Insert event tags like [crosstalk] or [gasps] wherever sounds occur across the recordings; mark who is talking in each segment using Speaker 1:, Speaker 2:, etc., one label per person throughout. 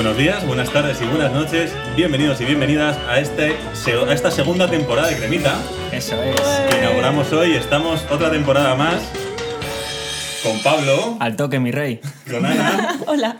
Speaker 1: Buenos días, buenas tardes y buenas noches. Bienvenidos y bienvenidas a, este, a esta segunda temporada de Cremita
Speaker 2: Eso es.
Speaker 1: que inauguramos hoy. Estamos otra temporada más con Pablo,
Speaker 2: Al toque, mi rey.
Speaker 1: con Ana, [laughs]
Speaker 3: Hola.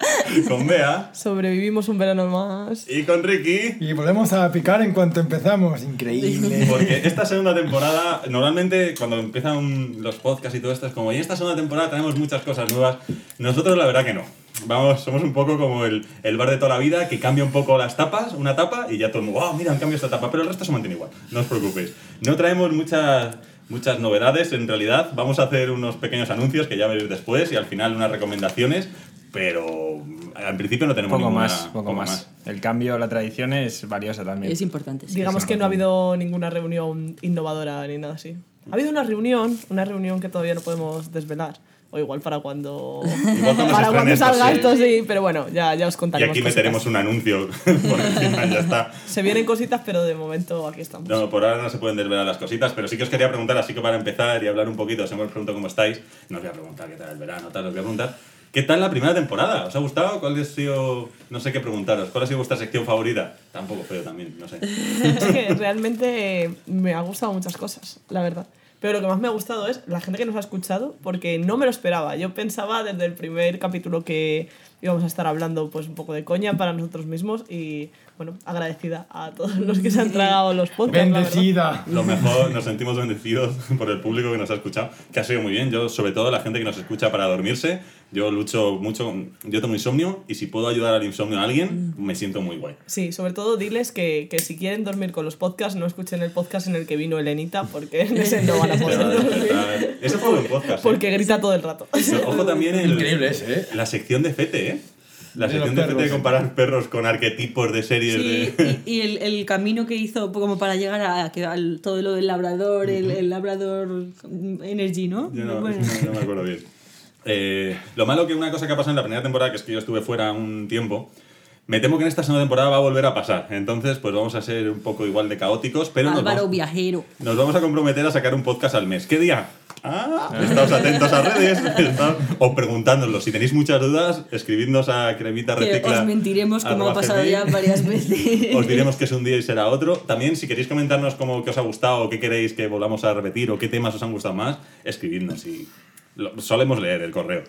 Speaker 1: con Bea
Speaker 3: Sobrevivimos un verano más.
Speaker 1: y con Ricky.
Speaker 4: Y volvemos a picar en cuanto empezamos. Increíble. [laughs]
Speaker 1: Porque esta segunda temporada, normalmente cuando empiezan los podcasts y todo esto, es como, y esta segunda temporada tenemos muchas cosas nuevas. Nosotros la verdad que no. Vamos, somos un poco como el, el bar de toda la vida que cambia un poco las tapas, una tapa, y ya todo el mundo, wow, mira, han cambiado esta tapa, pero el resto se mantiene igual. No os preocupéis. No traemos muchas, muchas novedades en realidad. Vamos a hacer unos pequeños anuncios que ya veréis después y al final unas recomendaciones, pero en principio no tenemos
Speaker 2: Poco
Speaker 1: ninguna-
Speaker 2: más, poco más. El cambio, la tradición es valiosa también.
Speaker 5: Es importante. sí.
Speaker 3: Digamos que no ha habido ninguna reunión innovadora ni nada así. Ha habido una reunión, una reunión que todavía no podemos desvelar. O igual para cuando,
Speaker 1: Igual cuando
Speaker 3: para cuando salga
Speaker 1: sí.
Speaker 3: esto, sí. Pero bueno, ya, ya os
Speaker 1: Y
Speaker 3: contaremos.
Speaker 1: aquí
Speaker 3: cositas.
Speaker 1: meteremos un anuncio [laughs] por encima, ya está.
Speaker 3: Se vienen cositas, pero de momento aquí estamos.
Speaker 1: No, por ahora no se pueden desvelar las cositas, pero sí que os quería preguntar, así que para empezar y hablar un poquito, os hemos preguntado cómo estáis. No os voy a preguntar qué tal el verano, tal, os voy a preguntar. ¿Qué tal la primera temporada? ¿Os ha gustado? ¿Cuál ha sido.? No sé qué preguntaros. ¿Cuál ha sido vuestra sección favorita? Tampoco feo también, no sé. [laughs]
Speaker 3: Es que realmente me ha gustado muchas cosas, la verdad. Pero lo que más me ha gustado es la gente que nos ha escuchado, porque no me lo esperaba. Yo pensaba desde el primer capítulo que íbamos a estar hablando pues un poco de coña para nosotros mismos y bueno, agradecida a todos los que se han tragado los podcasts.
Speaker 4: Bendecida.
Speaker 1: Lo mejor, nos sentimos bendecidos [laughs] por el público que nos ha escuchado, que ha sido muy bien. Yo, sobre todo, la gente que nos escucha para dormirse. Yo lucho mucho. Yo tengo insomnio y si puedo ayudar al insomnio a alguien, me siento muy guay.
Speaker 3: Sí, sobre todo diles que, que si quieren dormir con los podcasts, no escuchen el podcast en el que vino Elenita, porque en [laughs] ese no van a poder dormir.
Speaker 1: Ese fue buen podcast. ¿eh?
Speaker 3: Porque grita todo el rato.
Speaker 1: Ojo también el,
Speaker 4: Increíble ese, ¿eh?
Speaker 1: La sección de Fete, ¿eh? La
Speaker 4: De
Speaker 1: sección de de comparar perros con arquetipos de series
Speaker 5: Sí,
Speaker 1: de...
Speaker 5: y, y el, el camino que hizo como para llegar a, que al- todo lo del labrador, el, el labrador energy, ¿no?
Speaker 1: Yo no,
Speaker 5: Bueno.
Speaker 1: no- no me acuerdo bien. Eh, lo malo que una cosa que ha pasado en la primera temporada, que es que yo estuve fuera un tiempo, me temo que en esta segunda temporada va a volver a pasar. Entonces, pues vamos a ser un poco igual de caóticos, pero nos
Speaker 5: Álvaro
Speaker 1: vamos,
Speaker 5: viajero.
Speaker 1: nos vamos a comprometer a sacar un podcast al mes. ¿Qué día? Ah, estáos atentos a redes o preguntándonos. Si tenéis muchas dudas, escribidnos a cremita recicla.
Speaker 5: os mentiremos como ha pasado ya varias veces.
Speaker 1: Os diremos que es un día y será otro. También, si queréis comentarnos cómo que os ha gustado o qué queréis que volvamos a repetir o qué temas os han gustado más, escribidnos y lo- solemos leer el correo.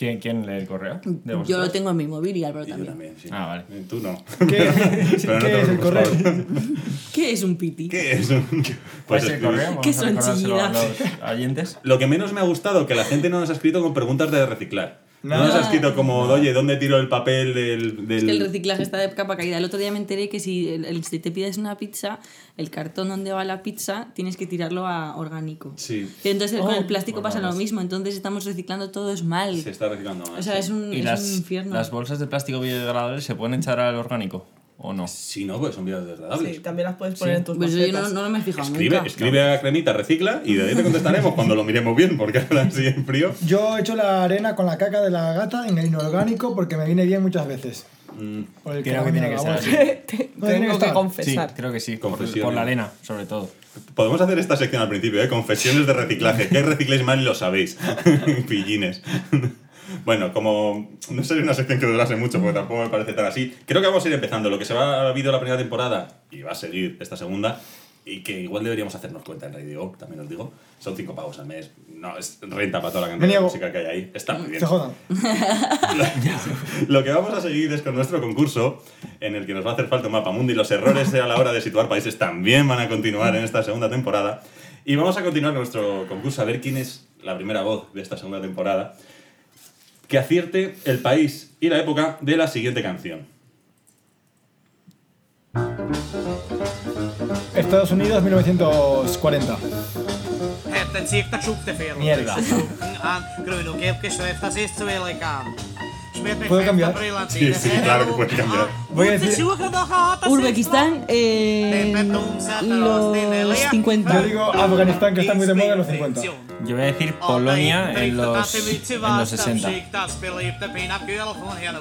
Speaker 2: ¿Quién, quién lee el correo? de
Speaker 5: Yo lo tengo en mi móvil y Álvaro
Speaker 1: yo
Speaker 5: también.
Speaker 1: también, sí.
Speaker 2: Ah, vale.
Speaker 1: Tú no. [laughs]
Speaker 4: ¿Qué,
Speaker 1: Pero no te
Speaker 4: ¿qué es el correo? [laughs]
Speaker 5: ¿Qué es un piti?
Speaker 1: ¿Qué es? un-
Speaker 2: ¿Cuál [laughs]
Speaker 1: Pues
Speaker 2: es el correo?
Speaker 5: Qué
Speaker 2: los oyentes.
Speaker 1: Lo que menos me ha gustado, que la gente no nos ha escrito con preguntas de reciclar. No nos ha
Speaker 4: Nada.
Speaker 1: escrito como, oye, ¿dónde tiro el papel del...? del...
Speaker 5: Es que el reciclaje está de capa caída. El otro día me enteré que si, el- el- si te pides una pizza, el cartón donde va la pizza tienes que tirarlo a orgánico.
Speaker 1: Sí,
Speaker 5: Y entonces con
Speaker 3: Oh,
Speaker 5: el plástico
Speaker 2: pues
Speaker 5: pasa lo mismo, entonces estamos reciclando todo es mal.
Speaker 1: se está reciclando más.
Speaker 5: O sea, es un,
Speaker 2: ¿Y
Speaker 5: es
Speaker 2: las,
Speaker 5: un infierno.
Speaker 2: las bolsas de plástico biodegradables se pueden echar al orgánico? ¿O no?
Speaker 1: Sí, no, pues son biodegradables.
Speaker 3: Sí, también las puedes poner en tus
Speaker 5: Pues yo no, no me he fijado
Speaker 1: Escribe,
Speaker 5: nunca.
Speaker 1: escribe a Cremita, recicla y de ahí te contestaremos cuando lo miremos bien, porque ahora así en frío.
Speaker 4: Yo he hecho la arena con la caca de la gata en el inorgánico porque me viene bien muchas veces.
Speaker 1: Mm,
Speaker 4: Por el
Speaker 2: Creo que tiene que ser así. [laughs]
Speaker 4: No que
Speaker 3: Tengo que
Speaker 4: estar.
Speaker 2: Sí,
Speaker 3: confesar.
Speaker 2: creo que sí. Por, por la arena, sobre todo.
Speaker 1: Podemos hacer esta sección al principio, ¿eh? Confesiones de reciclaje. ¿Qué recicláis mal y lo sabéis? [laughs] Pillines. Bueno, como no sería una sección que durase mucho, porque tampoco me parece tan así, creo que vamos a ir empezando. Lo que se va, ha habido la primera temporada y va a seguir esta segunda, y que igual deberíamos hacernos cuenta en Radio, también os digo, son cinco pavos al mes. No, es renta para toda la cantidad de música que hay ahí. Está muy bien.
Speaker 4: Se jodan. [laughs]
Speaker 1: Lo que vamos a seguir es con nuestro concurso, en el que nos va a hacer falta un mapa mundi. Los errores a la hora de situar países también van a continuar en esta segunda temporada. Y vamos a continuar nuestro concurso a ver quién es la primera voz de esta segunda temporada que acierte el país y la época de la siguiente canción.
Speaker 4: Estados Unidos 1940.
Speaker 6: Het zich dat zoek te veel.
Speaker 2: Mierda.
Speaker 4: ¿Puedo cambiar?
Speaker 1: Sí, sí, claro que puedes cambiar.
Speaker 4: Voy a decir,
Speaker 5: Uzbekistán, eh, los 50.
Speaker 4: yo digo Afganistán que está muy de moda en los 50.
Speaker 2: Yo voy a decir Polonia en los, en los 60.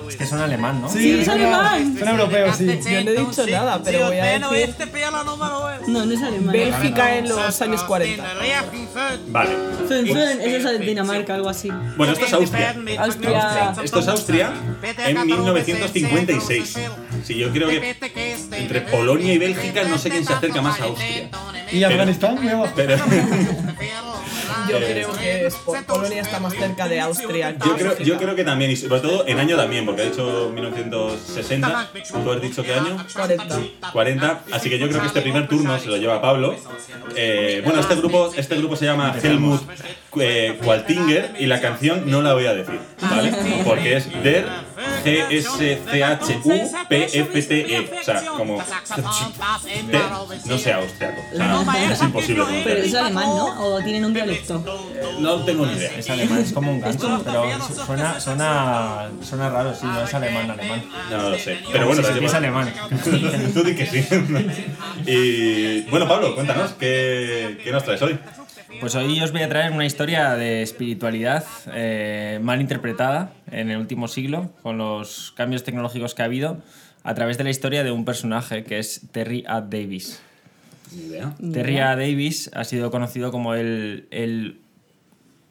Speaker 2: Es que son alemán, ¿no?
Speaker 4: Sí,
Speaker 5: es
Speaker 4: son,
Speaker 5: alemán.
Speaker 4: son europeos, sí.
Speaker 3: Yo no he dicho nada, pero voy a decir
Speaker 5: No, no es alemán.
Speaker 3: Bélgica en los años 40.
Speaker 1: Vale.
Speaker 5: Eso es de Dinamarca, algo así.
Speaker 1: Bueno, esto es Austria.
Speaker 5: Austria.
Speaker 1: Esto es Austria en 1956. Sí, yo creo que entre Polonia y Bélgica no sé quién se acerca más a Austria.
Speaker 4: ¿Y Afganistán? Abajo. [laughs]
Speaker 1: Pero
Speaker 3: Yo creo que es por- Polonia está más cerca de Austria. que
Speaker 1: yo creo, yo creo que también, y sobre todo en año también, porque ha dicho 1960. ¿Tú has dicho qué año?
Speaker 3: 40.
Speaker 1: 40, así que yo creo que este primer turno se lo lleva Pablo. Eh, bueno, este grupo, este grupo se llama Helmut eh, Qualtinger y la canción no la voy a decir, ¿vale? Porque es Der G-S-C-H-U-P-F-T-E. O sea, como [laughs] no sé austriaco. O sea, es imposible
Speaker 5: Pero es alemán, ¿no? ¿O tienen un dialecto?
Speaker 1: No tengo ni idea.
Speaker 2: Es alemán, es como un ganso, pero su- suena, suena, suena raro, sí, no es alemán, alemán.
Speaker 1: No lo sé. Pero bueno,
Speaker 2: sí,
Speaker 1: da
Speaker 2: sí que es alemán. [laughs]
Speaker 1: Tú di que sí. [laughs] Y bueno, Pablo, cuéntanos, ¿qué, qué nos traes hoy?
Speaker 2: Pues hoy os voy a traer una historia de espiritualidad eh, mal interpretada en el último siglo, con los cambios tecnológicos que ha habido, a través de la historia de un personaje que es Terry A. Davis. Terry A. Davis ha sido conocido como el, el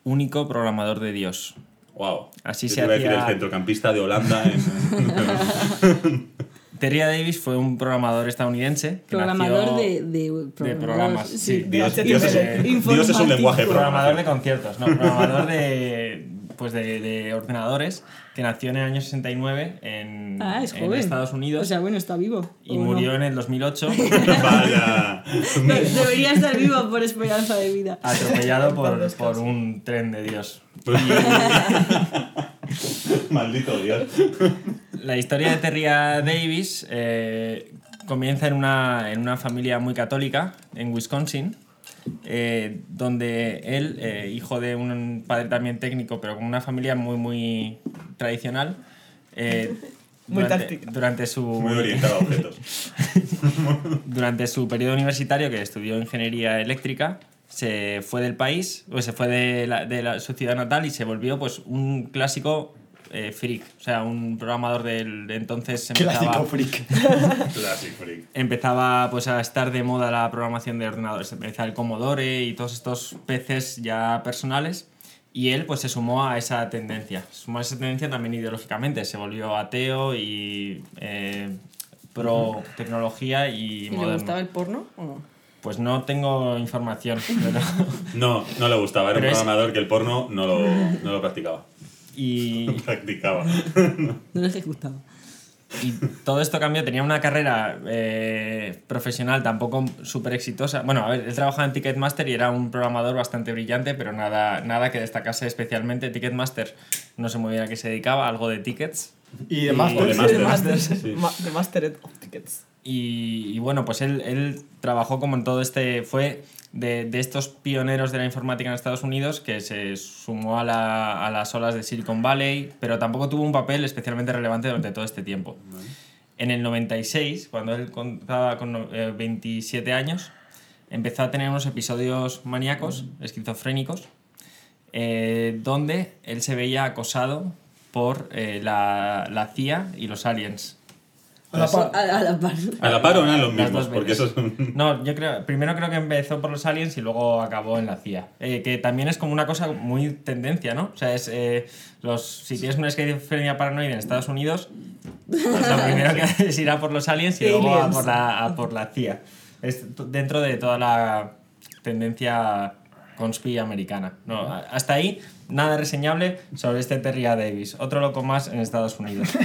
Speaker 2: único programador de Dios.
Speaker 1: Wow.
Speaker 2: Así
Speaker 1: Yo
Speaker 2: se
Speaker 1: te iba a decir
Speaker 2: hacía-
Speaker 1: el centrocampista de Holanda. en- [laughs] [laughs]
Speaker 2: Terry. Davis fue un programador estadounidense. que
Speaker 5: Programador
Speaker 2: nació-
Speaker 5: de, de,
Speaker 2: de
Speaker 5: programador,
Speaker 2: programas. Sí,
Speaker 1: Dios, es. Dios es un lenguaje de
Speaker 2: Programador de conciertos, no, programador de, pues de, de ordenadores, que nació en el año 69 en,
Speaker 5: Ah, es
Speaker 2: en
Speaker 5: joven.
Speaker 2: Estados Unidos
Speaker 5: O sea, bueno, está vivo.
Speaker 2: y
Speaker 5: ¿o
Speaker 2: murió
Speaker 5: no?
Speaker 2: en el 2008 [laughs]
Speaker 1: Vaya.
Speaker 5: De- Debería estar vivo por esperanza de vida.
Speaker 2: atropellado por, por un tren de Dios. [laughs]
Speaker 1: Maldito Dios.
Speaker 2: La historia de Terry A. Davis eh, comienza en una, en una familia muy católica en Wisconsin, eh, donde él, eh, hijo de un padre también técnico, pero con una familia muy, muy tradicional, eh,
Speaker 3: Muy
Speaker 2: durante, durante su
Speaker 1: Muy orientado a objetos. [laughs]
Speaker 2: durante su periodo universitario, que estudió ingeniería eléctrica, se fue del país, o se fue de, la- de la- su ciudad natal y se volvió pues un clásico eh, freak, o sea, un programador del de entonces [laughs] empezaba, [laughs]
Speaker 4: Clásico freak.
Speaker 1: Classic freak.
Speaker 2: empezaba pues a estar de moda la programación de ordenadores, empezaba el Commodore y todos estos PCs ya personales. Y él pues se sumó a esa tendencia, se sumó a esa tendencia también ideológicamente, se volvió ateo y eh, pro tecnología y,
Speaker 5: ¿Y le
Speaker 2: moderno.
Speaker 5: gustaba el porno o no?
Speaker 2: Pues no tengo información. [laughs] pero-
Speaker 1: No, no le gustaba. Era un
Speaker 2: Pero es-
Speaker 1: programador que el porno no lo, no lo practicaba.
Speaker 2: Y, [laughs]
Speaker 1: Practicaba.
Speaker 5: No le gustaba.
Speaker 2: y todo esto cambió. Tenía una carrera eh, profesional tampoco súper exitosa. Bueno, a ver, él trabajaba en Ticketmaster y era un programador bastante brillante, pero nada, nada que destacase especialmente. Ticketmaster no sé muy bien a qué se dedicaba, algo de tickets.
Speaker 4: Y de
Speaker 2: Y-
Speaker 4: Master.
Speaker 1: de
Speaker 3: De
Speaker 1: Master.
Speaker 3: Master,
Speaker 1: Sí.
Speaker 3: Mastered of Tickets.
Speaker 2: Y, y bueno, pues él, él trabajó como en todo este. Fue de, de estos pioneros de la informática en Estados Unidos que se sumó a, la- a las olas de Silicon Valley, pero tampoco tuvo un papel especialmente relevante durante todo este tiempo. En el 96, cuando él contaba con no- eh, 27 años, empezó a tener unos episodios maníacos, esquizofrénicos, eh, donde él se veía acosado por eh, la, la CIA y los aliens.
Speaker 4: A la par.
Speaker 5: A, a la par.
Speaker 1: A la par o eran los mismos, porque
Speaker 2: veces.
Speaker 1: esos son.
Speaker 2: No, yo creo, primero creo que empezó por los aliens y luego acabó en la CIA. Eh, que también es como una cosa muy tendencia, ¿no? O sea, es, eh, los, si tienes una esquizofrenia paranoide en Estados Unidos, pues lo primero que [laughs] haces es ir a por los aliens y luego a por la, a por la CIA. Es dentro de toda la tendencia conspi americana. No, hasta ahí, nada reseñable sobre este Terry A. Davis. Otro loco más en Estados Unidos. [laughs]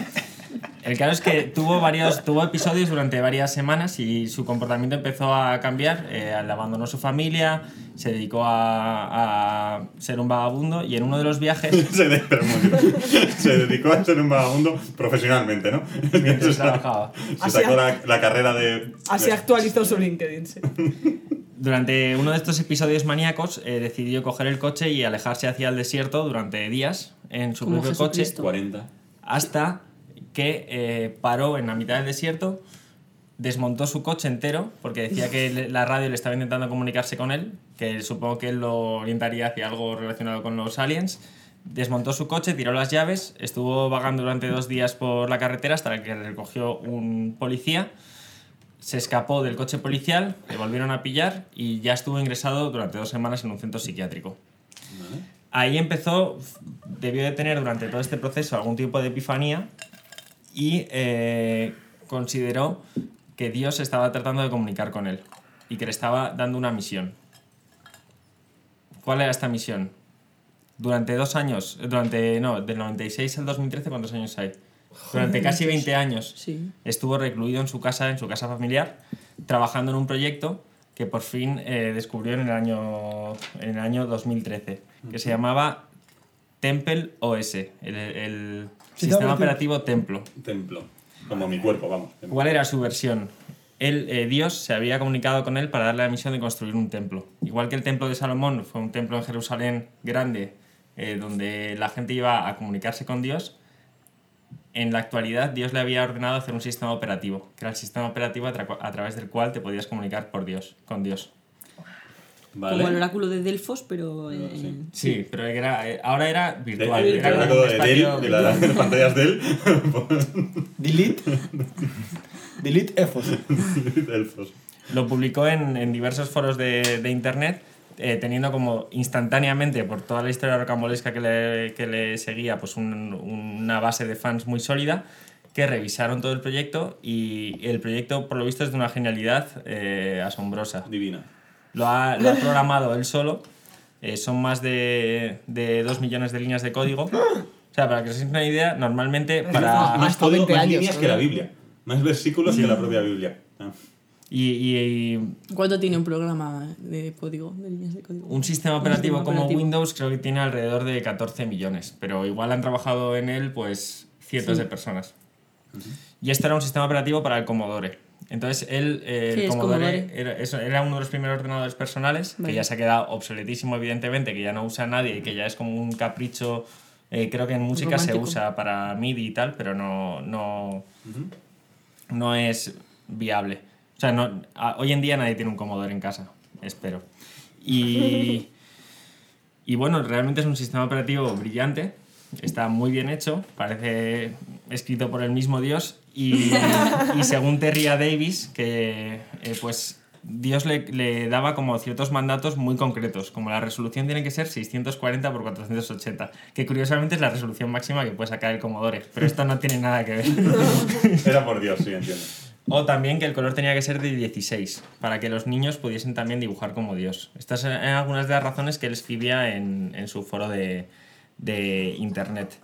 Speaker 2: El caso es que tuvo varios tuvo episodios durante varias semanas y su comportamiento empezó a cambiar. Eh, abandonó su familia, se dedicó a, a ser un vagabundo y en uno de los viajes, [laughs]
Speaker 1: se, de-. Se dedicó a ser un vagabundo profesionalmente, ¿no?
Speaker 2: mientras [laughs] trabajaba,
Speaker 1: Se sacó la, la carrera de.
Speaker 3: Así actualizó su LinkedIn, sí.
Speaker 2: durante uno de estos episodios maníacos eh, decidió coger el coche y alejarse hacia el desierto durante días en su propio coche
Speaker 5: Jesucristo.
Speaker 1: 40.
Speaker 2: hasta que eh, paró en la mitad del desierto desmontó su coche entero porque decía que la radio le estaba intentando comunicarse con él, que supongo que él lo orientaría hacia algo relacionado con los aliens. Desmontó su coche, tiró las llaves, estuvo vagando durante dos días por la carretera hasta que recogió un policía, se escapó del coche policial, le volvieron a pillar y ya estuvo ingresado durante dos semanas en un centro psiquiátrico. Ahí empezó, debió de tener durante todo este proceso algún tipo de epifanía y eh, consideró que Dios estaba tratando de comunicar con él y que le estaba dando una misión. ¿Cuál era esta misión? Durante dos años, eh, durante, no, del 96 al 2013, ¿cuántos años hay? Durante casi 20 años
Speaker 5: Sí.
Speaker 2: estuvo recluido en su casa, en su casa familiar, trabajando en un proyecto que por fin eh, descubrió en el año, en el año 2013, que se llamaba Temple OS, el, el sistema
Speaker 4: operativo.
Speaker 2: Templo.
Speaker 1: Templo. Como mi cuerpo, vamos. templo.
Speaker 2: ¿Cuál era su versión? Él, eh, Dios se había comunicado con él para darle la misión de construir un templo. Igual que el templo de Salomón fue un templo en Jerusalén grande, eh, donde la gente iba a comunicarse con Dios, en la actualidad Dios le había ordenado hacer un sistema operativo, que era el sistema operativo a, tra- a través del cual te podías comunicar por Dios, con Dios.
Speaker 1: Vale.
Speaker 5: Como el oráculo de Delfos, pero. eh,
Speaker 1: sí.
Speaker 2: Sí, pero era, eh, ahora era virtual.
Speaker 1: el
Speaker 2: era
Speaker 1: oráculo de Dell, de la- de las [laughs] pantallas de él.
Speaker 4: Delete. Delete EFOS.
Speaker 1: Elfos.
Speaker 2: Lo publicó en, en diversos foros de, de internet, eh, teniendo como instantáneamente, por toda la historia rocambolesca que le, que le seguía, pues un- una base de fans muy sólida, que revisaron todo el proyecto y el proyecto, por lo visto, es de una genialidad eh, asombrosa.
Speaker 1: Divina.
Speaker 2: Lo ha, lo ha programado él solo, eh, son más de, de 2 millones de líneas de código. O sea, para que os hagáis una idea, normalmente para...
Speaker 1: Más
Speaker 3: 20
Speaker 1: más
Speaker 3: años,
Speaker 1: líneas
Speaker 3: ¿no?
Speaker 1: que la Biblia. Más versículos que la propia Biblia. Ah.
Speaker 2: Y, y- y
Speaker 5: ¿Cuánto tiene un programa de código, de líneas de código?
Speaker 2: Un sistema operativo
Speaker 5: sistema
Speaker 2: como
Speaker 5: operativo.
Speaker 2: Windows creo que tiene alrededor de 14 millones, pero igual han trabajado en él pues cientos
Speaker 5: Sí.
Speaker 2: de personas. Y este era un sistema operativo para el Commodore. Entonces él, eh,
Speaker 5: ¿Qué
Speaker 2: el Commodore,
Speaker 5: Commodore?
Speaker 2: Era, era uno de los primeros ordenadores personales,
Speaker 5: Vale.
Speaker 2: que ya se ha quedado obsoletísimo evidentemente, que ya no usa nadie y que ya es como un capricho, eh, creo que en música se
Speaker 5: Romántico.
Speaker 2: usa para MIDI y tal, pero no, no, no es viable. O sea, no, a- hoy en día nadie tiene un Commodore en casa, espero. Y, [laughs] y bueno, realmente es un sistema operativo brillante, está muy bien hecho, parece escrito por el mismo Dios y, y según Terry A. Davis, que eh, pues Dios le, le daba como ciertos mandatos muy concretos, como la resolución tiene que ser 640 por 480, que curiosamente es la resolución máxima que puede sacar el Commodore, pero esto no tiene nada que ver. [laughs]
Speaker 1: Era por Dios, sí, entiendo.
Speaker 2: O también que el color tenía que ser de 16, para que los niños pudiesen también dibujar como Dios. Estas eran algunas de las razones que él escribía en, en su foro de, de internet.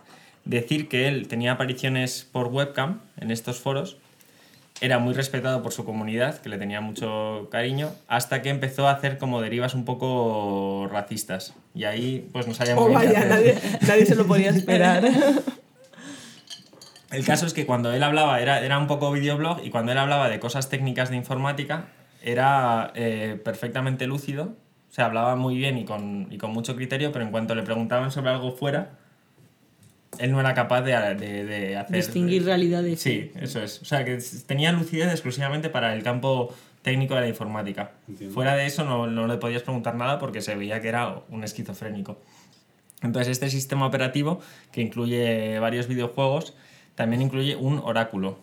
Speaker 2: Decir que él tenía apariciones por webcam en estos foros, era muy respetado por su comunidad, que le tenía mucho cariño, hasta que empezó a hacer como derivas un poco racistas. Y ahí pues no sabía muy
Speaker 3: Oh,
Speaker 2: bien
Speaker 3: vaya, nadie, nadie se lo podía esperar.
Speaker 2: El caso es que cuando él hablaba, era, era un poco videoblog, y cuando él hablaba de cosas técnicas de informática, era eh, perfectamente lúcido, o sea, hablaba muy bien y con, y con mucho criterio, pero en cuanto le preguntaban sobre algo fuera, él no era capaz de, de- de hacer...
Speaker 5: Distinguir realidad de
Speaker 2: Sí, eso es. O sea, que tenía lucidez exclusivamente para el campo técnico de la informática.
Speaker 1: Entiendo.
Speaker 2: Fuera de eso no, no le podías preguntar nada porque se veía que era un esquizofrénico. Entonces este sistema operativo, que incluye varios videojuegos, también incluye un oráculo.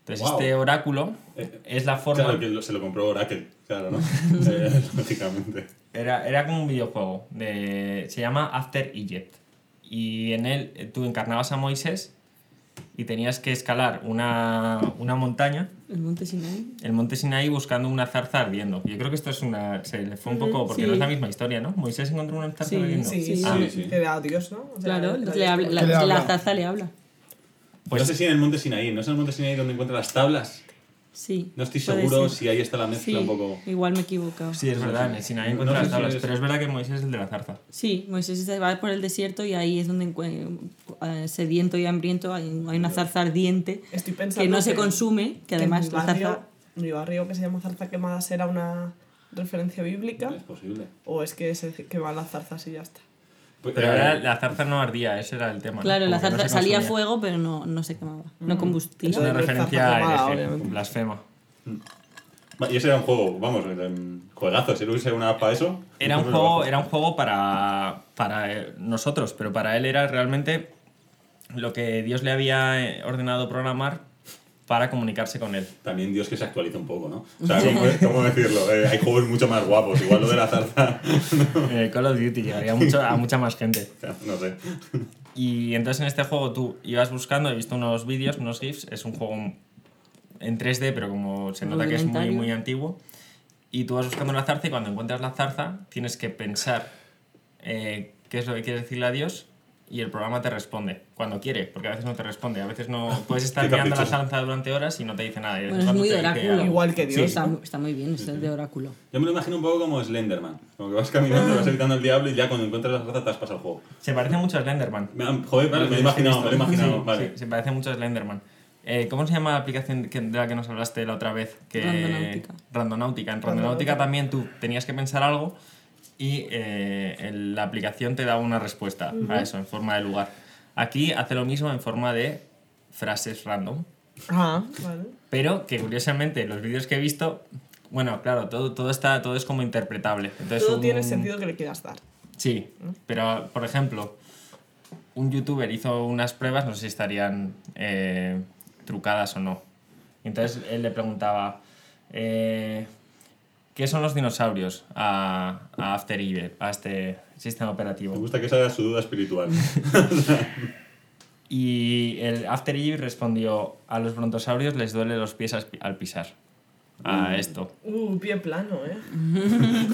Speaker 2: Entonces este oráculo
Speaker 1: Eh,
Speaker 2: es la forma...
Speaker 1: Claro, que lo- se lo compró Oracle, claro, ¿no? [laughs] Eh, [laughs] Lógicamente.
Speaker 2: Era, era como un videojuego. De, se llama After Egypt. Y en él eh, tú encarnabas a Moisés y tenías que escalar una, una montaña,
Speaker 5: El monte Sinaí.
Speaker 2: el monte Sinaí, buscando una zarza ardiendo. Yo creo que esto es una. Se le fue un poco. Porque
Speaker 5: sí.
Speaker 2: no es la misma historia, ¿no? Moisés encontró una zarza
Speaker 5: Sí,
Speaker 2: ardiendo.
Speaker 3: Sí,
Speaker 5: Sí,
Speaker 3: sí,
Speaker 2: Ah,
Speaker 1: sí,
Speaker 3: que era Dios, ¿no? O sea,
Speaker 5: Claro,
Speaker 3: era
Speaker 5: le habla- la,
Speaker 4: ¿Qué le
Speaker 5: la zarza le habla.
Speaker 2: Pues
Speaker 1: no sé si en el monte Sinaí, ¿no es en el monte Sinaí donde encuentra las tablas?
Speaker 5: Sí.
Speaker 1: No estoy seguro
Speaker 5: ser.
Speaker 1: si ahí está la mezcla
Speaker 5: Sí,
Speaker 1: un poco...
Speaker 5: igual me he equivocado.
Speaker 2: Sí, es verdad, en Sinaí
Speaker 1: No
Speaker 2: encuentra las
Speaker 1: si
Speaker 2: tablas.
Speaker 1: es-
Speaker 2: Pero es verdad que Moisés es el de la zarza.
Speaker 5: Sí, Moisés se va por el desierto y ahí es donde eh, sediento y hambriento hay, hay una zarza ardiente
Speaker 3: Estoy pensando
Speaker 5: que no se
Speaker 3: que-
Speaker 5: consume, que
Speaker 3: que
Speaker 5: además
Speaker 3: mi
Speaker 5: la
Speaker 3: barrio,
Speaker 5: zarza...
Speaker 3: mi barrio que se llama Zarza Quemada será una referencia bíblica
Speaker 1: Es posible.
Speaker 3: o es que se queman las zarzas y ya está.
Speaker 1: Pues,
Speaker 2: Pero
Speaker 1: eh,
Speaker 2: era- la zarza no ardía, ese era el tema. ¿no?
Speaker 5: Claro, la
Speaker 2: no
Speaker 5: zarza
Speaker 2: se
Speaker 5: salía fuego, pero no, no se quemaba. No
Speaker 2: Es
Speaker 5: combustía.
Speaker 2: una
Speaker 3: Entonces,
Speaker 2: referencia a blasfema.
Speaker 1: Y ese era un juego, vamos, em, juegazo. Si no hubiese una app para eso.
Speaker 2: Era un juego, era un juego para, para eh, nosotros, pero para él era realmente lo que Dios le había eh, ordenado programar para comunicarse con él.
Speaker 1: También Dios que se actualiza un poco, ¿no? O sea, ¿cómo, cómo decirlo? Eh, hay juegos mucho más guapos. Igual lo de la zarza. [laughs]
Speaker 2: Eh, Call of Duty llegaría mucho, a mucha más gente. [laughs]
Speaker 1: no sé.
Speaker 2: Y entonces en este juego tú ibas buscando, he visto unos vídeos, unos GIFs, es un juego en 3D, pero como se nota que es muy, muy antiguo. Y tú vas buscando la zarza y cuando encuentras la zarza tienes que pensar eh, qué es lo que quieres decirle a Dios y el programa te responde cuando quiere, porque a veces no te responde, a veces no [laughs] puedes estar mirando la zarza durante horas y no te dice nada.
Speaker 5: Bueno,
Speaker 2: en
Speaker 5: es muy de oráculo.
Speaker 3: Igual que Dios.
Speaker 5: Está, está muy bien, es de oráculo.
Speaker 1: Yo me lo imagino un poco como Slenderman. Como que vas caminando, vas evitando al diablo y ya cuando encuentras la zarza te has pasado el juego.
Speaker 2: Se parece mucho a Slenderman.
Speaker 1: Me Joder, vale, me lo he imaginado, me lo he imaginado.
Speaker 2: Sí,
Speaker 1: vale.
Speaker 2: sí, se parece mucho a Slenderman. Eh, ¿Cómo se llama la aplicación de la que nos hablaste la otra vez? Que,
Speaker 5: Randonáutica.
Speaker 2: Randonáutica. En Randonáutica también tú tenías que pensar algo y eh, la aplicación te daba una respuesta a eso en forma de lugar. Aquí hace lo mismo en forma de frases random,
Speaker 3: Ah, vale.
Speaker 2: pero que curiosamente los vídeos que he visto, bueno, claro, todo, todo, está, todo es como interpretable. Entonces,
Speaker 3: Todo
Speaker 2: un-
Speaker 3: tiene sentido que le quieras dar.
Speaker 2: Sí, pero por ejemplo, un youtuber hizo unas pruebas, no sé si estarían eh, trucadas o no. Entonces él le preguntaba, eh, ¿qué son los dinosaurios a, a After Eve, a este sistema
Speaker 1: Me
Speaker 2: operativo?
Speaker 1: gusta que esa era su duda espiritual. [laughs]
Speaker 2: Y el After Eve respondió, a los brontosaurios les duele los pies al pi- al pisar. A esto.
Speaker 3: Uh, pie plano, ¿eh?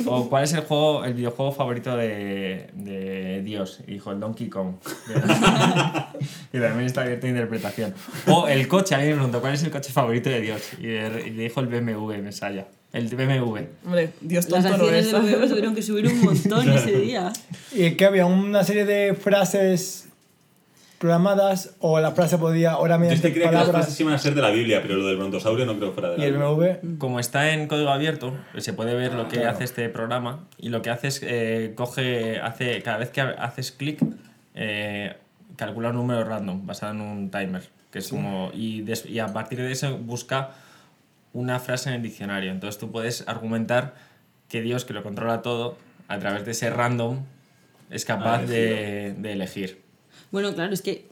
Speaker 3: [laughs]
Speaker 2: O cuál es el juego, el videojuego favorito de, de Dios, y dijo el Donkey Kong. [laughs] y también está abierto a interpretación. O el coche, a mí me preguntó cuál es el coche favorito de Dios. Y le, y le dijo el BMW, Mesaya. El BMW.
Speaker 3: Hombre, Dios
Speaker 5: Las
Speaker 3: tonto no
Speaker 5: acciones
Speaker 3: es.
Speaker 5: del bebé tuvieron que subir un montón ese día.
Speaker 4: Y que había una serie de frases programadas o la frase podía ahora
Speaker 1: Yo es
Speaker 4: mediante
Speaker 1: que creía que las
Speaker 4: palabras
Speaker 1: frases iban a ser de la Biblia, pero lo del brontosaurio no creo que fuera de
Speaker 4: y
Speaker 1: la
Speaker 4: el
Speaker 1: Biblia.
Speaker 4: BMW.
Speaker 2: Como está en código abierto, se puede ver lo que hace este programa y lo que hace es eh, coge, hace, cada vez que haces clic, eh, calcula un número random basado en un timer. Que es como, y, des- y a partir de eso busca una frase en el diccionario. Entonces tú puedes argumentar que Dios, que lo controla todo, a través de ese random, es capaz
Speaker 1: Ah,
Speaker 2: de, de elegir.
Speaker 5: Bueno, claro, es que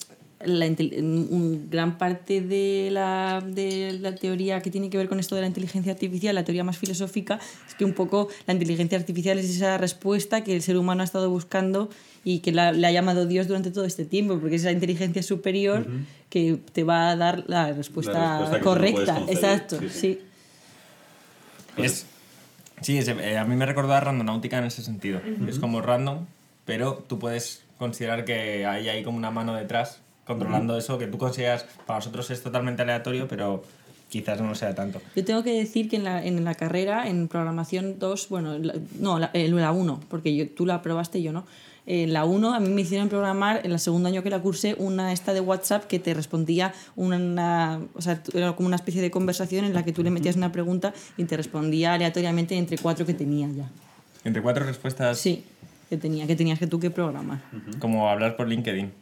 Speaker 5: la un- gran parte de la, de la teoría que tiene que ver con esto de la inteligencia artificial, la teoría más filosófica, es que un poco la inteligencia artificial es esa respuesta que el ser humano ha estado buscando y que la- le ha llamado Dios durante todo este tiempo, porque es esa inteligencia superior que te va a dar la respuesta,
Speaker 1: La respuesta no
Speaker 5: correcta. Exacto,
Speaker 1: sí, sí.
Speaker 5: sí.
Speaker 2: Es, sí, es- eh, a mí me recordó a Randonáutica en ese sentido. Es como random, pero tú puedes considerar que hay ahí como una mano detrás controlando eso que tú consideras, para nosotros es totalmente aleatorio, pero quizás no lo sea tanto.
Speaker 5: Yo tengo que decir que en la, en la carrera, en programación 2, bueno, la- no, la, en la 1, porque yo, tú la aprobaste y yo no. En la 1 a mí me hicieron programar, en el segundo año que la cursé, una esta de WhatsApp que te respondía una... O sea, era como una especie de conversación en la que tú le metías una pregunta y te respondía aleatoriamente entre cuatro que tenía ya.
Speaker 2: Entre cuatro respuestas,
Speaker 5: Sí, que tenía, que tenías que tú que programar.
Speaker 2: como hablar por LinkedIn.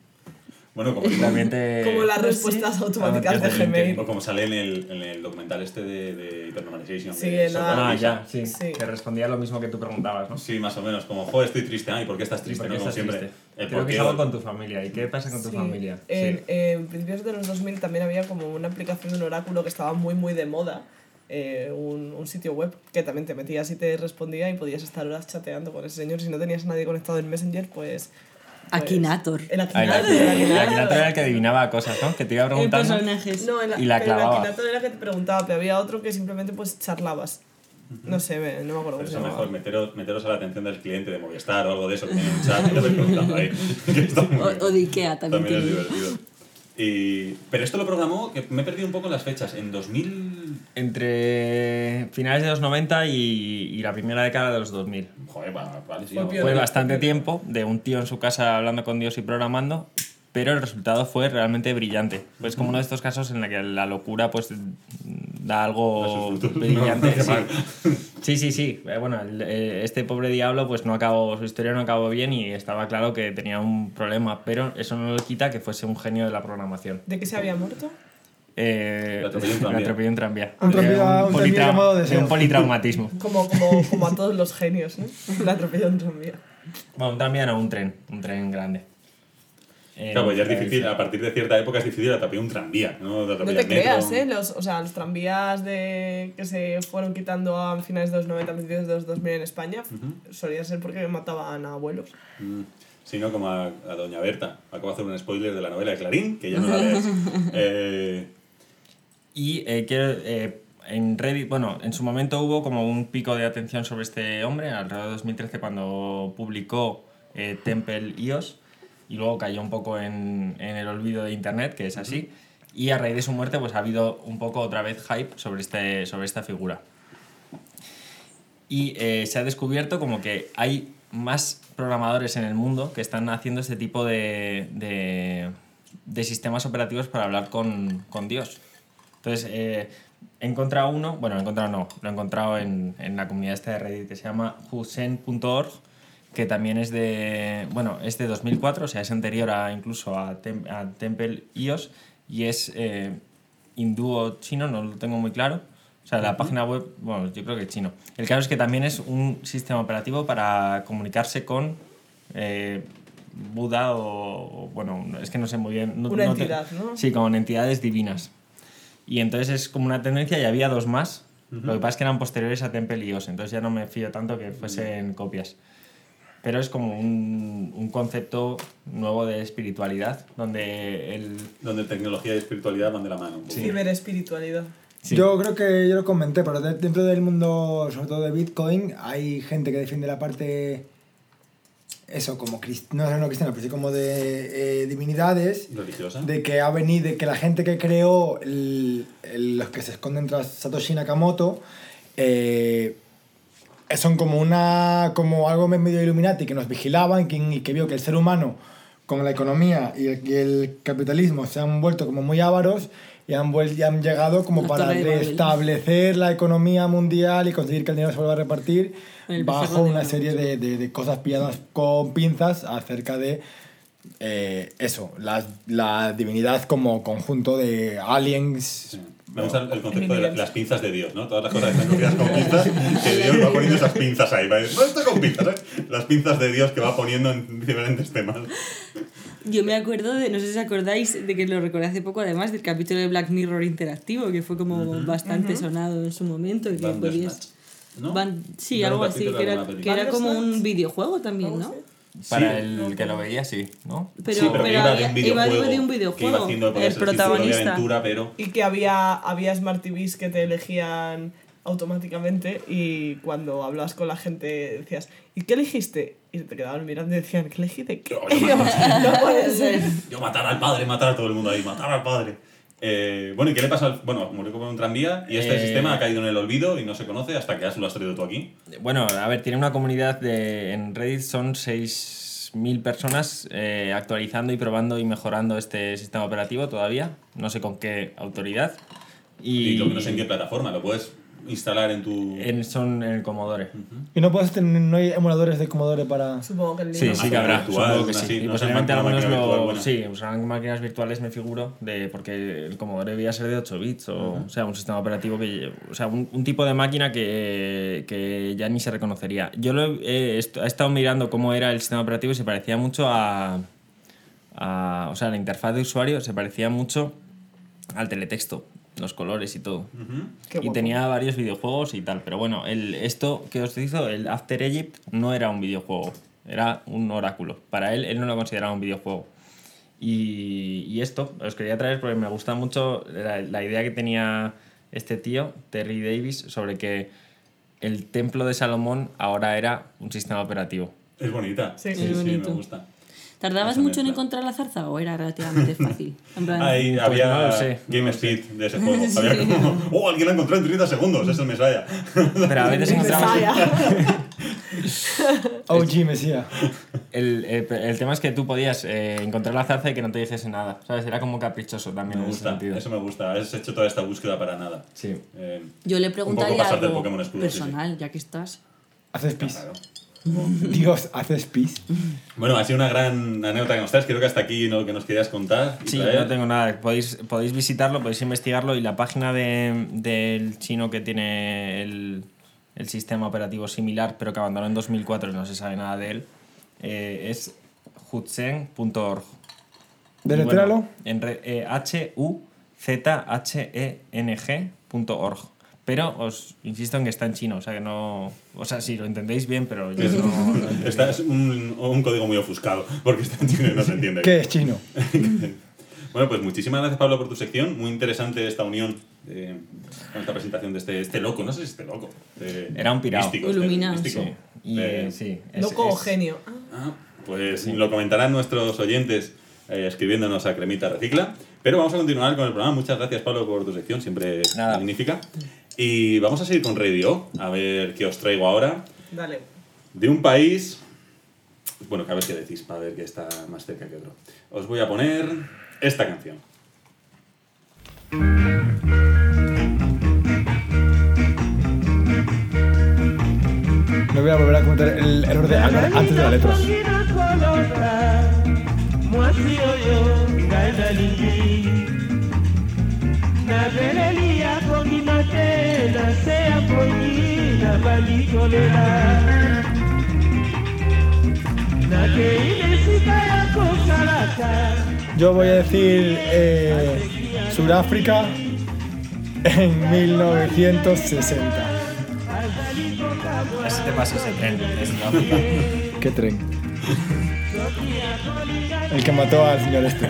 Speaker 1: Bueno, como,
Speaker 2: También te... [laughs]
Speaker 3: Como las respuestas automáticas
Speaker 2: Ah,
Speaker 3: de Gmail.
Speaker 1: como sale en el, en el documental este de, de Hypernormalization.
Speaker 3: Sí,
Speaker 1: de
Speaker 3: en la-
Speaker 2: Ah, ya, sí,
Speaker 3: Sí.
Speaker 2: Que respondía lo mismo que tú preguntabas, ¿no?
Speaker 1: Sí, más o menos. Como, joder, estoy triste. Ay, ¿por qué estás triste?
Speaker 2: ¿Por qué
Speaker 1: no? Como
Speaker 2: estás
Speaker 1: siempre.
Speaker 2: triste?
Speaker 1: El
Speaker 2: Creo
Speaker 1: por
Speaker 2: que es algo con tu familia. ¿Y qué pasa con tu
Speaker 3: Sí.
Speaker 2: familia?
Speaker 3: En,
Speaker 2: Sí.
Speaker 3: en principios de los 2000 también había como una aplicación de un oráculo que estaba muy, muy de moda. eh, un, un sitio web que también te metías y te respondía y podías estar horas chateando con ese señor. Si no tenías a nadie conectado en Messenger, pues. Pues
Speaker 5: Akinator.
Speaker 3: El
Speaker 2: Ah, el
Speaker 3: Akinator. El
Speaker 2: el
Speaker 3: Akinator.
Speaker 2: Era el que adivinaba cosas, ¿no? Que te iba preguntando.
Speaker 5: personajes.
Speaker 3: No, el,
Speaker 2: Y la
Speaker 3: pero el
Speaker 2: clavaba.
Speaker 3: Akinator era que te preguntaba, pero había otro que simplemente pues charlabas. No sé, me- no me acuerdo se
Speaker 1: eso mejor meteros, meteros a la atención del cliente de Movistar o algo de eso, que tiene un chat y te vais preguntando ahí. [laughs]
Speaker 5: O, o de Ikea también.
Speaker 1: También es
Speaker 5: tiene.
Speaker 1: divertido. Y, pero esto lo programó, que me he perdido un poco las fechas, en 2000...
Speaker 2: Entre finales de los 90 y, y la primera década de los 2000.
Speaker 1: Joder, va- vale, sí.
Speaker 3: Fue
Speaker 2: bastante tiempo de un tío en su casa hablando con Dios y programando, pero el resultado fue realmente brillante. Pues como uno de estos casos en el que la locura pues da algo brillante. Sí. Sí, sí, sí. Eh, Bueno, el- eh, este pobre diablo, pues no acabó, su historia no acabó bien y estaba claro que tenía un problema, pero eso no le quita que fuese un genio de la programación.
Speaker 3: ¿De qué se había muerto?
Speaker 2: Eh,
Speaker 1: Le atropelló un tranvía.
Speaker 2: le atropelló un tranvía.
Speaker 4: Un un llamado
Speaker 2: de un politraumatismo. [laughs]
Speaker 3: Como, como, como a todos los genios, ¿no? La atropelló un tranvía.
Speaker 2: Bueno, un tranvía no, un tren, un tren grande. Eh,
Speaker 1: Claro, pues ya es
Speaker 2: eh,
Speaker 1: difícil, a partir de cierta época es difícil atropellar un tranvía, ¿no?
Speaker 3: No te creas, ¿eh? Los, o sea, los tranvías de, que se fueron quitando a finales de los 90, principios de los 2000 en España, solía ser porque mataban a abuelos.
Speaker 1: Mm, Sí, no, como a, a Doña Berta. Acabo de hacer un spoiler de la novela de Clarín, que ya no la lees. [laughs] Eh,
Speaker 2: Y eh, quiero, eh, en Reddit, bueno, en su momento hubo como un pico de atención sobre este hombre, alrededor de 2013 cuando publicó eh, Temple IOS, y luego cayó un poco en, en el olvido de Internet, que es así, y a raíz de su muerte pues ha habido un poco otra vez hype sobre, este, sobre esta figura. Y eh, se ha descubierto como que hay más programadores en el mundo que están haciendo este tipo de, de, de sistemas operativos para hablar con, con Dios. Entonces, eh, he encontrado uno, bueno, he encontrado no, lo he encontrado en, en la comunidad esta de Reddit que se llama husen.org, que también es de, bueno, es de 2004, o sea, es anterior a, incluso a, Tem- a Temple IOS y es eh, hindú o chino, no lo tengo muy claro. O sea, la página web, bueno, yo creo que es chino. El caso es que también es un sistema operativo para comunicarse con eh, Buda o, o, bueno, es que no sé muy bien. no-
Speaker 3: Una
Speaker 2: no te-
Speaker 3: entidad, ¿no?
Speaker 2: Sí, con entidades divinas. Y entonces es como una tendencia y había dos más. Lo que pasa es que eran posteriores a Temple y OS, entonces ya no me fío tanto que fuesen copias. Pero es como un, un concepto nuevo de espiritualidad, donde el...
Speaker 1: donde tecnología y espiritualidad van de la mano. un poco.
Speaker 3: Ciberespiritualidad.
Speaker 2: Sí.
Speaker 4: Yo creo que yo lo comenté, pero de- dentro del mundo, sobre todo de Bitcoin, hay gente que defiende la parte, eso, como crist- no, no cristiana, pero sí como de eh, divinidades,
Speaker 1: Religiosa.
Speaker 4: de que ha venido, de que la gente que creó el- el- los que se esconden tras Satoshi Nakamoto, eh, son como una como algo medio Illuminati que nos vigilaban que- y que vio que el ser humano con la economía y el, y el capitalismo se han vuelto como muy ávaros y han, vuel- y han llegado como para restablecer la economía mundial y conseguir que el dinero se vuelva a repartir bajo una serie de, de- de cosas pilladas con pinzas acerca de eh, eso, la, la divinidad como conjunto de aliens.
Speaker 1: Sí. Me gusta el concepto de la- las pinzas de Dios, ¿no? Todas las cosas que están cogidas con [laughs] pinzas, que Dios va poniendo esas pinzas ahí. ¿vale? No está con pinzas, ¿eh? Las pinzas de Dios que va poniendo en diferentes temas.
Speaker 5: Yo me acuerdo de, no sé si os acordáis, de que lo recordé hace poco, además, del capítulo de Black Mirror interactivo, que fue como bastante sonado en su momento. Y que podías...
Speaker 1: ¿no?
Speaker 5: Sí,
Speaker 1: No
Speaker 5: algo así, que era, que era como un videojuego también, ¿no?
Speaker 2: Para
Speaker 1: Sí.
Speaker 2: el que lo veía, sí, ¿no?
Speaker 5: Pero,
Speaker 1: sí, pero, que iba de
Speaker 5: había-
Speaker 1: un
Speaker 5: iba
Speaker 1: videojuego.
Speaker 5: de un
Speaker 1: Que iba
Speaker 5: videojuego.
Speaker 1: haciendo podía
Speaker 5: el
Speaker 1: de
Speaker 5: protagonista.
Speaker 1: aventura, pero...
Speaker 3: Y que había, había Smart TVs que te elegían automáticamente y cuando hablabas con la gente decías, ¿y qué elegiste? Y te quedaban mirando y decían, ¿qué elegí de qué?
Speaker 1: Yo, [laughs]
Speaker 3: no puede ser.
Speaker 1: Yo matar al padre, matar a todo el mundo ahí, matar al padre. Eh, bueno, ¿y qué le pasa al...? Bueno, murió como en un tranvía y este
Speaker 2: Eh,
Speaker 1: sistema ha caído en el olvido y no se conoce hasta que ya lo has traído tú aquí.
Speaker 2: Bueno, a ver, tiene una comunidad de. En Reddit son 6.000 personas eh, actualizando y probando y mejorando este sistema operativo todavía. No sé con qué autoridad.
Speaker 1: Y,
Speaker 2: Y,
Speaker 1: lo que no sé en qué plataforma, lo puedes instalar en tu...
Speaker 2: en- son en el Commodore.
Speaker 4: Y no puedes tener, no hay emuladores de Commodore para...
Speaker 3: Supongo que el
Speaker 2: Sí, sí que habrá. supongo que sí.
Speaker 1: así,
Speaker 2: y
Speaker 1: no
Speaker 2: posiblemente lo. Sí, usarán máquinas virtuales, me figuro, de, porque el Commodore debía ser de 8 bits, o, o sea, un sistema operativo que. O sea, un, un tipo de máquina que, que ya ni se reconocería. Yo lo he, he he estado mirando cómo era el sistema operativo y se parecía mucho a. a- o sea, la interfaz de usuario se parecía mucho al teletexto, los colores y todo. Y tenía varios videojuegos y tal. Pero bueno, el, esto que os hizo, el After Egypt, no era un videojuego. Era un oráculo. Para él, él no lo consideraba un videojuego. Y, y esto os quería traer porque me gusta mucho la, la idea que tenía este tío, Terry Davis, sobre que el templo de Salomón ahora era un sistema operativo.
Speaker 1: Es bonita.
Speaker 3: Sí.
Speaker 1: sí,
Speaker 5: Es
Speaker 1: sí, me gusta.
Speaker 5: ¿Tardabas mucho en encontrar la zarza o era relativamente fácil? En plan,
Speaker 1: Ahí
Speaker 2: Pues
Speaker 1: había
Speaker 2: no lo sé, no
Speaker 1: Game
Speaker 2: lo
Speaker 1: Speed de ese juego. [laughs] Había como, oh, alguien la encontró en 30 segundos, es el Messiah. [laughs]
Speaker 2: Pero a veces encontramos... [laughs]
Speaker 4: OG Mesía.
Speaker 2: El, el- el tema es que tú podías eh, encontrar la zarza y que no te dijese nada, ¿sabes? Era como caprichoso también
Speaker 1: Me
Speaker 2: en ese
Speaker 1: gusta,
Speaker 2: sentido.
Speaker 1: eso me gusta. Has hecho toda esta búsqueda para nada.
Speaker 2: Sí.
Speaker 1: Eh,
Speaker 5: Yo le
Speaker 1: Un poco
Speaker 5: preguntaría algo
Speaker 1: escudo, sí, sí.
Speaker 5: personal, ya que estás.
Speaker 4: Haces pis.
Speaker 1: claro. [laughs]
Speaker 4: Dios, haces pis.
Speaker 1: Bueno, ha sido una gran anécdota que nos traes. Creo que hasta aquí lo que nos querías contar.
Speaker 2: Sí,
Speaker 1: traer.
Speaker 2: no tengo nada. Podéis, podéis visitarlo, podéis investigarlo y la página de- del chino que tiene el, el sistema operativo similar, pero que abandonó en 2004 y no se sabe nada de él, eh, es hutsen.org.
Speaker 4: Deletralo.
Speaker 2: Bueno, en re- eh, H-U-Z-H-E-N-G.org. Pero os insisto en que está en chino, o sea que no. O sea, sí, lo entendéis bien, pero yo no. [laughs]
Speaker 1: Esta es un, un código muy ofuscado, porque está en chino y no se entiende.
Speaker 4: ¿Qué es chino? [laughs]
Speaker 1: Bueno, pues muchísimas gracias Pablo por tu sección. Muy interesante esta unión eh, con esta presentación de este, este loco. No sé si este loco.
Speaker 2: Era un pirao.
Speaker 1: místico, este
Speaker 5: Iluminado.
Speaker 1: místico.
Speaker 2: Sí. Y,
Speaker 1: Eh,
Speaker 2: eh, sí, es-
Speaker 3: Loco o genio. Ah,
Speaker 1: Ah, pues lo comentarán nuestros oyentes eh, escribiéndonos a Cremita Recicla. Pero vamos a continuar con el programa. Muchas gracias, Pablo, por tu sección, siempre
Speaker 2: Nada.
Speaker 1: magnífica. Y vamos a seguir con Radio, a ver qué os traigo ahora.
Speaker 3: dale.
Speaker 1: De un país. Bueno, que a ver qué decís, para ver qué está más cerca que otro. Os voy a poner esta canción.
Speaker 4: No voy a volver a comentar el error de Álvaro antes de la letra.
Speaker 7: Te na se ya pongi kolela
Speaker 4: Yo voy a decir eh, Sudáfrica en 1960.
Speaker 2: Así te pasa ese tren de Sudáfrica.
Speaker 4: ¿Qué tren? El que mató al señor este.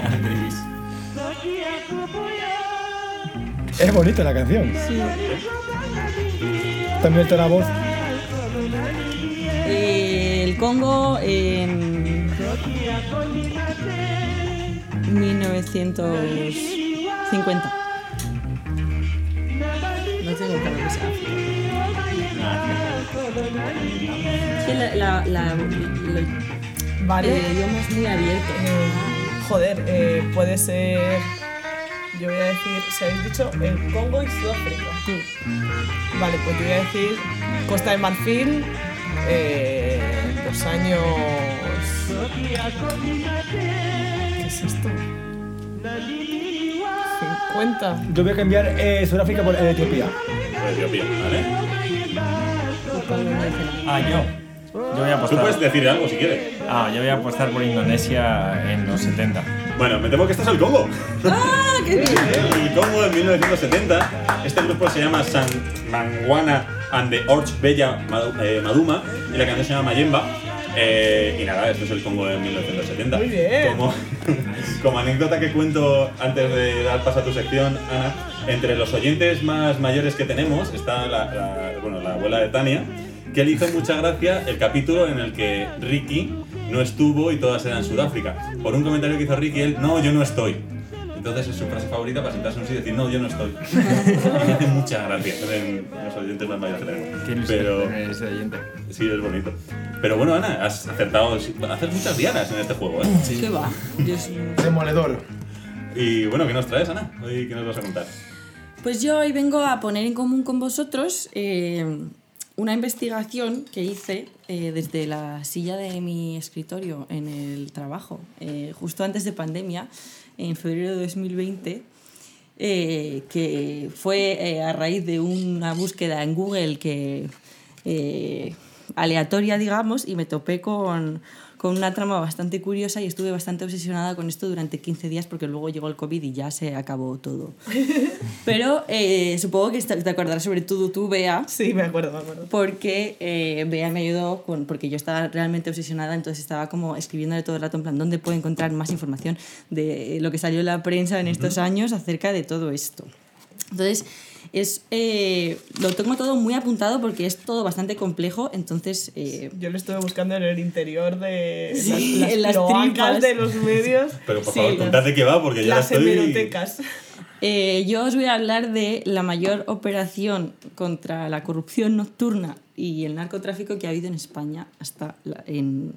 Speaker 4: Es bonita la canción. También está la voz.
Speaker 5: Eh, el Congo en 1950. No tengo claro que sea. Que la, la, la- la-
Speaker 3: Vale.
Speaker 5: el idioma es muy abierto.
Speaker 3: Eh, joder, eh, puede ser. Yo voy a decir, si habéis dicho el Congo y Sudáfrica. Vale, pues yo voy a decir Costa de Marfil, eh, los años. ¿Qué es esto? 50.
Speaker 4: Yo voy a cambiar eh, Sudáfrica por Etiopía.
Speaker 1: Por Etiopía, ¿vale?
Speaker 2: Ah, yo. Yo voy a
Speaker 1: Tú puedes
Speaker 2: apostar.
Speaker 1: decir algo si quieres.
Speaker 2: Ah, yo voy a apostar por Indonesia en los 70.
Speaker 1: Bueno, me temo que este es el Congo. El Congo en 1970. Este grupo se llama San Mangwana and the Orch Bella eh, Maduma y la canción se llama Mayemba. Eh, y nada, esto es el Congo de 1970.
Speaker 3: Muy bien.
Speaker 1: Como, [laughs] como anécdota que cuento antes de dar paso a tu sección, Ana, entre los oyentes más mayores que tenemos está la, la- bueno, la abuela de Tania, que le hizo mucha gracia el capítulo en el que Ricky no estuvo y todas eran Sudáfrica. Por un comentario que hizo Ricky, él, no, yo no estoy. Entonces es su frase favorita para sentarse en un sitio y decir, no, yo no estoy. [laughs] y me hace mucha gracia en los oyentes más mayores que tenemos. Pero
Speaker 2: ese oyente.
Speaker 1: sí, es bonito. Pero bueno, Ana, has acertado, haces muchas dianas en este juego, ¿eh?
Speaker 5: ¿Qué va?
Speaker 4: Demoledor.
Speaker 1: Y bueno, ¿qué nos traes, Ana? Hoy, ¿qué nos vas a contar?
Speaker 5: Pues yo hoy vengo a poner en común con vosotros eh, una investigación que hice eh, desde la silla de mi escritorio en el trabajo, eh, justo antes de pandemia, en febrero de 2020, eh, que fue eh, a raíz de una búsqueda en Google que eh, aleatoria, digamos, y me topé con, con una trama bastante curiosa y estuve bastante obsesionada con esto durante 15 días porque luego llegó el COVID y ya se acabó todo. [laughs] Pero eh, supongo que te acordarás sobre todo tú, Bea,
Speaker 3: Sí, me acuerdo, me acuerdo.
Speaker 5: porque eh, Bea me ayudó con, porque yo estaba realmente obsesionada, entonces estaba como escribiéndole todo el rato en plan, ¿dónde puedo encontrar más información de lo que salió en la prensa en estos años acerca de todo esto? Entonces, es, eh, lo tengo todo muy apuntado porque es todo bastante complejo, entonces... eh,
Speaker 3: Yo lo estuve buscando en el interior de
Speaker 5: Sí,
Speaker 3: las,
Speaker 5: en las tripas.
Speaker 3: de los medios. [laughs]
Speaker 1: Pero por
Speaker 5: Sí,
Speaker 1: favor,
Speaker 5: las-
Speaker 1: contad de qué va, porque ya
Speaker 3: las
Speaker 1: la estoy...
Speaker 3: hemerotecas. [laughs]
Speaker 5: Eh, yo os voy a hablar de la mayor operación contra la corrupción nocturna y el narcotráfico que ha habido en España hasta la- en,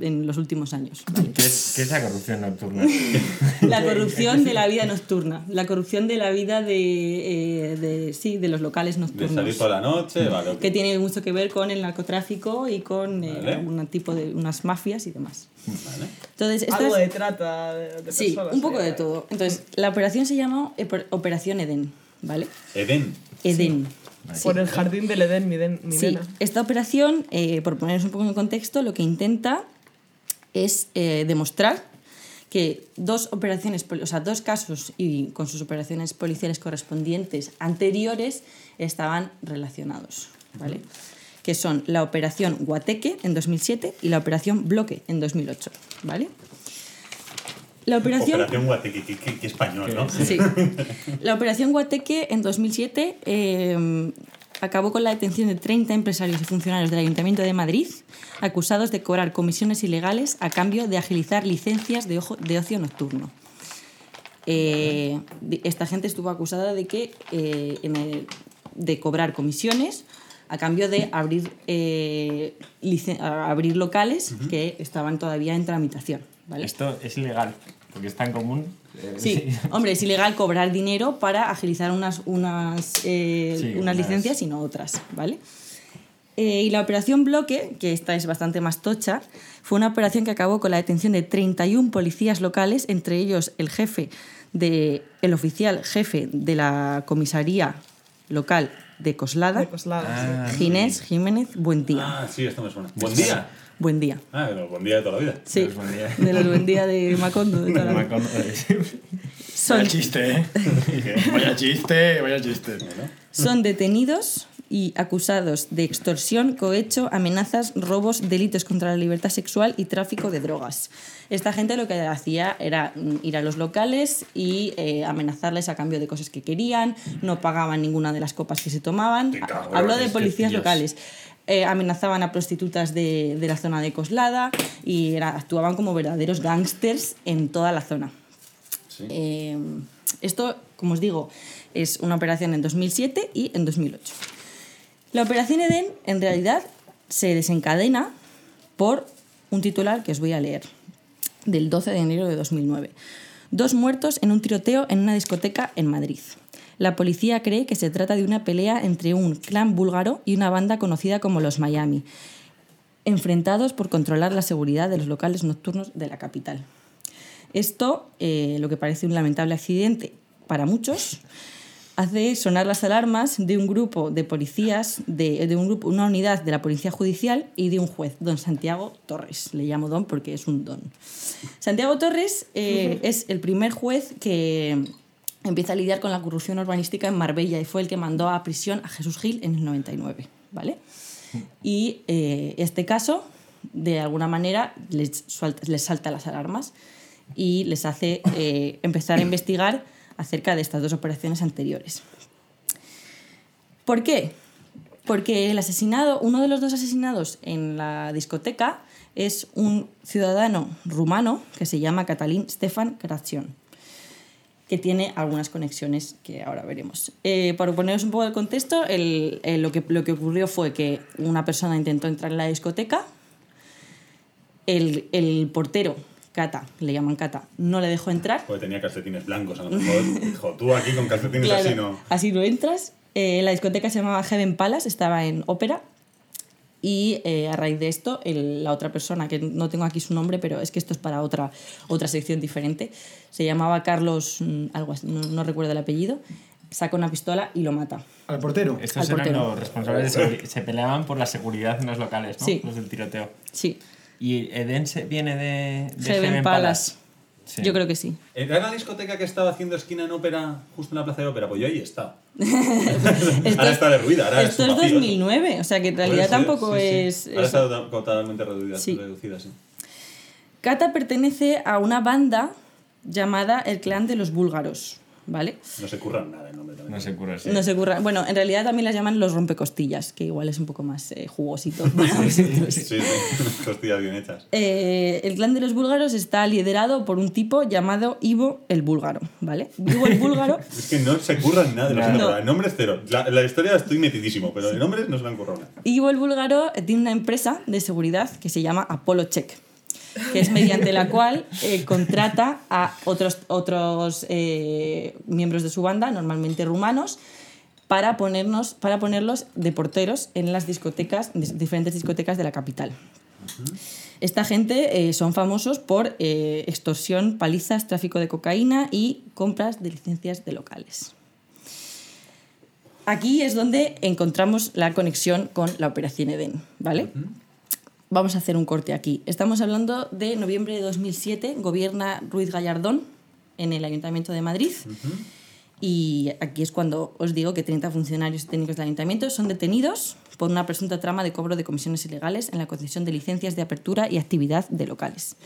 Speaker 5: en los últimos años. ¿vale?
Speaker 2: ¿Qué es, qué es la corrupción nocturna? [laughs]
Speaker 5: La corrupción de la vida nocturna, la corrupción de la vida de, eh, de- sí, de los locales
Speaker 1: De
Speaker 5: nocturnos.
Speaker 1: salir por la noche, vale.
Speaker 5: que tiene mucho que ver con el narcotráfico y con eh,
Speaker 1: Vale.
Speaker 5: algún tipo de unas mafias y demás.
Speaker 1: Vale.
Speaker 5: Entonces,
Speaker 3: Algo
Speaker 5: es-
Speaker 3: de trata de, de
Speaker 5: sí,
Speaker 3: personas.
Speaker 5: un poco de todo. Entonces, la operación se llama Epo- Operación Eden, ¿vale?
Speaker 1: Edén.
Speaker 5: Eden.
Speaker 3: Por el jardín del Edén, mi, den- mi
Speaker 5: Sí,
Speaker 3: nena.
Speaker 5: esta operación, eh, por poneros un poco en contexto, lo que intenta es eh, demostrar que dos operaciones, o sea, dos casos y con sus operaciones policiales correspondientes anteriores estaban relacionados, ¿vale? Que son la operación Guateque en 2007 y la operación Bloque en 2008, ¿vale? La operación
Speaker 1: Operación Guateque, qué, qué- qué español, ¿no?
Speaker 5: Sí. [laughs] La operación Guateque en 2007 eh, acabó con la detención de 30 empresarios y funcionarios del Ayuntamiento de Madrid acusados de cobrar comisiones ilegales a cambio de agilizar licencias de, ojo- de ocio nocturno. Eh, esta gente estuvo acusada de que eh, en el- de cobrar comisiones a cambio de abrir, eh, abrir locales que estaban todavía en tramitación. ¿vale?
Speaker 2: Esto es ilegal, porque es tan común. eh,
Speaker 5: Sí, [laughs] hombre, es ilegal cobrar dinero para agilizar unas, unas, eh,
Speaker 2: Sí,
Speaker 5: unas
Speaker 2: unas-
Speaker 5: licencias y no otras, ¿vale? Eh, y la operación Bloque, que esta es bastante más tocha, fue una operación que acabó con la detención de 31 policías locales, entre ellos el jefe de, el oficial jefe de la comisaría local de Coslada,
Speaker 3: De Coslada,
Speaker 2: Ah,
Speaker 5: Ginés Jiménez Buendía.
Speaker 1: Ah, sí, esto me suena. Buen día.
Speaker 5: Buen día.
Speaker 1: Ah, pero buen día de toda la vida.
Speaker 5: Sí,
Speaker 2: buen día.
Speaker 5: de los Buen Día de [laughs] Macondo. De toda la vida. Son,
Speaker 4: Vaya chiste, ¿eh? [laughs] vaya chiste, vaya chiste.
Speaker 5: Son detenidos y acusados de extorsión, cohecho, amenazas, robos, delitos contra la libertad sexual y tráfico de drogas. Esta gente lo que hacía era mm, ir a los locales y eh, amenazarles a cambio de cosas que querían, no pagaban ninguna de las copas que se tomaban. Hablo de policías locales. Eh, amenazaban a prostitutas de, de la zona de Coslada y era- actuaban como verdaderos gángsters en toda la zona.
Speaker 1: Sí.
Speaker 5: Eh, esto, como os digo, es una operación en 2007 y en 2008. La operación Eden, en realidad, se desencadena por un titular que os voy a leer, del 12 de enero de 2009. Dos muertos en un tiroteo en una discoteca en Madrid. La policía cree que se trata de una pelea entre un clan búlgaro y una banda conocida como los Miami, enfrentados por controlar la seguridad de los locales nocturnos de la capital. Esto, eh, lo que parece un lamentable accidente para muchos, hace sonar las alarmas de un grupo de policías, de, de un grupo, una unidad de la Policía Judicial y de un juez, don Santiago Torres. Le llamo don porque es un don. Santiago Torres eh, es el primer juez que empieza a lidiar con la corrupción urbanística en Marbella y fue el que mandó a prisión a Jesús Gil en el 99. ¿vale? Y eh, este caso, de alguna manera, les, les salta las alarmas y les hace eh, empezar a investigar acerca de estas dos operaciones anteriores. ¿Por qué? Porque el asesinado, uno de los dos asesinados en la discoteca es un ciudadano rumano que se llama Catalín Stefan Karacion, que tiene algunas conexiones que ahora veremos. Eh, para poneros un poco contexto, el- el- lo, que, lo que ocurrió fue que una persona intentó entrar en la discoteca, el, el portero, Cata, le llaman Cata, no le dejó entrar.
Speaker 1: Porque tenía calcetines blancos, a lo mejor. [laughs] Dijo, tú aquí con calcetines
Speaker 5: Claro,
Speaker 1: así no.
Speaker 5: así no entras. Eh, la discoteca se llamaba Heaven Palace, estaba en ópera. Y eh, a raíz de esto, el- la otra persona, que no tengo aquí su nombre, pero es que esto es para otra, otra sección diferente, se llamaba Carlos, mm, algo así, no, no recuerdo el apellido, saca una pistola y lo mata.
Speaker 4: Al portero.
Speaker 2: Estos
Speaker 5: Al
Speaker 2: eran
Speaker 5: portero.
Speaker 2: los responsables de. Se peleaban por la seguridad en los locales, ¿no?
Speaker 5: Sí.
Speaker 2: Los del tiroteo.
Speaker 5: Sí,
Speaker 2: ¿Y Eden se viene de, de
Speaker 5: Heaven,
Speaker 2: Heaven
Speaker 5: Palace.
Speaker 2: Sí.
Speaker 5: Yo creo que sí.
Speaker 1: ¿Era la discoteca que estaba haciendo esquina en ópera, justo en la plaza de ópera? Pues yo ahí.
Speaker 5: Esto
Speaker 1: ahora
Speaker 5: es- [laughs]
Speaker 1: está derruida, ahora
Speaker 5: Esto
Speaker 1: es
Speaker 5: es
Speaker 1: vacío.
Speaker 5: 2009, o sea que en realidad
Speaker 1: ser,
Speaker 5: tampoco
Speaker 1: sí, sí.
Speaker 5: es...
Speaker 1: Ahora
Speaker 5: eso.
Speaker 1: está to- totalmente reducida,
Speaker 5: Sí.
Speaker 1: reducida, sí.
Speaker 5: Cata pertenece a una banda llamada el Clan de los Búlgaros, ¿vale?
Speaker 1: No se curran nada el nombre también.
Speaker 2: No se cura así.
Speaker 5: No se curra. Bueno, en realidad también las llaman los rompecostillas, que igual es un poco más eh, jugosito [laughs] para.
Speaker 1: Sí, sí, [laughs] costillas bien hechas.
Speaker 5: Eh, el clan de los búlgaros está liderado por un tipo llamado Ivo el búlgaro, ¿vale? Ivo el búlgaro [laughs]
Speaker 1: Es que no se curran nada de los
Speaker 2: No.
Speaker 1: nombres. El nombre es cero. La, la historia estoy metidísimo, pero de nombres no se me han currado nada.
Speaker 5: Ivo el búlgaro tiene una empresa de seguridad que se llama Apollo Check, que es mediante la cual eh, contrata a otros, otros eh, miembros de su banda, normalmente rumanos, para, ponernos, para ponerlos de porteros en las discotecas, dis- diferentes discotecas de la capital. Esta gente eh, son famosos por eh, extorsión, palizas, tráfico de cocaína y compras de licencias de locales. Aquí es donde encontramos la conexión con la Operación Edén, ¿vale? Vamos a hacer un corte aquí. Estamos hablando de noviembre de 2007, gobierna Ruiz Gallardón en el Ayuntamiento de Madrid. Y aquí es cuando os digo que 30 funcionarios y técnicos del ayuntamiento son detenidos por una presunta trama de cobro de comisiones ilegales en la concesión de licencias de apertura y actividad de locales.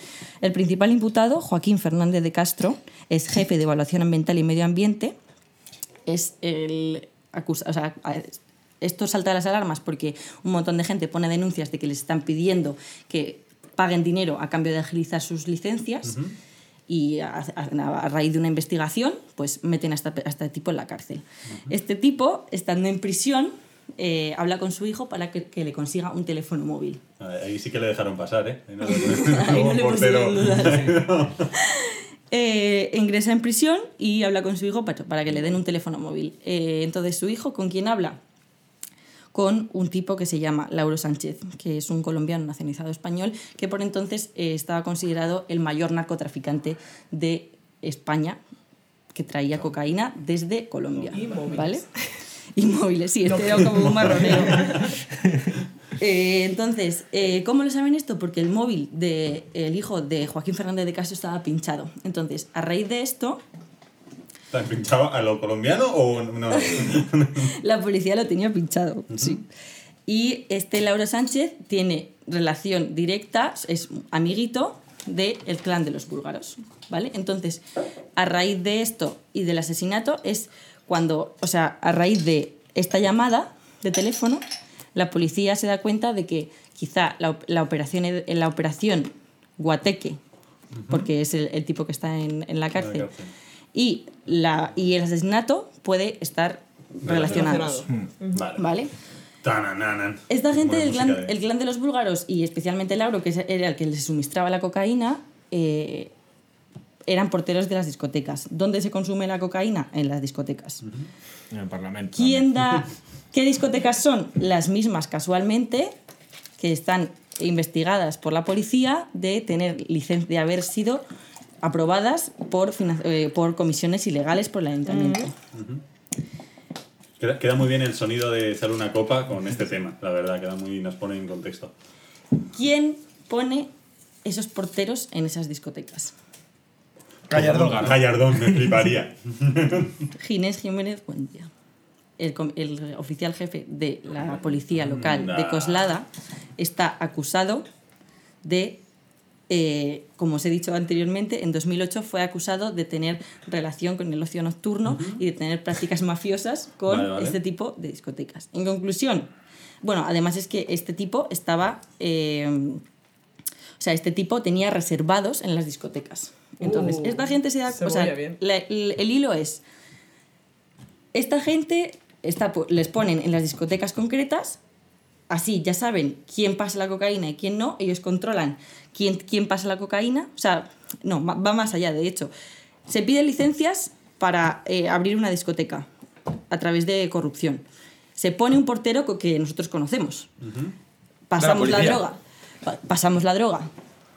Speaker 5: El principal imputado, Joaquín Fernández de Castro, es jefe de evaluación ambiental y medio ambiente. Es el acusa- o sea, a- esto salta las alarmas porque un montón de gente pone denuncias de que les están pidiendo que paguen dinero a cambio de agilizar sus licencias y a, a- a raíz de una investigación pues meten a, esta- a este tipo en la cárcel. Este tipo, estando en prisión, eh, habla con su hijo para que, que le consiga un teléfono móvil.
Speaker 1: Ahí sí que le dejaron pasar, ¿eh? [laughs] Ahí no,
Speaker 5: Ahí [laughs] no le
Speaker 1: portero.
Speaker 5: pusieron dudas. Eh, ingresa en prisión y habla con su hijo para, para que le den un teléfono móvil. Eh, entonces, su hijo, ¿con quién habla? Con un tipo que se llama Lauro Sánchez, que es un colombiano nacionalizado español, que por entonces eh, estaba considerado el mayor narcotraficante de España, que traía cocaína desde Colombia.
Speaker 3: Y móviles.
Speaker 5: ¿Vale? Y móviles, sí, este era como un marroneo. [laughs] Eh, entonces, eh, ¿cómo lo saben esto? Porque el móvil del hijo de Joaquín Fernández de Castro estaba pinchado. Entonces, a raíz de esto,
Speaker 1: ¿Te has pinchado a lo colombiano o no? [laughs]
Speaker 5: la policía lo tenía pinchado. Sí. Y este Lauro Sánchez tiene relación directa, es amiguito del clan de los búlgaros. ¿Vale? Entonces, a raíz de esto y del asesinato es cuando, o sea, a raíz de esta llamada de teléfono, la policía se da cuenta de que quizá la, la operación, la operación Guateque, porque es el, el tipo que está en, en la cárcel,
Speaker 1: cárcel.
Speaker 5: Y, la, y el asesinato puede estar relacionados.
Speaker 3: Relacionado.
Speaker 1: Vale.
Speaker 5: ¿Vale? Esta gente,
Speaker 1: Buena
Speaker 5: el clan,
Speaker 1: de-
Speaker 5: el clan de los búlgaros y especialmente Lauro, que es- era el que les suministraba la cocaína, eh, eran porteros de las discotecas. ¿Dónde se consume la cocaína? En las discotecas.
Speaker 2: En el Parlamento.
Speaker 5: ¿Quién da [laughs] qué discotecas son? Las mismas casualmente que están investigadas por la policía de tener licencia de haber sido aprobadas por, eh, por comisiones ilegales por el ayuntamiento.
Speaker 1: Queda, queda muy bien el sonido de sale una copa con este tema, la verdad, queda muy, nos pone en contexto.
Speaker 5: ¿Quién pone esos porteros en esas discotecas?
Speaker 4: Gallardón.
Speaker 1: Gallardón, me fliparía. [laughs]
Speaker 5: Ginés Jiménez Buendía, el, oficial jefe de la policía local de. Coslada, está acusado de, eh, como os he dicho anteriormente, en 2008 fue acusado de tener relación con el ocio nocturno y de tener prácticas mafiosas con
Speaker 1: Vale, vale.
Speaker 5: este tipo de discotecas. En conclusión, bueno, además es que este tipo estaba... eh, o sea, este tipo tenía reservados en las discotecas. Entonces,
Speaker 3: Uh,
Speaker 5: esta gente se da...
Speaker 3: se
Speaker 5: o sea,
Speaker 3: bien.
Speaker 5: la- el, el hilo es... Esta gente está, les ponen en las discotecas concretas, así ya saben quién pasa la cocaína y quién no, ellos controlan quién, quién pasa la cocaína, o sea, no, va más allá, de hecho. Se piden licencias para eh, abrir una discoteca a través de corrupción. Se pone un portero que nosotros conocemos. Pasamos la, droga. pa- Pasamos la droga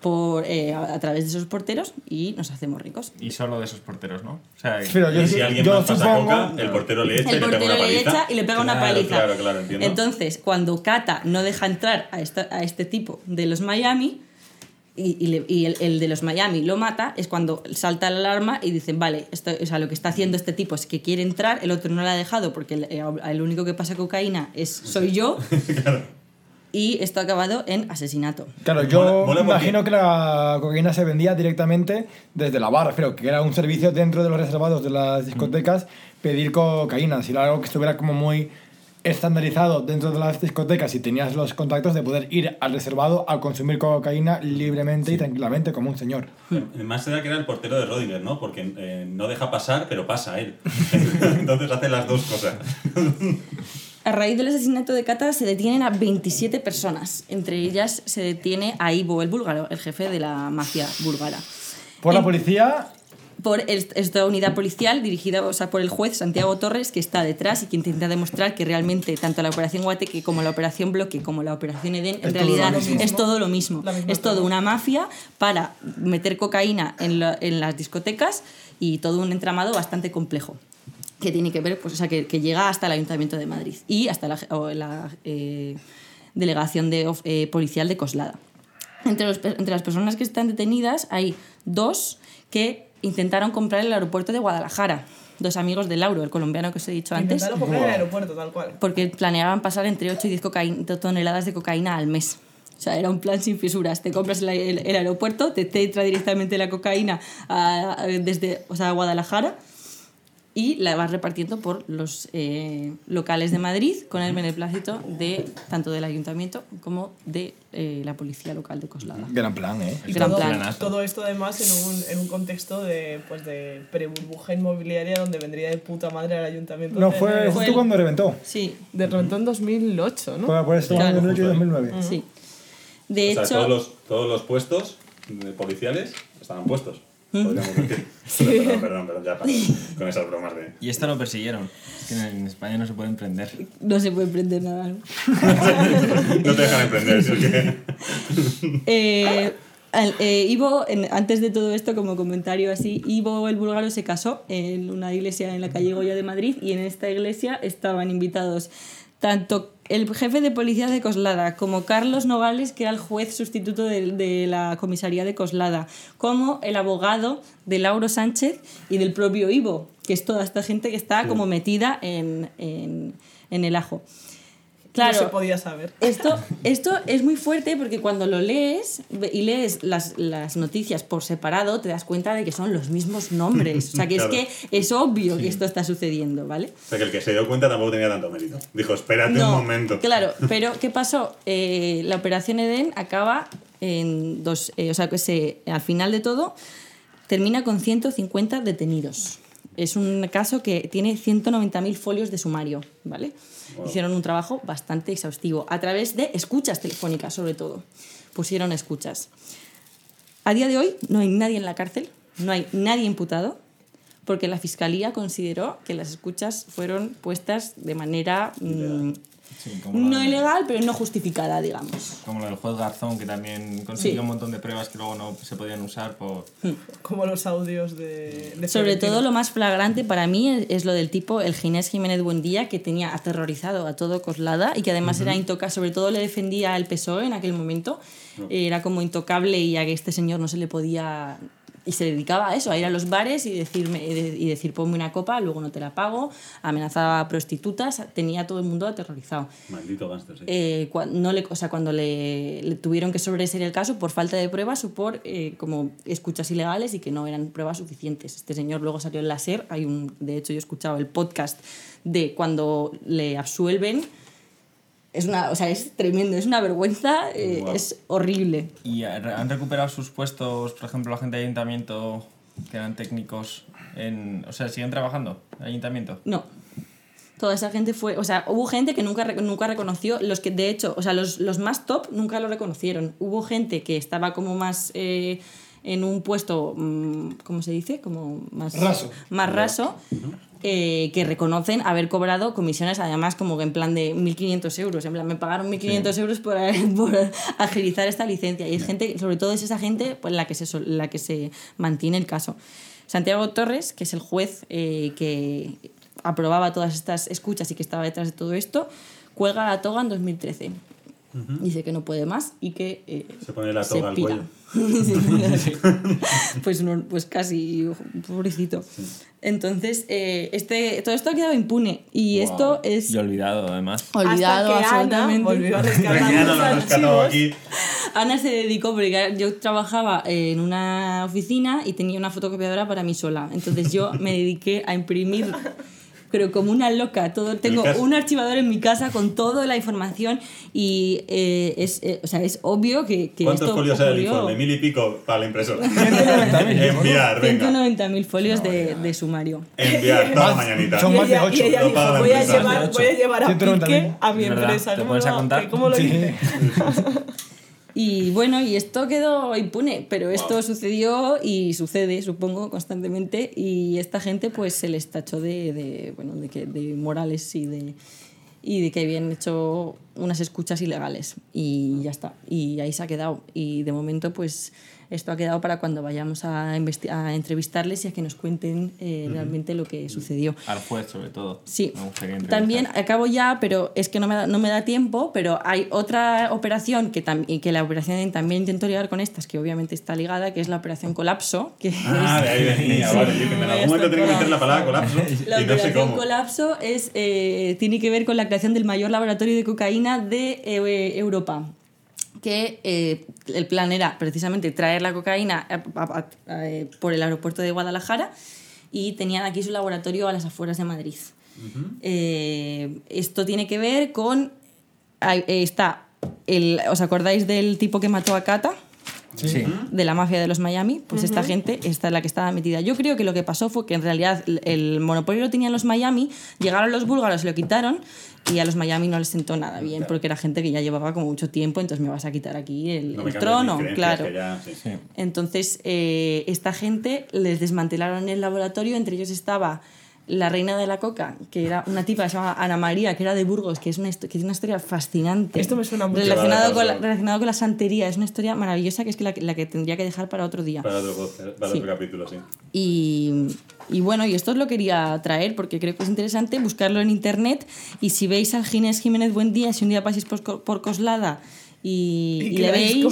Speaker 5: por, eh, a, a través de esos porteros y nos hacemos ricos.
Speaker 2: Y solo de esos porteros, ¿no? O sea,
Speaker 4: Pero yo,
Speaker 1: si alguien
Speaker 4: yo
Speaker 1: más pasa
Speaker 4: supongo.
Speaker 1: coca, el portero le echa
Speaker 5: El
Speaker 1: y le pega
Speaker 5: portero
Speaker 1: una
Speaker 5: le
Speaker 1: paliza.
Speaker 5: echa y le pega una
Speaker 1: Claro,
Speaker 5: paliza.
Speaker 1: Claro, claro, entiendo.
Speaker 5: Entonces, cuando Cata no deja entrar a, esta- a este tipo de los Miami y, y le- y el, el de los Miami lo mata, es cuando salta la alarma y dicen, vale, esto, o sea, lo que está haciendo este tipo es que quiere entrar, el otro no lo ha dejado porque el, el único que pasa cocaína es, soy yo. [laughs] y esto ha acabado en asesinato.
Speaker 4: Claro, yo
Speaker 1: Mola- mola
Speaker 4: me
Speaker 1: porque-
Speaker 4: imagino que la cocaína se vendía directamente desde la barra, pero que era un servicio dentro de los reservados de las discotecas pedir cocaína. Si era algo que estuviera como muy estandarizado dentro de las discotecas y tenías los contactos de poder ir al reservado a consumir cocaína libremente y tranquilamente como un señor.
Speaker 1: Más era que era el portero de Rodinger, ¿no? Porque eh, no deja pasar, pero pasa él. [laughs] Entonces hace las dos cosas.
Speaker 5: A raíz del asesinato de Cata se detienen a 27 personas. Entre ellas se detiene a Ivo, el búlgaro, el jefe de la mafia búlgara.
Speaker 4: Por la policía,
Speaker 5: por esta unidad policial dirigida o sea, por el juez Santiago Torres, que está detrás y que intenta demostrar que realmente tanto la operación Guateque como la operación Bloque como la operación Eden en realidad es todo lo mismo. Es todo una mafia para meter cocaína en, la- en las discotecas y todo un entramado bastante complejo que tiene que ver, pues, o sea, que, que llega hasta el Ayuntamiento de Madrid y hasta la, o la, eh, delegación de, of- eh, policial de Coslada. Entre, los entre las personas que están detenidas hay dos que intentaron comprar el aeropuerto de Guadalajara. Dos amigos de Lauro, el colombiano que os he dicho antes,
Speaker 3: Intentaron comprar el aeropuerto, tal cual.
Speaker 5: porque planeaban pasar entre 8 y 10 cocaín- toneladas de cocaína al mes. O sea, era un plan sin fisuras. Te compras el, el- el aeropuerto, te, te entra directamente la cocaína a- a- desde o sea, a Guadalajara y la vas repartiendo por los eh, locales de Madrid con el beneplácito de tanto del ayuntamiento como de eh, la policía local de Coslada.
Speaker 4: gran plan, ¿eh?
Speaker 5: Gran
Speaker 3: todo,
Speaker 5: plan.
Speaker 3: Todo esto además en un, en un contexto de, pues de pre-burbuja inmobiliaria donde vendría de puta madre al ayuntamiento.
Speaker 4: No, fue justo cuando reventó.
Speaker 5: Sí,
Speaker 3: De reventó en 2008, ¿no?
Speaker 4: Fue por esto
Speaker 5: Claro.
Speaker 4: en 2008 y
Speaker 1: Justo ahí.
Speaker 4: 2009.
Speaker 5: sí. De
Speaker 1: o sea,
Speaker 5: hecho,
Speaker 1: todos los, todos los puestos de policiales estaban puestos. Podríamos [laughs] decir. [laughs] Perdón, perdón, perdón, ya para con esas bromas de.
Speaker 2: Y esto lo persiguieron. Es que en España no se pueden prender.
Speaker 5: no se puede prender nada. [laughs] ¿no?
Speaker 1: No te dejan emprender, si es que.
Speaker 5: Eh, eh, Ivo, en- antes de todo esto, como comentario así, Ivo el búlgaro se casó en una iglesia en la calle Goya de Madrid y en esta iglesia estaban invitados tanto el jefe de policía de Coslada como Carlos Nogales, que era el juez sustituto de, de la comisaría de Coslada, como el abogado de Lauro Sánchez y del propio Ivo, que es toda esta gente que está como metida en, en- en el ajo. Claro,
Speaker 3: No se podía saber.
Speaker 5: esto, [laughs] esto es muy fuerte porque cuando lo lees y lees las, las noticias por separado, te das cuenta de que son los mismos nombres. O sea, que
Speaker 1: Claro.
Speaker 5: es que es obvio que esto está sucediendo, ¿vale?
Speaker 1: O sea, que el que se dio cuenta tampoco tenía tanto mérito. Dijo, espérate un momento.
Speaker 5: Claro, [laughs] pero ¿qué pasó? Eh, la operación Eden acaba en dos. eh, o sea, que se, al final de todo termina con 150 detenidos. Es un caso que tiene 190.000 folios de sumario, ¿vale? Hicieron un trabajo bastante exhaustivo, a través de escuchas telefónicas, sobre todo. Pusieron escuchas. A día de hoy no hay nadie en la cárcel, no hay nadie imputado, porque la fiscalía consideró que las escuchas fueron puestas de manera mm,
Speaker 2: Sí,
Speaker 5: no
Speaker 2: de-
Speaker 5: ilegal, pero no justificada, digamos.
Speaker 2: como lo del juez Garzón, que también consiguió
Speaker 5: Sí.
Speaker 2: un montón de pruebas que luego no se podían usar por...
Speaker 3: Como los audios de. de
Speaker 5: Sobre
Speaker 3: Florentino.
Speaker 5: todo lo más flagrante para mí es, lo del tipo, el Ginés Jiménez Buendía, que tenía aterrorizado a todo Coslada y que además era intocable, sobre todo le defendía al PSOE en aquel momento, era como intocable y a que este señor no se le podía... Y se dedicaba a eso, a ir a los bares y, decirme, y decir ponme una copa, luego no te la pago, amenazaba a prostitutas, tenía a todo el mundo aterrorizado.
Speaker 1: Maldito gánster, sí.
Speaker 5: eh, no le, o sea, cuando le, le tuvieron que sobreseer el caso por falta de pruebas o por eh, como escuchas ilegales y que no eran pruebas suficientes. Este señor luego salió en la SER, hay un, de hecho yo he escuchado el podcast de cuando le absuelven. Es, una, o sea, es tremendo, es una vergüenza, eh, es horrible.
Speaker 2: ¿Y han recuperado sus puestos, por ejemplo, la gente de ayuntamiento que eran técnicos en... O sea, ¿siguen trabajando en ayuntamiento?
Speaker 5: No. Toda esa gente fue, o sea, hubo gente que nunca, nunca reconoció, los que de hecho, o sea, los, los más top nunca lo reconocieron. Hubo gente que estaba como más eh, en un puesto, mm, ¿cómo se dice? Como más
Speaker 4: Raso.
Speaker 5: Más raso, eh, que reconocen haber cobrado comisiones, además, como que en plan de 1.500 euros. En plan, me pagaron 1.500 euros por, [laughs] por agilizar esta licencia. Y es gente, sobre todo es esa gente pues, la, que se, la que se mantiene el caso. Santiago Torres, que es el juez eh, que aprobaba todas estas escuchas y que estaba detrás de todo esto, cuelga la toga en 2013. Dice que no puede más y que eh,
Speaker 1: Se pone la toga al
Speaker 5: pira. [laughs] [laughs] pues, no, pues casi, pobrecito. Entonces, eh, este, todo esto ha quedado impune y esto es
Speaker 2: Y olvidado, además.
Speaker 5: olvidado
Speaker 3: Hasta que Ana
Speaker 5: absolutamente.
Speaker 3: volvió a [laughs] rescatar
Speaker 1: Mañana
Speaker 3: los
Speaker 1: lo rescató
Speaker 3: archivos.
Speaker 1: aquí.
Speaker 5: Ana se dedicó, porque yo trabajaba en una oficina y tenía una fotocopiadora para mí sola. Entonces yo me dediqué a imprimir, pero como una loca. Todo, tengo un archivador en mi casa con toda la información y eh, es, eh, o sea, es obvio que, que
Speaker 1: ¿Cuántos
Speaker 5: esto
Speaker 1: folios era el informe? Mil y pico para la impresora.
Speaker 4: 190.000,
Speaker 1: Enviar, venga.
Speaker 5: 190.000 folios de, de sumario.
Speaker 1: Enviar toda mañanita.
Speaker 4: son
Speaker 3: Y
Speaker 4: más de
Speaker 3: ella, y
Speaker 4: ocho.
Speaker 3: ella
Speaker 1: Lo
Speaker 3: dijo, voy a, llevar, voy a llevar a
Speaker 4: 190.000.
Speaker 3: Piqué a mi empresa.
Speaker 2: ¿te
Speaker 3: ¿Cómo
Speaker 2: pones a
Speaker 3: lo-
Speaker 2: contar?
Speaker 3: ¿Cómo lo
Speaker 4: Sí.
Speaker 3: hice?
Speaker 5: Y bueno, y esto quedó impune, pero esto sucedió y sucede, supongo, constantemente. Y esta gente, pues se les tachó de, de, bueno, de, que, de morales y de, y de que habían hecho unas escuchas ilegales. Y ya está. Y ahí se ha quedado. Y de momento, pues esto ha quedado para cuando vayamos a, a entrevistarles y a que nos cuenten eh, realmente lo que sucedió.
Speaker 2: Al juez, sobre todo.
Speaker 5: Sí, también acabo ya, pero es que no me da, no me da tiempo, pero hay otra operación que, que la operación también intento ligar con estas, que obviamente está ligada, que es la operación colapso, que
Speaker 1: Ah, de ahí venía, [laughs] vale. Yo que en algún momento tengo que meter la palabra colapso
Speaker 5: la
Speaker 1: y no sé
Speaker 5: operación
Speaker 1: cómo.
Speaker 5: colapso es, eh, tiene que ver con la creación del mayor laboratorio de cocaína de eh, Europa. Que eh, el plan era precisamente traer la cocaína a- a- a- eh, por el aeropuerto de Guadalajara y tenían aquí su laboratorio a las afueras de Madrid. Eh, esto tiene que ver con. eh, está. El, ¿Os acordáis del tipo que mató a Cata?
Speaker 2: Sí.
Speaker 5: de la mafia de los Miami, pues esta gente, esta es la que estaba metida. Yo creo que lo que pasó fue que en realidad el- el monopolio lo tenían los Miami, llegaron los búlgaros, se lo quitaron y a los Miami no les sentó nada bien, porque era gente que ya llevaba como mucho tiempo, entonces me vas a quitar aquí el,
Speaker 1: No
Speaker 5: trono, claro.
Speaker 1: que ya, sí.
Speaker 2: Sí.
Speaker 5: Entonces, eh, esta gente les desmantelaron el laboratorio, entre ellos estaba la reina de la coca, que era una tipa que se llama Ana María, que era de Burgos, que es una, que tiene una historia fascinante.
Speaker 3: Esto me suena mucho.
Speaker 5: Relacionado con, la, relacionado con la santería, es una historia maravillosa que es que la, la que tendría que dejar para otro día.
Speaker 1: Para otro, para
Speaker 5: Sí.
Speaker 1: otro capítulo, sí.
Speaker 5: Y, y bueno, y esto os lo quería traer porque creo que es interesante buscarlo en internet. Y si veis al Ginés Jiménez Buen Día, si un día pasáis por, por Coslada y,
Speaker 3: Y
Speaker 5: y le veis,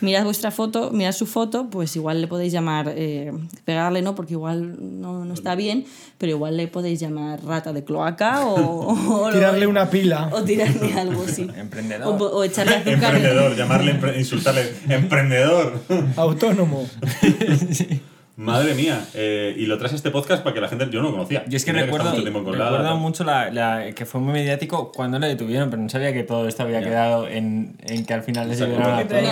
Speaker 5: mirad vuestra foto, mirad su foto, pues igual le podéis llamar, eh, pegarle no, porque igual no, no está bien, pero igual le podéis llamar rata de cloaca o, [laughs] o-
Speaker 4: Tirarle una pila.
Speaker 5: O tirarle algo, sí. [laughs]
Speaker 2: Emprendedor.
Speaker 5: O, o echarle azúcar.
Speaker 1: Emprendedor, llamarle, empre- insultarle, emprendedor.
Speaker 4: Autónomo. [laughs]
Speaker 1: Madre mía. eh, y lo traes a este podcast para que la gente. Yo no lo conocía.
Speaker 2: Yo es que
Speaker 1: Mira
Speaker 2: recuerdo,
Speaker 1: Colada,
Speaker 2: recuerdo mucho la, la- que fue muy mediático cuando lo detuvieron, pero no sabía que todo esto había
Speaker 1: Ya.
Speaker 2: quedado en, en que al final les liberaron a todos.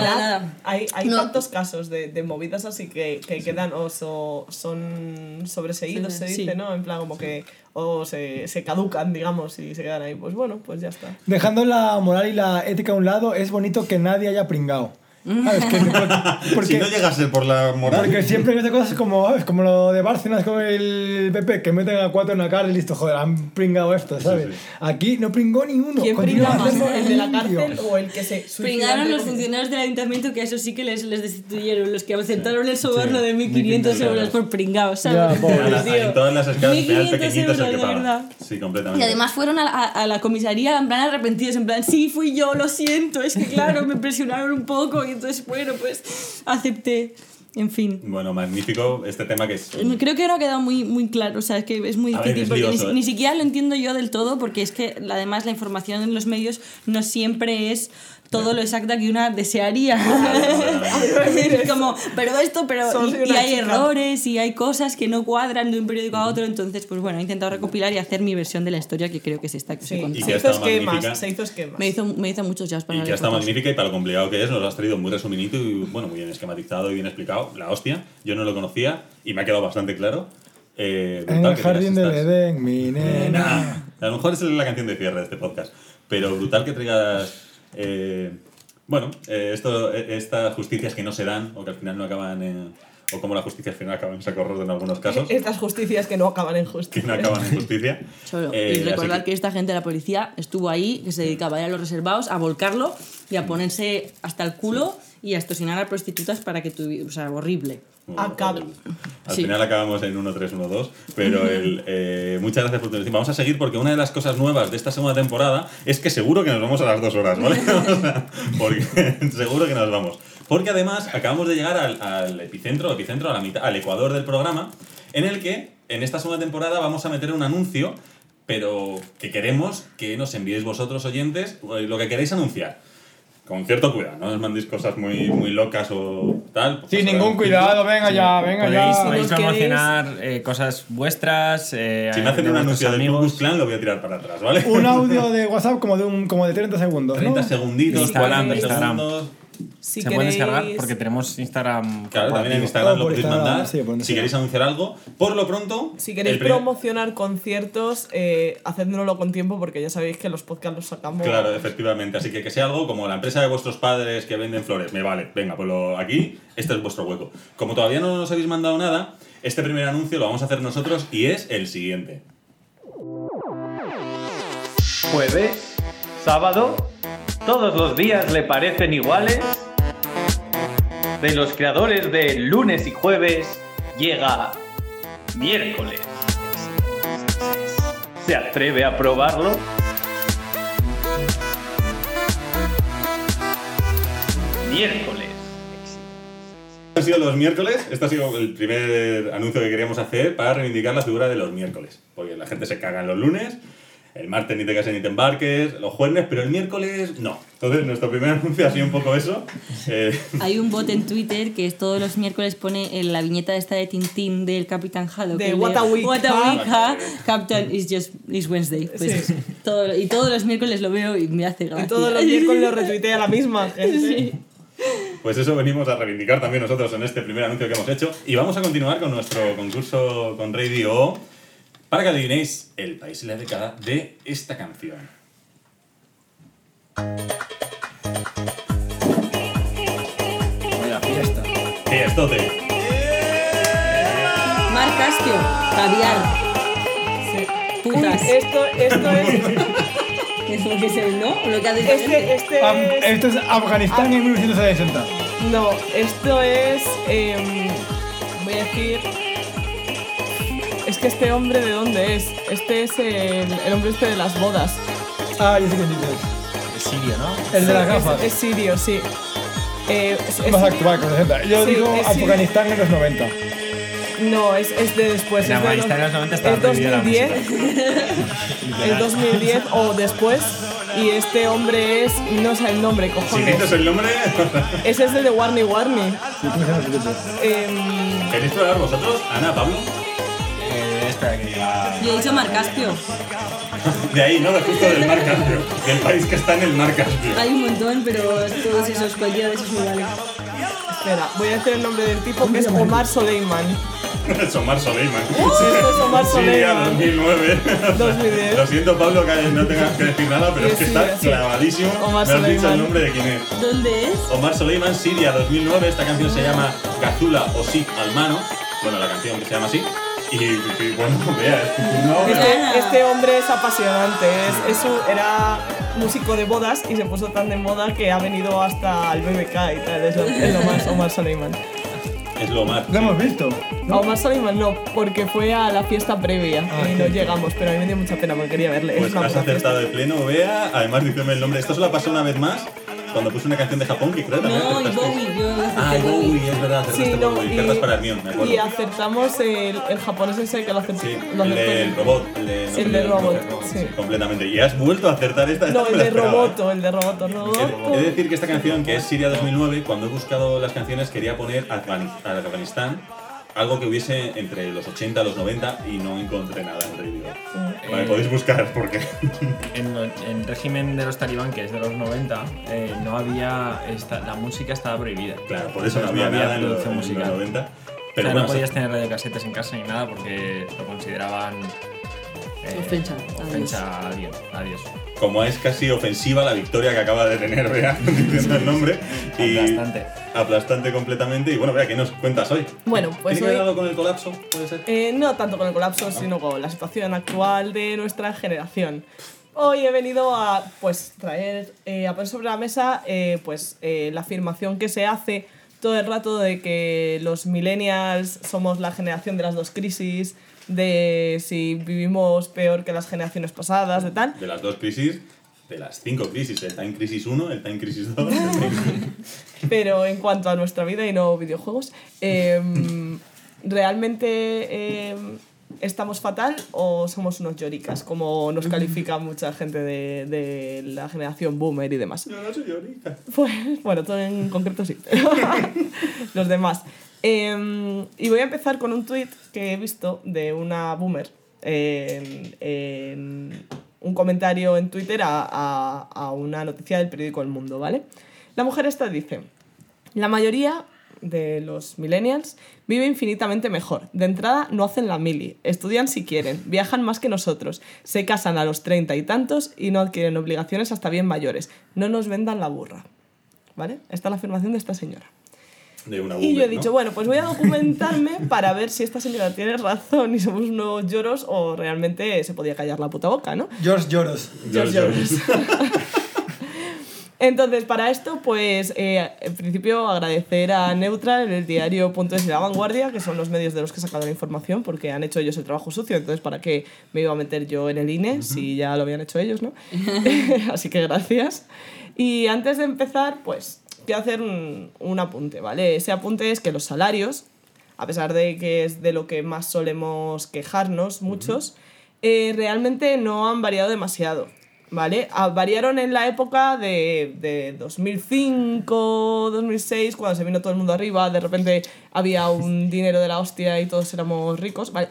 Speaker 3: Hay, hay
Speaker 5: No.
Speaker 3: tantos casos de, de movidas así que, que quedan o so- son sobreseídos, se
Speaker 5: Sí.
Speaker 3: dice, ¿no? En plan, como que o se, se caducan, digamos, y se quedan ahí. Pues bueno, pues ya está.
Speaker 4: Dejando la moral y la ética a un lado, es bonito que nadie haya pringado. ¿Sabes? Que- [laughs] por- porque,
Speaker 1: si no llegase por la moral.
Speaker 4: porque siempre hay cosas como, como lo de Bárcenas con el PP, que meten a cuatro en la cárcel y listo, joder, han pringado esto, ¿sabes?
Speaker 1: sí.
Speaker 4: Aquí no pringó ni uno.
Speaker 3: ¿Quién pringa más? [laughs] ¿El de la cárcel o el que se?
Speaker 5: Pringaron los funcionarios del ayuntamiento que a eso sí que les, les destituyeron, los que aceptaron el soborno
Speaker 1: Sí.
Speaker 5: de 1.500
Speaker 1: 1.500
Speaker 5: euros por pringados,
Speaker 4: Ya,
Speaker 5: ¿sabes?
Speaker 4: pobre.
Speaker 1: A la-
Speaker 5: Tío.
Speaker 1: en todas las escalas, al final,
Speaker 5: 1.500
Speaker 1: pequeñito es el que
Speaker 5: euros, de verdad.
Speaker 1: Sí, completamente.
Speaker 5: Y además fueron a, a- a la comisaría en plan arrepentidos, en plan, sí, fui yo, lo siento, es que claro, me presionaron un poco y entonces, bueno, pues acepté. En fin.
Speaker 1: Bueno, magnífico este tema que es.
Speaker 5: Creo que no ha quedado muy, muy claro, o sea, es que es muy difícil
Speaker 1: es
Speaker 5: porque ni,
Speaker 1: lioso, ¿eh?
Speaker 5: ni siquiera lo entiendo yo del todo porque es que además la información en los medios no siempre es todo lo exacta que una desearía. [laughs] es como, pero esto, pero y, y hay
Speaker 3: chica.
Speaker 5: errores y hay cosas que no cuadran de un periódico a otro, entonces pues bueno, he intentado recopilar y hacer mi versión de la historia que creo que es esta que os he
Speaker 3: Sí,
Speaker 5: contado.
Speaker 1: Y
Speaker 3: se
Speaker 1: que ha
Speaker 3: hizo esquemas, se hizo esquemas.
Speaker 5: Me hizo, me hizo muchos jazz para
Speaker 1: Y que está magnífica y para lo complicado que es, nos lo has traído muy resuminito y bueno, muy bien esquematizado y bien explicado. La hostia, yo no lo conocía y me ha quedado bastante claro. Eh,
Speaker 4: En
Speaker 1: brutal
Speaker 4: el
Speaker 1: que
Speaker 4: jardín del Edén, mi nena.
Speaker 1: A lo mejor es la canción de cierre de este podcast. Pero brutal que traigas. eh, bueno, eh, esto, eh, estas justicias que no se dan o que al final no acaban en. O como la justicia al final acaba en saco roto en algunos casos.
Speaker 3: Estas justicias que no acaban en
Speaker 1: Que
Speaker 3: justicia.
Speaker 1: no acaban en justicia. [laughs]
Speaker 5: Solo.
Speaker 1: Eh,
Speaker 5: y recordar que... esta gente de la policía estuvo ahí, que se dedicaba a ir a los reservados, a volcarlo y a ponerse hasta el culo y a extorsionar a prostitutas para que tuviera. O sea, horrible.
Speaker 3: Acab-
Speaker 1: Al
Speaker 5: Sí.
Speaker 1: final acabamos en 1-3-1-2, pero el, eh, muchas gracias por tu. Vamos a seguir porque una de las cosas nuevas de esta segunda temporada es que seguro que nos vamos a las dos horas, ¿vale? [laughs] O sea, porque [laughs] seguro que nos vamos. Porque además acabamos de llegar al, al epicentro, epicentro, a la mitad, al ecuador del programa, en el que en esta segunda temporada vamos a meter un anuncio, pero que queremos que nos enviéis vosotros oyentes eh, lo que queréis anunciar. Con cierto cuidado, no os mandéis cosas muy, muy locas o tal. pues
Speaker 4: Sin
Speaker 1: pasará
Speaker 4: ningún cuidado, venga ya, venga
Speaker 2: Podéis,
Speaker 4: ya.
Speaker 2: podéis promocionar eh, cosas vuestras. eh,
Speaker 1: Si me hacen un anuncio del. Klux Klan, lo voy a tirar para atrás, ¿vale?
Speaker 4: Un audio [laughs] de WhatsApp como de, un, como de 30 segundos.
Speaker 1: 30
Speaker 4: ¿no?
Speaker 1: segunditos,
Speaker 2: Instagram,
Speaker 1: 40
Speaker 2: Instagram.
Speaker 1: segundos.
Speaker 3: Si
Speaker 2: Se pueden
Speaker 3: queréis-
Speaker 2: descargar porque tenemos Instagram.
Speaker 1: Claro, también en. Instagram
Speaker 4: Oh,
Speaker 1: lo
Speaker 4: por
Speaker 1: podéis mandar.
Speaker 4: sí,
Speaker 1: si queréis anunciar algo, por lo pronto.
Speaker 3: Si queréis
Speaker 1: primer-
Speaker 3: promocionar conciertos, eh, hacednoslo con tiempo porque ya sabéis que los podcasts los sacamos.
Speaker 1: Claro, efectivamente. Así que que sea algo como la empresa de vuestros padres que venden flores. Me vale, venga, pues lo- aquí, este es vuestro hueco. Como todavía no nos habéis mandado nada, este primer anuncio lo vamos a hacer nosotros y es el siguiente.
Speaker 8: Jueves, sábado, todos los días le parecen iguales. De los creadores de lunes y jueves llega miércoles. ¿Se atreve a probarlo? Miércoles.
Speaker 1: Han sido los miércoles. Este ha sido el primer anuncio que queríamos hacer para reivindicar la figura de los miércoles. Porque la gente se caga en los lunes, el martes ni te cases ni te embarques, los jueves, pero el miércoles no. Entonces, nuestro primer anuncio ha sido un poco eso. Eh,
Speaker 5: Hay un bot en Twitter que todos los miércoles pone en la viñeta esta de Tintín del Capitán Haddock.
Speaker 3: De What a Week,
Speaker 5: What a
Speaker 3: ha.
Speaker 5: week, ha. Captain is just is Wednesday. Pues
Speaker 3: Sí.
Speaker 5: todo- y todos los miércoles lo veo y me hace gracia.
Speaker 3: Y todos los miércoles lo retuitea la misma [laughs] gente.
Speaker 5: Sí.
Speaker 1: Pues eso venimos a reivindicar también nosotros en este primer anuncio que hemos hecho. Y vamos a continuar con nuestro concurso con Radio O para que adivinéis el país y la década de esta canción.
Speaker 4: Vaya fiesta.
Speaker 1: ¿Qué es Tote?
Speaker 5: Mar Caspio, caviar. Putas.
Speaker 3: Esto, esto es. [laughs]
Speaker 5: Es lo que se ¿no? Lo que ha dicho
Speaker 3: Este, este
Speaker 4: Am-
Speaker 3: es.
Speaker 4: esto es Afganistán en 1960.
Speaker 3: No, esto es. em, voy a decir. Es que este hombre, ¿de dónde es? Este es el, el hombre este de las bodas.
Speaker 4: Ah, yo sé que dices.
Speaker 2: Es sirio, ¿no?
Speaker 4: El de las gafas.
Speaker 3: Es, es sirio, sí. Eh, es- es-
Speaker 4: Más actual con los 60. Yo
Speaker 3: Sí,
Speaker 4: digo. Afganistán en los 90.
Speaker 3: no, es, es de después.
Speaker 2: En Afganistán en los 90 estaba
Speaker 3: es
Speaker 2: prohibida la
Speaker 3: 2010. [laughs] es 2010 o después. Y este hombre es. No sé el nombre,
Speaker 1: Si
Speaker 3: cojones.
Speaker 1: dices el nombre,
Speaker 3: Ese es el de Warney Warney.
Speaker 4: Sí.
Speaker 3: Em,
Speaker 1: ¿queréis probar vosotros? Ana, Pablo.
Speaker 2: Espera que diga.
Speaker 5: Yo he dicho Mar Caspio.
Speaker 1: De ahí, ¿no? De justo del Mar Caspio. Del país que está en el Mar Caspio.
Speaker 5: Hay un montón, pero todos esos, cualquiera de esos me vale.
Speaker 3: espera, voy a decir el nombre del tipo que es Omar Soleiman. [laughs]
Speaker 1: Es Omar Soleiman.
Speaker 3: Esto es Omar
Speaker 1: Siria
Speaker 3: Soleiman.
Speaker 1: 2009.
Speaker 3: 2010.
Speaker 1: Lo siento, Pablo, que no tengas que decir nada, pero
Speaker 3: Sí,
Speaker 1: es que
Speaker 3: sí,
Speaker 1: está
Speaker 3: sí.
Speaker 1: clavadísimo.
Speaker 3: Omar
Speaker 1: Me has dicho el nombre de quién es.
Speaker 5: ¿Dónde es?
Speaker 1: Omar Soleiman, Siria 2009. Esta canción se llama Gazula o Sik Almano. Bueno, la canción que se llama así. Y, y, bueno, [laughs] vea, no,
Speaker 3: Este, este hombre es apasionante, es, es un- era músico de bodas y se puso tan de moda que ha venido hasta el BBK y tal, es lo, es lo más Omar Soleiman.
Speaker 1: es lo más.
Speaker 4: Lo hemos visto.
Speaker 3: A Omar Soleiman no, porque fue a la fiesta previa
Speaker 4: Ah,
Speaker 3: y no llegamos, pero a mí me dio mucha pena porque quería verle.
Speaker 1: Pues
Speaker 3: es
Speaker 1: has acertado de pleno, vea. Además, díceme el nombre. Esto solo pasó una vez más cuando puse una canción de Japón que creo que también
Speaker 5: No, y. Bowie. Yo
Speaker 1: Ah, Bowie, es verdad, acertaste
Speaker 3: Sí, no,
Speaker 1: Bowie.
Speaker 3: y,
Speaker 1: Cartas para Hermione, me acuerdo.
Speaker 3: y acertamos el, el japonés ese que lo acertó.
Speaker 1: Sí,
Speaker 3: lo
Speaker 1: el del robot. El de,
Speaker 3: El de robot, sí.
Speaker 1: Completamente. Y has vuelto a acertar esta. esta
Speaker 3: No,
Speaker 1: me
Speaker 3: el de. Roboto, el de Roboto,
Speaker 1: He he de
Speaker 3: Roboto.
Speaker 1: decir que esta canción, que es Siria 2009, cuando he buscado las canciones quería poner Afgani- Afganistán, algo que hubiese entre los 80 y los 90 y no encontré nada en Radio. Vale,
Speaker 2: Eh,
Speaker 1: podéis buscar porque... [laughs]
Speaker 2: En el régimen de los talibán, que es de los 90, eh, no había. esta- la música estaba prohibida.
Speaker 1: claro, por eso no había, nada en los,
Speaker 2: producción
Speaker 1: en los
Speaker 2: musical.
Speaker 1: 90.
Speaker 2: o sea,
Speaker 1: bueno,
Speaker 2: no podías tener radiocasetes en casa ni nada porque lo consideraban. Eh,
Speaker 5: Ofensa,
Speaker 2: Ofensa a alguien. Adiós.
Speaker 1: como es casi ofensiva la victoria que acaba de tener [laughs] Bea diciendo el nombre. Y
Speaker 2: Aplastante.
Speaker 1: Aplastante completamente. Y bueno, Bea, ¿qué nos cuentas hoy?
Speaker 3: Bueno, pues
Speaker 1: ¿Tiene que ver
Speaker 3: hoy-
Speaker 1: algo con el colapso? ¿Puede ser?
Speaker 3: Eh, no tanto con el colapso, sino con la situación actual de nuestra generación. Hoy he venido a pues, traer, eh, a poner sobre la mesa eh, pues, eh, la afirmación que se hace todo el rato de que los millennials somos la generación de las dos crisis, de si vivimos peor que las generaciones pasadas, de tal.
Speaker 1: De las dos crisis, de las cinco crisis, el Time Crisis 1, el Time Crisis 2. [laughs]
Speaker 3: Pero en cuanto a nuestra vida y no videojuegos, em, ¿realmente em, estamos fatal o somos unos lloricas, como nos califica mucha gente de, de la generación boomer y demás?
Speaker 1: Yo no soy llorica.
Speaker 3: Pues, bueno, tú en concreto sí. [laughs] Los demás. Em, y voy a empezar con un tuit que he visto de una boomer en, en un comentario en Twitter a una noticia del periódico El Mundo, ¿vale? La mujer esta dice, la mayoría de los millennials vive infinitamente mejor. De entrada no hacen la mili, estudian si quieren, viajan más que nosotros, se casan a los treinta y tantos y no adquieren obligaciones hasta bien mayores. No nos vendan la burra. ¿Vale? Esta es la afirmación de esta señora.
Speaker 1: De una
Speaker 3: Y yo he dicho,
Speaker 1: ¿no?
Speaker 3: bueno, pues voy a documentarme para ver si esta señora tiene razón y somos unos lloros o realmente se podía callar la puta boca, ¿no?
Speaker 4: George Lloros.
Speaker 1: Yo- yo- [laughs]
Speaker 3: Entonces, para esto, pues, eh, en principio agradecer a Neutral, el diario.es y La Vanguardia, que son los medios de los que he sacado la información, porque han hecho ellos el trabajo sucio, entonces, ¿para qué me iba a meter yo en el INE si ya lo habían hecho ellos, no? [laughs] [laughs] Así que gracias. Y antes de empezar, pues, quiero hacer un, un apunte, ¿vale? Ese apunte es que los salarios, a pesar de que es de lo que más solemos quejarnos muchos, eh, realmente no han variado demasiado. ¿Vale? Ah, variaron en la época de, de 2005, 2006, cuando se vino todo el mundo arriba, de repente había un [laughs] dinero de la hostia y todos éramos ricos. ¿vale?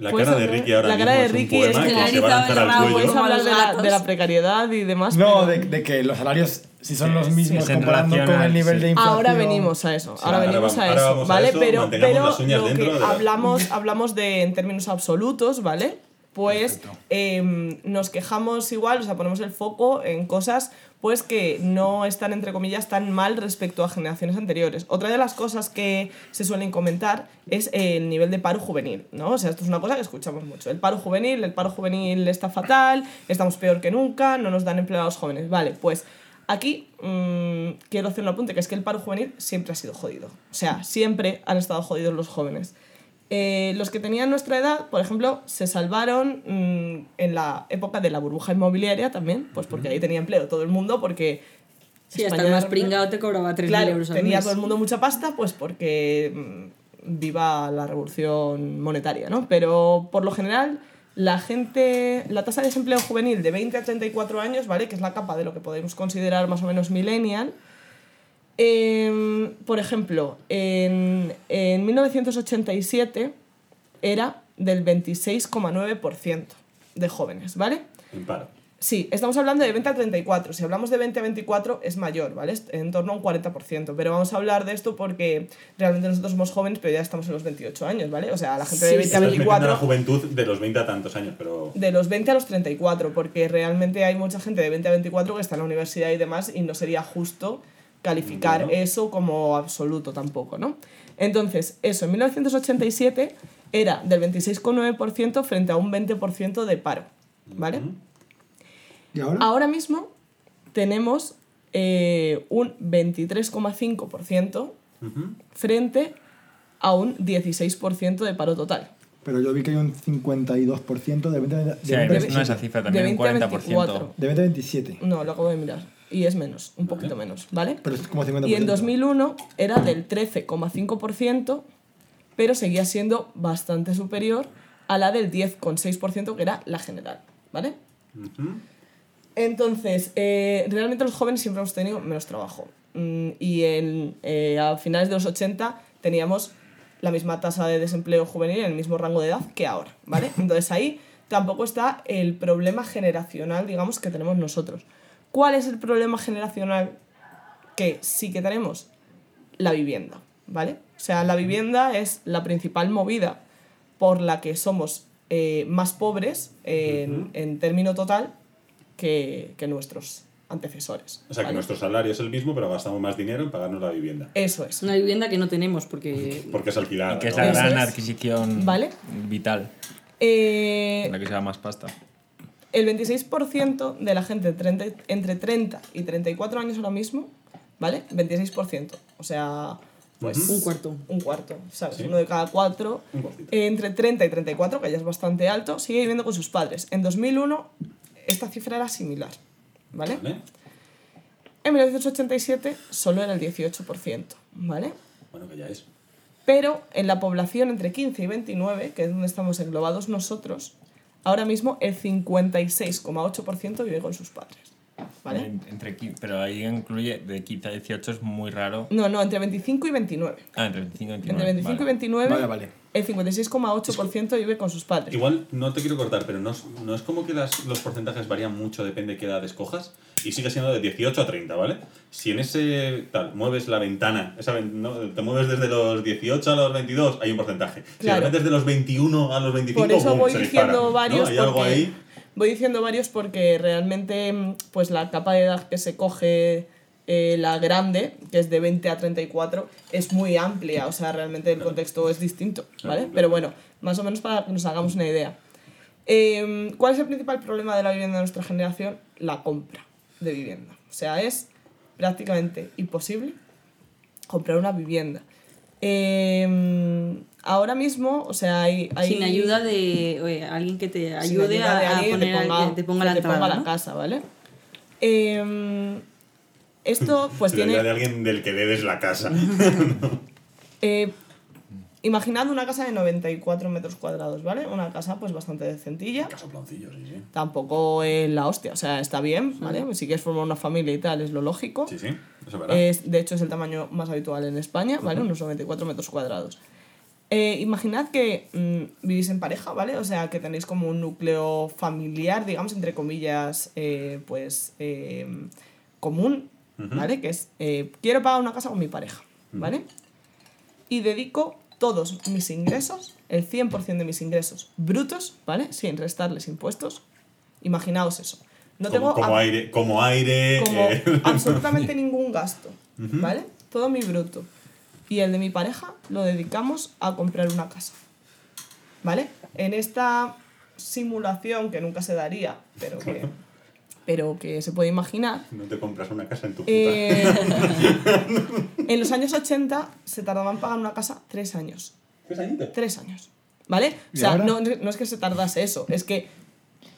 Speaker 1: La cara de
Speaker 3: hablar-
Speaker 1: Ricky ahora
Speaker 3: la
Speaker 1: mismo
Speaker 3: cara de
Speaker 1: es un
Speaker 3: Ricky
Speaker 1: poema
Speaker 3: es
Speaker 1: que
Speaker 3: que
Speaker 1: se va a lanzar al cuello.
Speaker 3: Puedes hablar de la, de la precariedad y demás.
Speaker 4: No,
Speaker 3: pero-
Speaker 4: de, de que los salarios, si son los
Speaker 2: Sí,
Speaker 4: mismos
Speaker 2: sí,
Speaker 4: comparando con el nivel
Speaker 2: sí.
Speaker 4: de inflación.
Speaker 3: Ahora venimos a eso, ahora
Speaker 1: ahora
Speaker 3: venimos
Speaker 1: vamos-
Speaker 3: a
Speaker 1: ahora
Speaker 3: eso,
Speaker 1: vamos a
Speaker 3: ¿vale?
Speaker 1: eso,
Speaker 3: pero pero
Speaker 1: las uñas
Speaker 3: lo que
Speaker 1: de la-
Speaker 3: hablamos, hablamos de en términos absolutos, ¿vale? Pues em, nos quejamos igual, o sea, ponemos el foco en cosas pues que no están, entre comillas, tan mal respecto a generaciones anteriores. Otra de las cosas que se suelen comentar es el nivel de paro juvenil, ¿no? O sea, esto es una cosa que escuchamos mucho. El paro juvenil, el paro juvenil está fatal, estamos peor que nunca, no nos dan los jóvenes. Vale, pues Aquí mm, quiero hacer un apunte, que es que el paro juvenil siempre ha sido jodido. O sea, siempre han estado jodidos los jóvenes. Eh, los que tenían nuestra edad, por ejemplo, se salvaron mm, en la época de la burbuja inmobiliaria también, pues porque ahí tenía empleo todo el mundo, porque...
Speaker 5: Sí, hasta
Speaker 3: España
Speaker 5: el más pringado te cobraba 3.000
Speaker 3: Claro,
Speaker 5: euros al
Speaker 3: tenía
Speaker 5: mes.
Speaker 3: todo el mundo mucha pasta, pues porque mm, viva la revolución monetaria, ¿no? Pero por lo general, la gente, la tasa de desempleo juvenil de 20 a 34 años, ¿vale? Que es la capa de lo que podemos considerar más o menos millennial. Em, por ejemplo, en, en 1987 era del 26,9% de jóvenes, ¿vale?
Speaker 1: En paro.
Speaker 3: Sí, estamos hablando de 20 a 34. Si hablamos de 20 a 24 es mayor, ¿vale? En torno a un 40%. Pero vamos a hablar de esto porque realmente nosotros somos jóvenes, pero ya estamos en los 28 años, ¿vale? O sea, la gente de
Speaker 5: Sí,
Speaker 3: 20 a
Speaker 1: Estás metiendo
Speaker 3: 24
Speaker 1: la juventud de los 20 a tantos años, pero...
Speaker 3: de los 20 a los 34, porque realmente hay mucha gente de 20 a 24 que está en la universidad y demás y no sería justo calificar
Speaker 1: Entiendo.
Speaker 3: eso como absoluto tampoco, ¿no? Entonces, eso, en 1987 era del 26,9% frente a un 20% de paro, ¿vale?
Speaker 4: ¿Y ahora?
Speaker 3: Ahora mismo tenemos eh, un 23,5%
Speaker 1: Ujú.
Speaker 3: frente a un 16% de paro total.
Speaker 4: Pero yo vi que hay un 52% de 20, de,
Speaker 2: Sí,
Speaker 4: 20,
Speaker 2: no esa cifra,
Speaker 3: de
Speaker 2: también un
Speaker 3: 20 a
Speaker 2: 40%.
Speaker 3: 24.
Speaker 4: de 20 a 27.
Speaker 3: No, lo acabo de mirar. Y es menos, un poquito menos, ¿vale?
Speaker 4: Pero es como 50%.
Speaker 3: Y en 2001 era del 13,5%, pero seguía siendo bastante superior a la del 10,6% que era la general, ¿vale?
Speaker 1: Ujú.
Speaker 3: Entonces, eh, realmente los jóvenes siempre hemos tenido menos trabajo. Mm, y en, eh, a finales de los 80 teníamos la misma tasa de desempleo juvenil en el mismo rango de edad que ahora, ¿vale? [laughs] Entonces ahí tampoco está el problema generacional, digamos, que tenemos nosotros. ¿Cuál es el problema generacional que sí que tenemos? La vivienda, ¿vale? O sea, la vivienda es la principal movida por la que somos eh, más pobres en, en término total que, que nuestros antecesores.
Speaker 1: O sea, que nuestro salario es el mismo, pero gastamos más dinero en pagarnos la vivienda.
Speaker 3: Eso es.
Speaker 5: Es una vivienda que no tenemos porque... [laughs]
Speaker 1: Porque es alquilada.
Speaker 2: Y que es
Speaker 1: ¿no?
Speaker 2: la
Speaker 3: Eso
Speaker 2: gran
Speaker 3: es.
Speaker 2: adquisición
Speaker 3: Vale.
Speaker 2: vital,
Speaker 3: Eh,
Speaker 2: la que se da más pasta.
Speaker 3: El 26% de la gente de 30 entre 30 y 34 años ahora mismo, ¿vale? 26%. O sea, pues
Speaker 5: Un cuarto.
Speaker 3: un cuarto, ¿sabes?
Speaker 1: Sí.
Speaker 3: Uno de cada cuatro, entre 30 y 34, que ya es bastante alto, sigue viviendo con sus padres. En 2001 esta cifra era similar, ¿vale?
Speaker 1: ¿Vale?
Speaker 3: En 1987 solo era el 18%, ¿vale?
Speaker 1: Bueno, que ya es.
Speaker 3: Pero en la población entre 15 y 29, que es donde estamos englobados nosotros, ahora mismo el 56,8% vive con sus padres, ¿vale?
Speaker 2: En- Entre, pero ahí incluye de 15 a 18 es muy raro.
Speaker 3: No, no, entre 25 y 29.
Speaker 2: Ah, entre 25 y 29.
Speaker 3: Entre 25 y
Speaker 2: vale.
Speaker 3: 29,
Speaker 4: Vale, vale.
Speaker 3: el 56,8% vive con sus padres.
Speaker 1: Igual no te quiero cortar, pero no es, no es como que las- los porcentajes varían mucho, depende de qué edad escojas, y sigue siendo de 18 a 30, ¿vale? Si en ese tal mueves la ventana, esa te mueves desde los 18 a los 22, hay un porcentaje. Si
Speaker 3: Claro.
Speaker 1: lo metes de los 21 a los 25,
Speaker 3: Por eso
Speaker 1: ¡pum!
Speaker 3: voy
Speaker 1: se dispara,
Speaker 3: diciendo
Speaker 1: ¿no?
Speaker 3: varios
Speaker 1: algo ahí.
Speaker 3: voy diciendo varios porque realmente pues la capa de edad que se coge eh, la grande, que es de 20 a 34, es muy amplia, o sea, realmente el contexto es distinto, ¿vale?
Speaker 1: claro.
Speaker 3: Pero bueno, más o menos para que nos hagamos una idea. Eh, ¿Cuál es el principal problema de la vivienda de nuestra generación? La compra de vivienda. O sea, es prácticamente imposible comprar una vivienda. Eh, ahora mismo, o sea, hay... hay
Speaker 5: Sin ayuda de oye, alguien que te ayude a, a poner,
Speaker 3: te ponga,
Speaker 5: que te ponga la
Speaker 3: te ponga
Speaker 5: entrada.
Speaker 3: la
Speaker 5: ¿no?
Speaker 3: casa, ¿vale? Eh, esto pues
Speaker 1: La
Speaker 3: tiene...
Speaker 1: de alguien del que debes la casa.
Speaker 3: Eh, imaginad una casa de 94 metros cuadrados, ¿vale? Una casa pues bastante decentilla.
Speaker 1: Casoploncillo, sí, sí.
Speaker 3: Tampoco es la hostia, o sea, está bien, ¿vale? Si quieres formar una familia y tal, es lo lógico.
Speaker 1: Sí, sí, eso es verdad.
Speaker 3: Es, de hecho, es el tamaño más habitual en España, ¿vale? Unos 94 metros cuadrados. Eh, imaginad que mm, vivís en pareja, ¿vale? O sea, que tenéis como un núcleo familiar, digamos, entre comillas, eh, pues, eh, común, ¿vale? Que es, eh, quiero pagar una casa con mi pareja, ¿vale? Y dedico todos mis ingresos, el 100% de mis ingresos brutos, ¿vale? Sin restarles impuestos. Imaginaos eso. No
Speaker 1: como,
Speaker 3: tengo
Speaker 1: como aire, como aire.
Speaker 3: como
Speaker 1: eh, [laughs]
Speaker 3: absolutamente ningún gasto, ¿vale? Todo mi bruto. Y el de mi pareja lo dedicamos a comprar una casa, ¿vale? En esta simulación que nunca se daría, pero que, [laughs] pero que se puede imaginar,
Speaker 1: no te compras una casa en tu puta.
Speaker 3: eh, [laughs] en los años 80 se tardaban en pagar una casa tres años.
Speaker 1: ¿Qué es añito?
Speaker 3: Tres años, ¿vale? O
Speaker 4: ¿Y
Speaker 3: sea, no, no es que se tardase eso, es que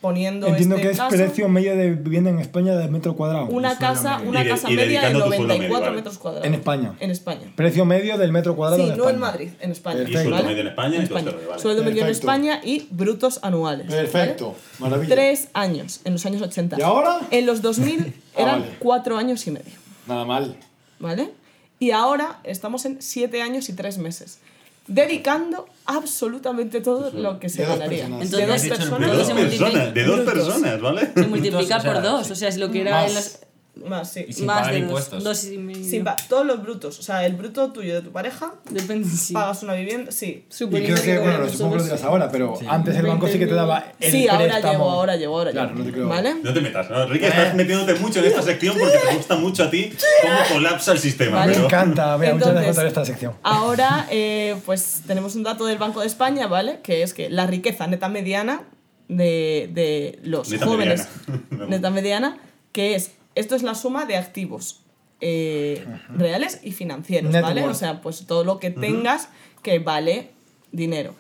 Speaker 3: poniendo
Speaker 4: Entiendo
Speaker 3: este
Speaker 4: que es
Speaker 3: caso,
Speaker 4: precio medio de vivienda en España de metro cuadrado.
Speaker 3: una casa,
Speaker 1: medio.
Speaker 3: una
Speaker 1: Y de-
Speaker 3: casa
Speaker 1: y
Speaker 3: media de
Speaker 1: dedicando tu sueldo
Speaker 3: 94
Speaker 1: medio, vale.
Speaker 3: metros cuadrados.
Speaker 4: En España.
Speaker 3: En España.
Speaker 4: Precio medio del metro cuadrado
Speaker 3: Sí,
Speaker 4: de
Speaker 3: no en. Madrid, en España.
Speaker 1: Y sueldo
Speaker 4: Perfecto.
Speaker 1: medio en España
Speaker 3: En
Speaker 1: vale.
Speaker 3: Sueldo medio en
Speaker 4: Perfecto.
Speaker 3: España y brutos anuales. ¿vale?
Speaker 4: Perfecto, maravilla.
Speaker 3: Tres años en los años 80.
Speaker 4: ¿Y ahora?
Speaker 3: En los 2000 [laughs]
Speaker 4: Ah,
Speaker 3: eran
Speaker 4: vale.
Speaker 3: cuatro años y medio.
Speaker 4: Nada mal.
Speaker 3: ¿Vale? Y ahora estamos en siete años y tres meses. Dedicando absolutamente todo lo que se
Speaker 4: de dos
Speaker 3: ganaría.
Speaker 4: personas.
Speaker 3: de dos
Speaker 5: Entonces,
Speaker 1: De dos
Speaker 5: se multiplica.
Speaker 1: personas, de dos personas, ¿vale?
Speaker 5: Se multiplica
Speaker 2: o sea,
Speaker 5: por dos. O sea, es lo que era
Speaker 4: Más.
Speaker 5: en las.
Speaker 3: Más, sí.
Speaker 2: Y sin
Speaker 5: más
Speaker 2: pagar
Speaker 5: de dos,
Speaker 2: impuestos.
Speaker 5: dos y medio.
Speaker 3: Sin pa- todos los brutos. O sea, el bruto tuyo de tu pareja,
Speaker 5: Depende, sí.
Speaker 3: pagas una vivienda. Sí.
Speaker 4: Y
Speaker 5: Suponiendo
Speaker 4: creo que, bueno, lo supongo que lo dirás ahora, pero antes el banco sí que te daba el
Speaker 3: Sí, ahora
Speaker 4: préstamo.
Speaker 3: llego, ahora llego, ahora
Speaker 4: Claro, no te creo.
Speaker 3: ¿Vale?
Speaker 1: No te metas, ¿no? Enrique, estás metiéndote mucho en esta sección porque te gusta mucho a ti cómo colapsa el sistema.
Speaker 3: Vale.
Speaker 4: Me
Speaker 1: pero-
Speaker 4: encanta, mira, muchas gracias por
Speaker 3: Entonces,
Speaker 4: esta sección.
Speaker 3: Ahora, eh, pues tenemos un dato del Banco de España, ¿vale? Que es que la riqueza neta mediana de, de los
Speaker 1: Neta
Speaker 3: jóvenes.
Speaker 1: mediana. [laughs]
Speaker 3: Neta mediana, que es. Esto es la suma de activos eh, reales y financieros,
Speaker 4: Net
Speaker 3: ¿vale? O sea, pues todo lo que tengas que vale dinero.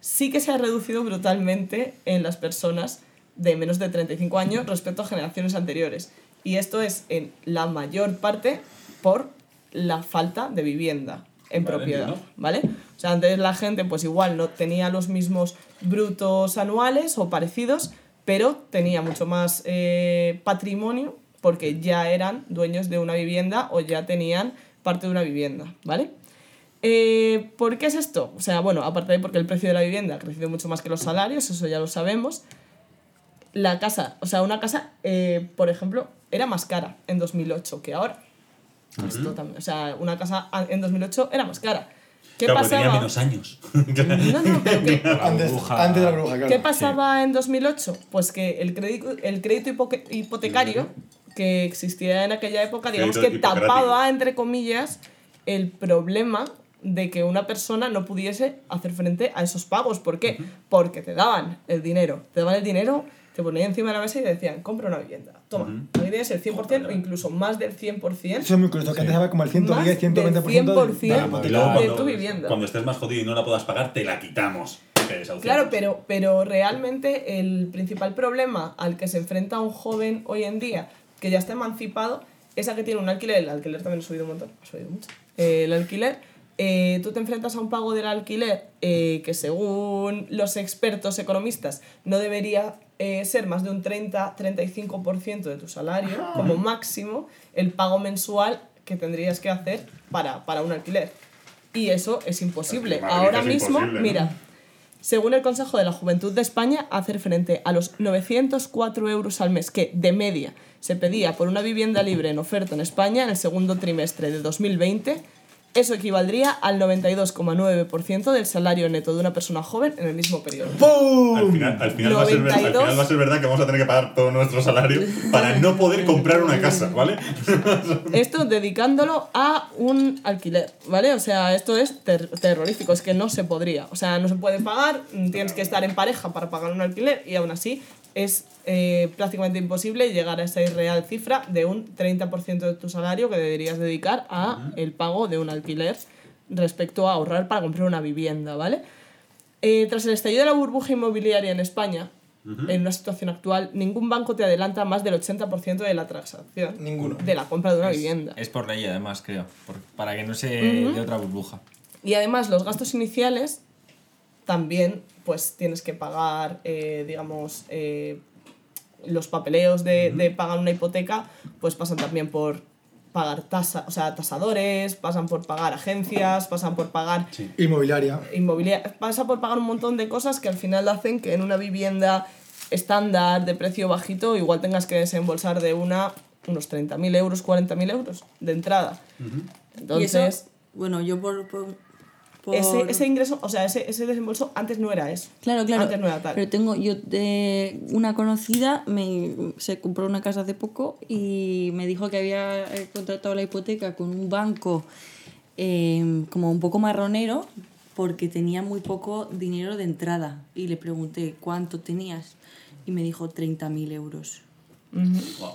Speaker 3: Sí que se ha reducido brutalmente en las personas de menos de 35 años respecto a generaciones anteriores. Y esto es en la mayor parte por la falta de vivienda en
Speaker 1: Vale,
Speaker 3: propiedad. ¿vale? O sea, antes la gente pues igual no tenía los mismos brutos anuales o parecidos, pero tenía mucho más eh, patrimonio porque ya eran dueños de una vivienda o ya tenían parte de una vivienda, ¿vale? Eh, ¿Por qué es esto? O sea, bueno, aparte de porque el precio de la vivienda ha crecido mucho más que los salarios, eso ya lo sabemos. La casa, o sea, una casa, eh, por ejemplo, era más cara en 2008 que ahora. Esto también, o sea, una casa en 2008 era más cara. ¿Qué
Speaker 1: Claro, porque tenía
Speaker 3: pasaba?
Speaker 1: menos años.
Speaker 3: No, no, pero ¿qué, [laughs]
Speaker 4: Antes,
Speaker 2: burbuja.
Speaker 4: antes de la burbuja, claro.
Speaker 3: ¿Qué pasaba en 2008? Pues que el crédito, el crédito hipotecario que existía en aquella época, digamos que tapaba, entre comillas, el problema de que una persona no pudiese hacer frente a esos pagos. ¿Por qué? Porque te daban el dinero. Te daban el dinero te ponían encima de la mesa y decían, compra una vivienda. Toma, aquí tienes el 100% o incluso más del 100%.
Speaker 4: Eso es muy curioso, que antes era como el 110, 120%
Speaker 3: Más del 100%
Speaker 4: de la
Speaker 3: de
Speaker 1: cuando,
Speaker 3: tu vivienda.
Speaker 1: cuando estés más jodido y no la puedas pagar, te la quitamos. Te.
Speaker 3: Claro, pero, pero realmente el principal problema al que se enfrenta un joven hoy en día que ya está emancipado es a que tiene un alquiler. El alquiler también ha subido un montón, ha subido mucho. Eh, el alquiler, eh, tú te enfrentas a un pago del alquiler eh, que según los expertos economistas no debería eh, ser más de un 30-35% de tu salario como máximo el pago mensual que tendrías que hacer para, para un alquiler. Y eso es imposible. Ahora
Speaker 1: es
Speaker 3: mismo,
Speaker 1: imposible, ¿no?
Speaker 3: mira, según el Consejo de la Juventud de España, hacer frente a los 904 euros al mes que, de media, se pedía por una vivienda libre en oferta en España en el segundo trimestre de 2020, eso equivaldría al 92,9% del salario neto de una persona joven en el mismo periodo.
Speaker 1: Final, al, final va a ser, ver- al
Speaker 3: 92.
Speaker 1: final va a ser verdad que vamos a tener que pagar todo nuestro salario para no poder comprar una casa, ¿vale? [laughs]
Speaker 3: Esto dedicándolo a un alquiler, ¿vale? O sea, esto es ter- terrorífico, es que no se podría. O sea, no se puede pagar, tienes que estar en pareja para pagar un alquiler y aún así es eh, prácticamente imposible llegar a esa irreal cifra de un 30% de tu salario que deberías dedicar a el pago de un alquiler respecto a ahorrar para comprar una vivienda, ¿ale? Eh, tras el estallido de la burbuja inmobiliaria en España, en una situación actual, ningún banco te adelanta más del 80% de la transacción.
Speaker 4: Ninguno.
Speaker 3: De la compra de una vivienda.
Speaker 2: Es por ley, además, creo. por- para que no se dé otra burbuja.
Speaker 3: Y además los gastos iniciales también pues tienes que pagar, eh, digamos, eh, los papeleos de, de pagar una hipoteca, pues pasan también por pagar tasa, o sea, tasadores, pasan por pagar agencias, pasan por pagar
Speaker 4: Inmobiliaria.
Speaker 3: inmobiliaria, pasa por pagar un montón de cosas que al final hacen que en una vivienda estándar de precio bajito igual tengas que desembolsar de una unos 30.000 euros, 40.000 euros de entrada. Entonces,
Speaker 5: eso, bueno, yo por... por, por-
Speaker 3: ese, ese ingreso, o sea, ese, ese desembolso antes no era eso.
Speaker 5: Claro, claro.
Speaker 3: Antes no era tal.
Speaker 5: Pero tengo yo de una conocida, me, se compró una casa hace poco y me dijo que había eh, contratado la hipoteca con un banco eh, como un poco marronero porque tenía muy poco dinero de entrada. Y le pregunté, ¿cuánto tenías? Y me dijo 30.000 euros.
Speaker 1: Wow.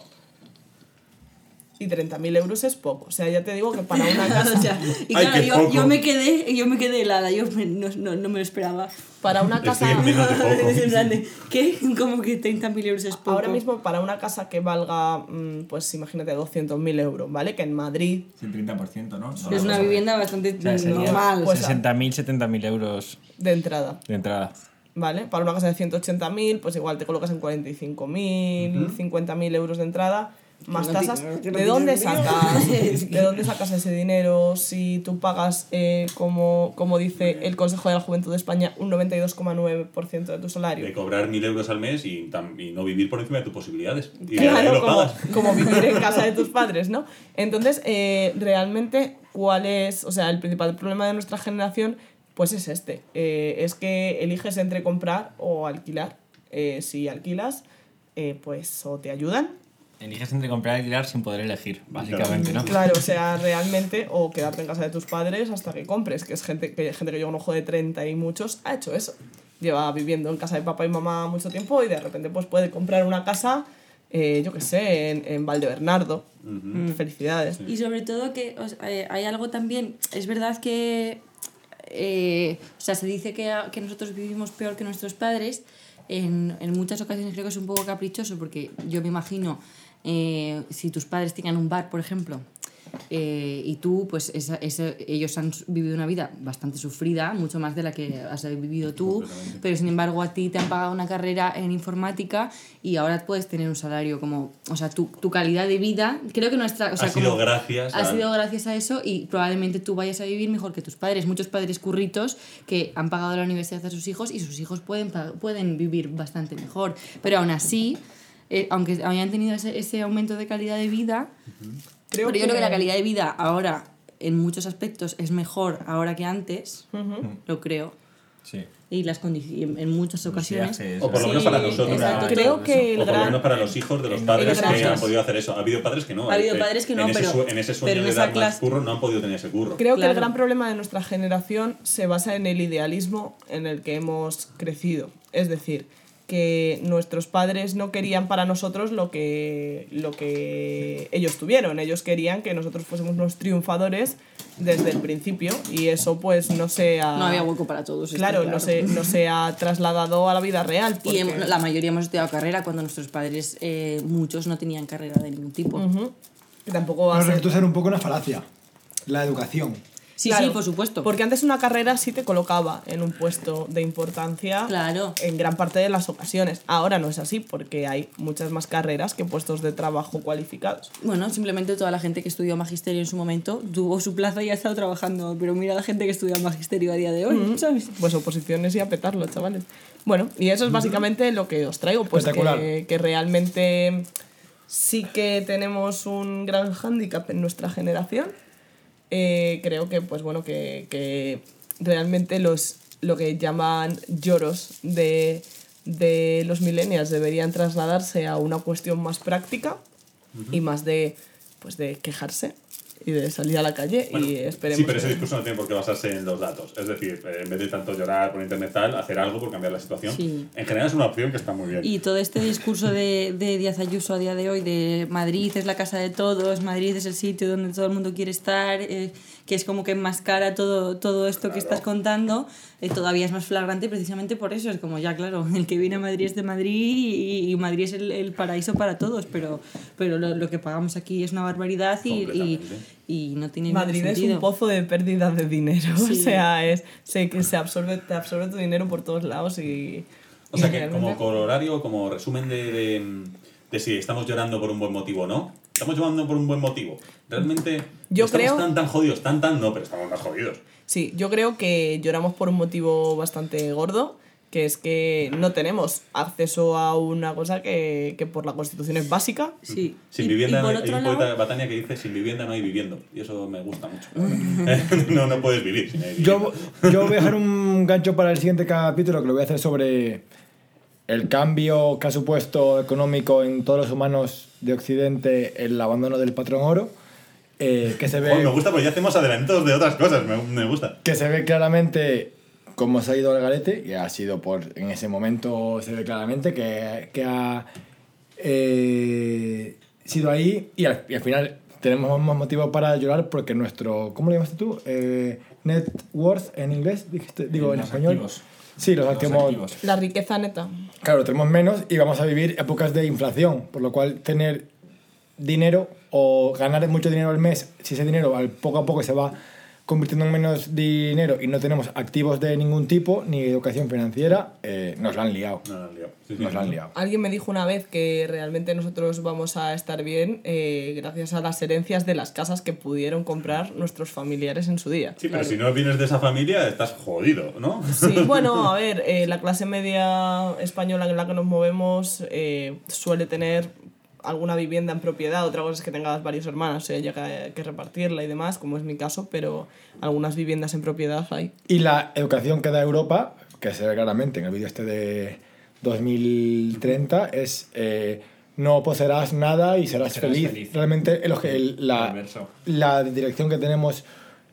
Speaker 3: Y 30.000 euros es poco. O sea, ya te digo que para una [laughs] casa,
Speaker 5: O sea, y claro, yo, yo me quedé, yo me quedé helada, yo me- no, no, no me lo esperaba.
Speaker 3: para una
Speaker 1: Estoy
Speaker 3: casa,
Speaker 1: en menos de poco. [laughs]
Speaker 5: En plan de, ¿Qué? Como que 30.000 euros es poco.
Speaker 3: ahora mismo para una casa que valga, mm, pues imagínate, 200.000 euros, ¿vale? Que en Madrid,
Speaker 2: Es el 30%, ¿no?
Speaker 5: Es una vivienda bastante
Speaker 2: sea, sería-
Speaker 5: normal.
Speaker 3: Pues-
Speaker 2: 60.000, 70.000 euros
Speaker 3: de entrada,
Speaker 2: de entrada.
Speaker 3: ¿vale? Para una casa de 180.000, pues igual te colocas en 45.000, 50.000 euros de entrada, más
Speaker 5: no
Speaker 3: tasas.
Speaker 5: tiene- que no
Speaker 3: ¿De dónde sacas? [laughs] ¿De dónde sacas ese dinero si tú pagas, eh, como, como dice el Consejo de la Juventud de España, un 92,9% de tu salario?
Speaker 1: De cobrar mil euros al mes y, no vivir por encima de tus posibilidades. Y de ahí
Speaker 3: Claro,
Speaker 1: lo
Speaker 3: como,
Speaker 1: pagas.
Speaker 3: como vivir en casa de tus [laughs] padres, ¿no? Entonces, eh, realmente, ¿cuál es? O sea, el principal problema de nuestra generación, pues es este. Eh, es que eliges entre comprar o alquilar. Eh, si alquilas, eh, pues o te ayudan.
Speaker 2: Eliges entre comprar y alquilar sin poder elegir, básicamente, ¿no?
Speaker 3: Claro, o sea, [laughs] realmente, o quedarte en casa de tus padres hasta que compres, que es gente que, gente que yo conozco de 30 y muchos, ha hecho eso. Lleva viviendo en casa de papá y mamá mucho tiempo y de repente pues puede comprar una casa, eh, yo qué sé, en, en Valdebernardo. Felicidades.
Speaker 5: Y sobre todo que o sea, eh, hay algo también, es verdad que, eh, o sea, se dice que, que nosotros vivimos peor que nuestros padres, en, en muchas ocasiones creo que es un poco caprichoso porque yo me imagino, eh, si tus padres tengan un bar, por ejemplo, eh, y tú, pues esa, esa- ellos han vivido una vida bastante sufrida, mucho más de la que has vivido tú, pero sin embargo a ti te han pagado una carrera en informática y ahora puedes tener un salario como, o sea, tu, tu calidad de vida, creo que nuestra... O sea,
Speaker 1: ha sido
Speaker 5: como-
Speaker 1: gracias
Speaker 5: ha
Speaker 1: a-
Speaker 5: sido gracias a eso y probablemente tú vayas a vivir mejor que tus padres. Muchos padres curritos que han pagado la universidad a sus hijos y sus hijos pueden, pueden vivir bastante mejor. Pero aún así, eh, aunque hayan tenido ese, ese aumento de calidad de vida,
Speaker 3: Creo
Speaker 5: pero yo creo que la calidad de vida ahora, en muchos aspectos, es mejor ahora que antes, lo creo.
Speaker 2: Sí.
Speaker 5: Y las condiciones, en muchas ocasiones.
Speaker 1: O por lo menos
Speaker 5: Sí,
Speaker 1: para nosotros.
Speaker 3: Creo que el
Speaker 1: o por lo menos para los hijos de los padres que han podido hacer eso. Ha habido padres que no.
Speaker 5: Ha habido
Speaker 1: eh,
Speaker 5: padres que no,
Speaker 1: en ese
Speaker 5: pero-
Speaker 1: en ese sueño
Speaker 5: pero en
Speaker 1: de
Speaker 5: esa
Speaker 1: dar más
Speaker 5: clase-
Speaker 1: curro no han podido tener ese curro.
Speaker 3: Creo que el gran problema de nuestra generación se basa en el idealismo en el que hemos crecido. Es decir, que nuestros padres no querían para nosotros lo que, lo que ellos tuvieron. Ellos querían que nosotros fuésemos unos triunfadores desde el principio y eso pues no se ha...
Speaker 5: No había hueco para todos.
Speaker 3: Claro, No, se, no se ha trasladado a la vida real.
Speaker 5: Y la mayoría hemos estudiado carrera cuando nuestros padres, eh, muchos no tenían carrera de ningún tipo.
Speaker 3: Que tampoco va a ser...
Speaker 4: ser un poco una falacia. La educación.
Speaker 5: Sí,
Speaker 3: Claro,
Speaker 5: sí, por supuesto.
Speaker 3: Porque antes una carrera sí te colocaba en un puesto de importancia
Speaker 5: Claro.
Speaker 3: en gran parte de las ocasiones. Ahora no es así porque hay muchas más carreras que puestos de trabajo cualificados.
Speaker 5: Bueno, simplemente toda la gente que estudió magisterio en su momento tuvo su plaza y ha estado trabajando. Pero mira la gente que estudia magisterio a día de hoy, ¿sabes?
Speaker 3: Pues oposiciones y a petarlo, chavales. Bueno, y eso es básicamente lo que os traigo, pues que, que realmente sí que tenemos un gran hándicap en nuestra generación. Eh, creo que, pues bueno, que, que realmente los, lo que llaman lloros de, de los millennials deberían trasladarse a una cuestión más práctica y más de, pues de quejarse y de salir a la calle
Speaker 1: Bueno,
Speaker 3: y esperemos
Speaker 1: sí, pero ese discurso no tiene por qué basarse en los datos. Es decir, eh, en vez de tanto llorar por internet tal, hacer algo por cambiar la situación.
Speaker 5: Sí.
Speaker 1: En general es una opción que está muy bien.
Speaker 5: Y todo este discurso de, de Díaz Ayuso a día de hoy, de Madrid es la casa de todos, Madrid es el sitio donde todo el mundo quiere estar, eh, que es como que enmascara todo, todo esto que estás contando, eh, todavía es más flagrante precisamente por eso. Es como, ya claro, el que viene a Madrid es de Madrid y, y Madrid es el, el paraíso para todos, pero, pero lo, lo que pagamos aquí es una barbaridad y, y, y no tiene ningún
Speaker 3: Madrid es
Speaker 5: sentido.
Speaker 3: un pozo de pérdida de dinero.
Speaker 5: Sí.
Speaker 3: O sea, es sé que se absorbe, te absorbe tu dinero por todos lados y.
Speaker 1: O sea que como corolario, como resumen de, de, de si estamos llorando por un buen motivo o no, estamos llorando por un buen motivo. Realmente
Speaker 3: Yo
Speaker 1: estamos
Speaker 3: creo-
Speaker 1: tan tan jodidos, tan tan no, pero estamos más jodidos.
Speaker 3: Sí, yo creo que lloramos por un motivo bastante gordo, que es que no tenemos acceso a una cosa que, que por la Constitución es básica.
Speaker 5: Sí.
Speaker 1: Sin
Speaker 5: Y-
Speaker 1: vivienda
Speaker 5: y
Speaker 1: no
Speaker 5: por
Speaker 1: hay, un
Speaker 5: lado-
Speaker 1: poeta de Batania que dice sin vivienda no hay viviendo. Y eso me gusta mucho. [laughs] [laughs] no, no puedes vivir sin hay
Speaker 4: Yo,
Speaker 1: vivienda.
Speaker 4: yo voy a dejar un gancho para el siguiente capítulo que lo voy a hacer sobre el cambio que ha supuesto económico en todos los humanos de Occidente el abandono del patrón oro, eh, que, se ve,
Speaker 1: Joder, me gusta porque ya hacemos adelantos de otras cosas, me, me gusta.
Speaker 4: que se ve claramente cómo se ha ido el garete, y ha sido por, en ese momento se ve claramente que, que ha eh, sido ahí y al, y al final tenemos más motivo para llorar porque nuestro, ¿cómo le llamaste tú? Eh, net worth en inglés, dijiste, digo en
Speaker 2: Los
Speaker 4: español.
Speaker 2: activos.
Speaker 4: Sí, los,
Speaker 2: Los
Speaker 4: activos.
Speaker 2: activos.
Speaker 3: La riqueza neta.
Speaker 4: Claro, tenemos menos y vamos a vivir épocas de inflación, por lo cual tener dinero o ganar mucho dinero al mes, si ese dinero al poco a poco se va convirtiendo en menos dinero y no tenemos activos de ningún tipo, ni educación financiera, eh, nos la han liado.
Speaker 1: No, no, lío. Sí, sí,
Speaker 4: Nos la han liado.
Speaker 3: Alguien me dijo una vez que realmente nosotros vamos a estar bien eh, gracias a las herencias de las casas que pudieron comprar nuestros familiares en su día.
Speaker 1: Sí, pero si no vienes de esa familia, estás jodido, ¿no?
Speaker 3: Sí, [laughs] bueno, a ver, eh, la clase media española en la que nos movemos eh, suele tener alguna vivienda en propiedad, otra cosa es que tengas varios hermanos, o sea, haya que, que repartirla y demás, como es mi caso, pero algunas viviendas en propiedad hay.
Speaker 4: Y la educación que da Europa, que se ve claramente en el vídeo este de 2030, es eh, no poseerás nada y serás,
Speaker 2: Serás
Speaker 4: feliz.
Speaker 2: feliz.
Speaker 4: Realmente el, el- la, la dirección que tenemos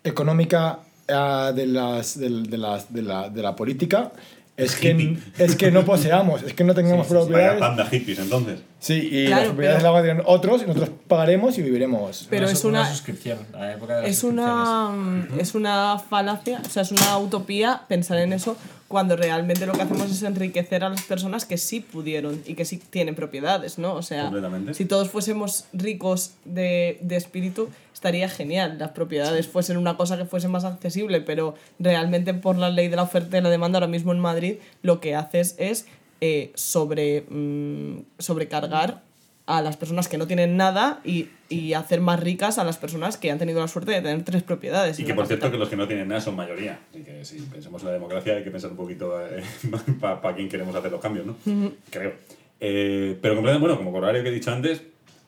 Speaker 4: económica ah, de, las, del- de, las, de, la, de la política es que, es que no poseamos, es que no tengamos
Speaker 1: Vaya
Speaker 4: propiedades.
Speaker 1: panda hippies, entonces.
Speaker 4: Sí, y
Speaker 3: Claro,
Speaker 4: las propiedades
Speaker 3: pero-
Speaker 4: las van a tener otros y nosotros pagaremos y viviremos.
Speaker 3: Pero es una-
Speaker 2: suscripción, la época de las
Speaker 3: Es una, mm, es una falacia, o sea, es una utopía pensar en eso cuando realmente lo que hacemos es enriquecer a las personas que sí pudieron y que sí tienen propiedades, ¿no? O sea, si todos fuésemos ricos de, de espíritu, estaría genial. Las propiedades fuesen una cosa que fuese más accesible, pero realmente por la ley de la oferta y la demanda ahora mismo en Madrid lo que haces es eh, sobre, mm, sobrecargar a las personas que no tienen nada y, y hacer más ricas a las personas que han tenido la suerte de tener tres propiedades.
Speaker 1: Y que
Speaker 3: la
Speaker 1: por cierto que los que no tienen nada son mayoría. Así que si pensemos en la democracia hay que pensar un poquito [laughs] para quién queremos hacer los cambios, ¿no? Creo. Eh, pero bueno, como corolario que he dicho antes,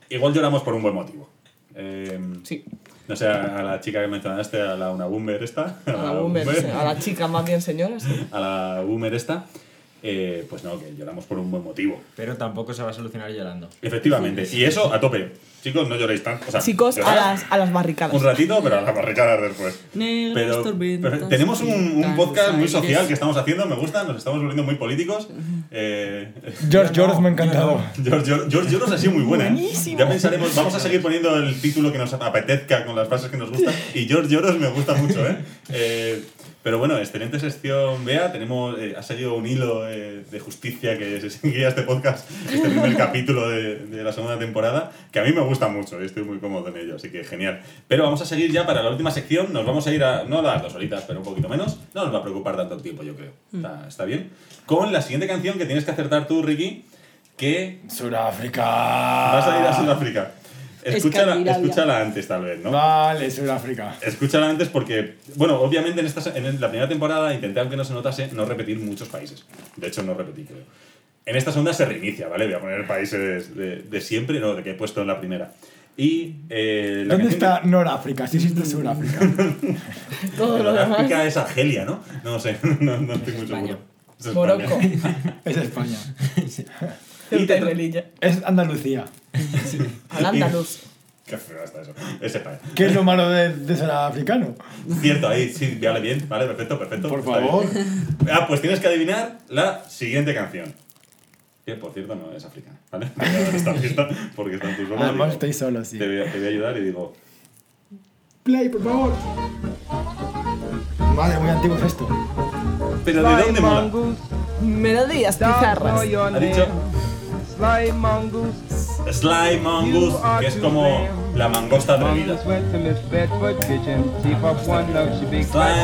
Speaker 1: igual lloramos por un buen motivo. Eh,
Speaker 3: Sí,
Speaker 1: No sé, a la chica que mencionaste, a la una boomer esta.
Speaker 3: a la, boomer, sí, a la chica más bien señora, sí. [laughs]
Speaker 1: a la boomer esta. Eh, pues no, que lloramos por un buen motivo.
Speaker 2: Pero tampoco se va a solucionar llorando.
Speaker 1: Efectivamente. Y eso a tope. Chicos, no lloréis tanto. Sea,
Speaker 3: Chicos, a las, a las barricadas.
Speaker 1: Un ratito, pero a las barricadas después. Pero, pero tenemos un, un podcast muy social que estamos haciendo, me gusta, nos estamos volviendo muy políticos. Eh, [laughs]
Speaker 4: George George me ha encantado. [laughs]
Speaker 1: George, George, George ha sido muy buena. ¿eh? Ya pensaremos, vamos a seguir poniendo el título que nos apetezca con las frases que nos gustan. Y George Joros me gusta mucho, ¿eh? Eh, pero bueno, excelente sección, Bea. Tenemos, eh, ha salido un hilo eh, de justicia que se seguía este podcast, este primer capítulo de, de la segunda temporada, que a mí me gusta mucho y estoy muy cómodo en ello, así que genial. Pero vamos a seguir ya para la última sección. Nos vamos a ir a, no a las dos horitas, pero un poquito menos. No nos va a preocupar tanto el tiempo, yo creo. Está, está bien. Con la siguiente canción que tienes que acertar tú, Ricky, que
Speaker 4: Sudáfrica.
Speaker 1: vas a ir a Sudáfrica. Escúchala, escúchala antes, tal vez, ¿no?
Speaker 4: Vale, Sudáfrica.
Speaker 1: Escúchala antes porque, bueno, obviamente en, esta, en la primera temporada intenté, aunque no se notase, no repetir muchos países. De hecho, no repetí, creo. En esta segunda se reinicia, ¿vale? Voy a poner países de, de siempre, no, de que he puesto en la primera. Y eh, la
Speaker 4: ¿Dónde está Noráfrica? Sí existe Sudáfrica. [laughs]
Speaker 3: Todo
Speaker 1: que-
Speaker 3: lo demás.
Speaker 1: África es Argelia, ¿no? No sé, [laughs] no, no estoy muy seguro. Es.
Speaker 3: Morocco.
Speaker 4: es España. [laughs]
Speaker 3: Ceuta y.
Speaker 4: Es Andalucía.
Speaker 3: Al andaluz.
Speaker 1: Qué feo está eso. Es España.
Speaker 4: ¿Qué es lo malo de, de ser africano?
Speaker 1: Cierto, ahí sí, vale bien, vale, perfecto, perfecto.
Speaker 4: Por favor.
Speaker 1: Ah, pues tienes que adivinar la siguiente canción. Que por cierto no es africana, ¿vale? [laughs] Lista porque están tus solos.
Speaker 4: Además estoy solo, sí.
Speaker 1: te, voy a, te voy a ayudar y digo.
Speaker 4: Play, por favor. Madre, muy antiguo es esto.
Speaker 1: ¿Pero de dónde mola?
Speaker 3: Melodías pizarras.
Speaker 1: Ha dicho
Speaker 7: Sly mongoose.
Speaker 1: Sly Mongoose, que es como la mangosta atrevida. Sly.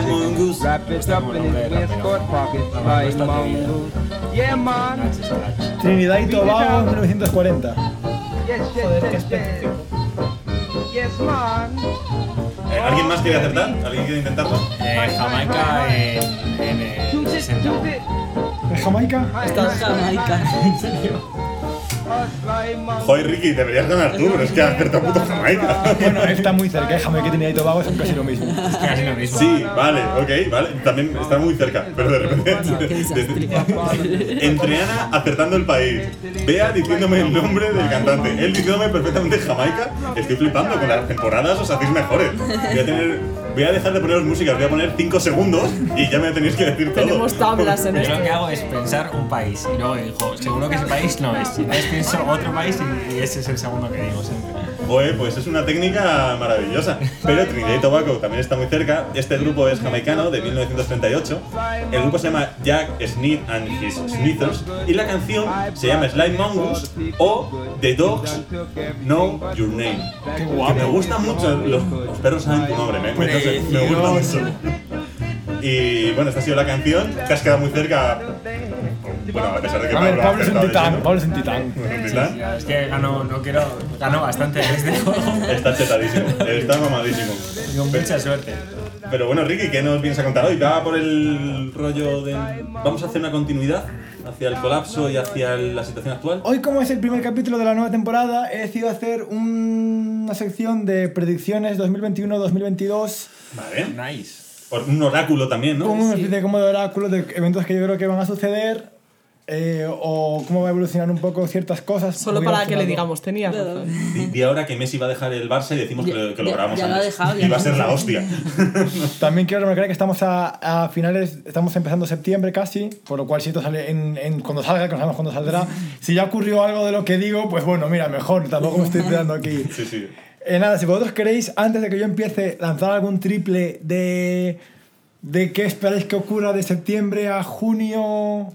Speaker 1: Mongoose.
Speaker 7: Wrap it up in his waistcoat pocket. Sly mongoose. Yeah, man.
Speaker 4: Trinidad y Tobago, 1940.
Speaker 7: Yes, yes, yes, yes. Yes, man.
Speaker 1: Eh, ¿Alguien más quiere acertar? ¿Alguien quiere intentarlo?
Speaker 2: Eh, Jamaica en, en el
Speaker 7: Shoot it,
Speaker 2: 60.
Speaker 7: shoot it.
Speaker 4: ¿Es Jamaica?
Speaker 5: Está Jamaica.
Speaker 7: A sly mongoose.
Speaker 1: Joder, Ricky, deberías ganar tú, pero es que has acertado puto Jamaica.
Speaker 4: Bueno, está muy cerca. Jamaica y Trinidad y Tobago son casi lo mismo.
Speaker 2: Es casi lo mismo.
Speaker 1: Sí, vale, ok, vale. También está muy cerca, pero de repente. Entre Ana acertando el país, Bea diciéndome el nombre del cantante, él diciéndome perfectamente Jamaica. Estoy flipando, con las temporadas os hacéis mejores. Voy a, tener, voy a dejar de poneros música, voy a poner 5 segundos y ya me tenéis que decir todo.
Speaker 3: Tenemos tablas en
Speaker 2: Yo
Speaker 3: esto.
Speaker 2: lo que hago es pensar un país y luego digo, seguro que ese país no es. Entonces pienso otro país y, y ese es el segundo que digo siempre.
Speaker 1: Joder, pues es una técnica maravillosa. Pero Trinidad y Tobago también está muy cerca. Este grupo es jamaicano de 1938. El grupo se llama Jack Smith and His Smithers. Y la canción se llama Slime Mongoose o The Dogs Know Your Name.
Speaker 4: Qué
Speaker 1: Que me gusta mucho. Los, los perros saben tu nombre, me, sé, me gusta mucho. Y bueno, esta ha sido la canción. Te has quedado muy cerca. Bueno, a pesar de que
Speaker 4: A ver,
Speaker 1: Pablo
Speaker 4: es un titán. Pablo es un titán. [laughs]
Speaker 1: ¿Es un titán?
Speaker 2: Es que ganó, no quiero, ganó bastante en este juego.
Speaker 1: Está chetadísimo, está mamadísimo.
Speaker 2: Con mucha suerte.
Speaker 1: Pero bueno, Ricky, ¿qué nos vienes a contar hoy? Va por el rollo de. Vamos a hacer una continuidad hacia el colapso y hacia la situación actual.
Speaker 4: Hoy, como es el primer capítulo de la nueva temporada, he decidido hacer un- una sección de predicciones 2021-2022
Speaker 1: Vale.
Speaker 2: Nice.
Speaker 1: Por un oráculo también, ¿no?
Speaker 4: con una especie como de oráculo de eventos que yo creo que van a suceder eh, o cómo va a evolucionar un poco ciertas cosas.
Speaker 3: Solo para que le digamos, tenía razón.
Speaker 1: Di, di ahora que Messi va a dejar el Barça y decimos que, lo- que lo
Speaker 5: Ya-
Speaker 1: grabamos
Speaker 5: ya lo ha
Speaker 1: antes.
Speaker 5: dejado, ya
Speaker 1: y va a ser la hostia. [laughs]
Speaker 4: También quiero remarcar que estamos a, a finales, estamos empezando septiembre casi, por lo cual si esto sale en, en- cuando salga, que no sabemos cuándo saldrá, si ya ocurrió algo de lo que digo, pues bueno, mira, mejor, tampoco me estoy tirando aquí.
Speaker 1: Sí, sí.
Speaker 4: Eh, nada, si vosotros queréis, antes de que yo empiece, lanzar algún triple de, de qué esperáis que ocurra de septiembre a junio,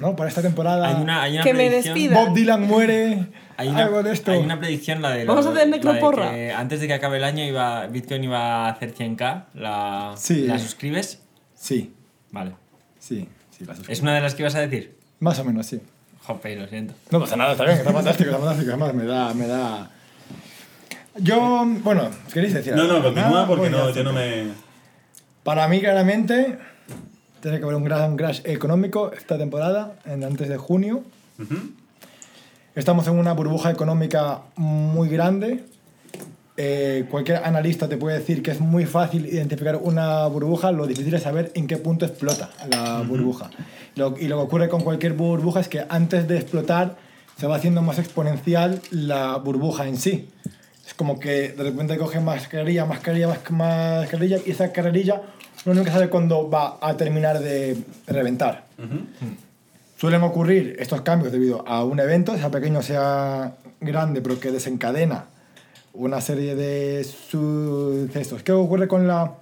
Speaker 4: ¿no? Para esta temporada.
Speaker 2: Hay una, hay una
Speaker 3: Que me
Speaker 2: predicción-
Speaker 3: despida.
Speaker 4: Bob Dylan muere,
Speaker 2: Hay una,
Speaker 4: algo de esto.
Speaker 2: hay una predicción, la de.
Speaker 3: Vamos a hacer
Speaker 2: de
Speaker 3: necroporra.
Speaker 2: que antes de que acabe el año, iba, Bitcoin iba a hacer 100k. ¿La,
Speaker 4: Sí.
Speaker 2: ¿la suscribes?
Speaker 4: Sí,
Speaker 2: Vale.
Speaker 4: sí, sí, la suscribo.
Speaker 2: ¿Es una de las que ibas a decir?
Speaker 4: Más o menos, sí.
Speaker 2: Jope, lo siento.
Speaker 4: No pasa nada, está bien, está fantástico, está fantástico. Además, me da, me da... Yo, bueno, ¿queréis decir
Speaker 1: No,
Speaker 4: algo?
Speaker 1: no, continúa
Speaker 4: Nada,
Speaker 1: porque no, yo no me.
Speaker 4: Para mí, claramente, tiene que haber un gran crash económico esta temporada, antes de junio.
Speaker 1: Ujú.
Speaker 4: Estamos en una burbuja económica muy grande. Eh, cualquier analista te puede decir que es muy fácil identificar una burbuja, lo difícil es saber en qué punto explota la burbuja. Lo- y lo que ocurre con cualquier burbuja es que antes de explotar se va haciendo más exponencial la burbuja en sí. Es como que de repente coge mascarilla, mascarilla, más mascarilla y esa carrerilla uno nunca sabe cuándo va a terminar de reventar. Suelen ocurrir estos cambios debido a un evento, sea pequeño, sea grande, pero que desencadena una serie de sucesos. ¿Qué ocurre con la,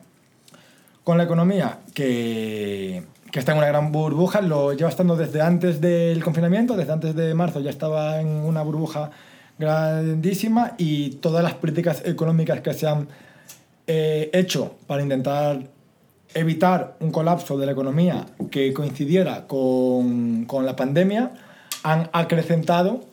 Speaker 4: con la economía? Que, que está en una gran burbuja, lo lleva estando desde antes del confinamiento, desde antes de marzo ya estaba en una burbuja grandísima y todas las políticas económicas que se han eh, hecho para intentar evitar un colapso de la economía que coincidiera con, con la pandemia han acrecentado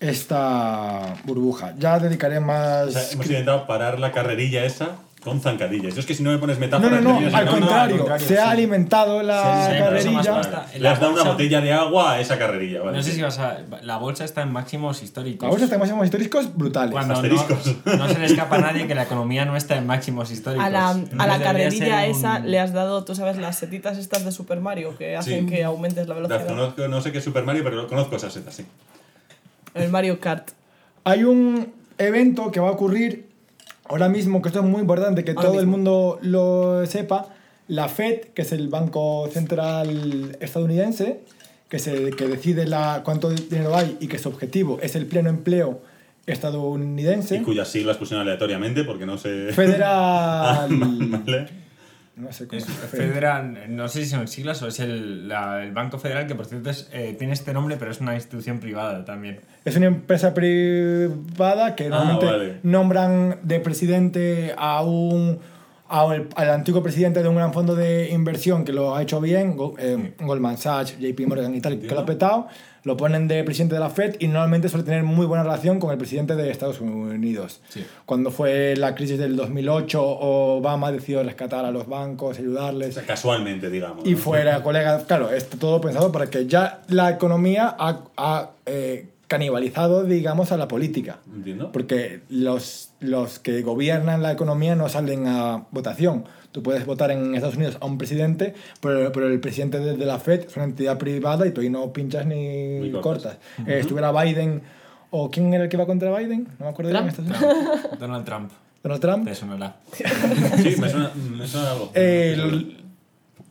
Speaker 4: esta burbuja. Ya dedicaré más...
Speaker 1: Hemos intentado parar la carrerilla esa con zancadillas. Yo es que si no me pones
Speaker 4: no,
Speaker 1: metáforas...
Speaker 4: no, no,
Speaker 1: nerviosas,
Speaker 4: al
Speaker 1: no, no,
Speaker 4: contrario,
Speaker 2: contrario,
Speaker 4: se ha
Speaker 2: sí.
Speaker 4: alimentado la
Speaker 2: Sí,
Speaker 4: carrerilla.
Speaker 2: basta.
Speaker 1: Le has dado una botella de agua a esa carrerilla, ¿vale?
Speaker 2: No sé si vas a. La bolsa está en máximos históricos.
Speaker 4: La bolsa está en máximos históricos brutales.
Speaker 2: Cuando no,
Speaker 1: Asteriscos.
Speaker 2: no se le escapa a nadie que la economía no está en máximos históricos.
Speaker 3: A la, a la carrerilla
Speaker 2: un-
Speaker 3: esa le has dado, tú sabes, las setitas estas de Super Mario que hacen
Speaker 1: Sí.
Speaker 3: que aumentes la velocidad.
Speaker 1: conozco, no sé qué es Super Mario, pero conozco esas setas, sí.
Speaker 3: El Mario Kart.
Speaker 4: Hay un evento que va a ocurrir ahora mismo, que esto es muy importante que
Speaker 3: Ahora
Speaker 4: todo el mundo lo sepa. La Fed, que es el Banco Central estadounidense, que, se, que decide la, cuánto dinero hay y que su objetivo es el pleno empleo estadounidense.
Speaker 1: Y cuyas siglas pusieron aleatoriamente porque no sé...
Speaker 4: Federal. [laughs]
Speaker 1: Vale.
Speaker 4: No sé cómo
Speaker 2: Es
Speaker 4: se
Speaker 2: Federal, no sé si son siglas o es el, la- el Banco Federal, que por cierto es, eh, tiene este nombre, pero es una institución privada también.
Speaker 4: Es una empresa privada que
Speaker 1: Ah,
Speaker 4: normalmente
Speaker 1: vale.
Speaker 4: nombran de presidente a un a el- al antiguo presidente de un gran fondo de inversión que lo ha hecho bien, Go- eh, Goldman Sachs, JP Morgan y tal, que lo ha petado, lo ponen de presidente de la Fed y normalmente suele tener muy buena relación con el presidente de Estados Unidos.
Speaker 2: Sí.
Speaker 4: Cuando fue la crisis del 2008, Obama decidió rescatar a los bancos,
Speaker 1: O
Speaker 4: ayudarles.
Speaker 1: sea, casualmente, digamos.
Speaker 4: Y
Speaker 1: ¿no?
Speaker 4: fuera, [laughs] colega, claro, está todo pensado para que ya la economía ha, ha, eh, canibalizado, digamos, a la política.
Speaker 1: Entiendo.
Speaker 4: Porque los, los que gobiernan la economía no salen a votación. Tú puedes votar en Estados Unidos a un presidente, pero, pero el presidente de, de la Fed es una entidad privada y tú ahí no pinchas ni
Speaker 1: Ni cortas.
Speaker 4: cortas. Eh, estuviera Biden, o ¿quién era el que iba contra Biden? No me acuerdo bien.
Speaker 5: Trump.
Speaker 4: Estados Unidos.
Speaker 2: Donald Trump,
Speaker 4: Donald Trump.
Speaker 2: te sonará.
Speaker 1: Sí, me suena, me suena algo.
Speaker 4: Eh, el-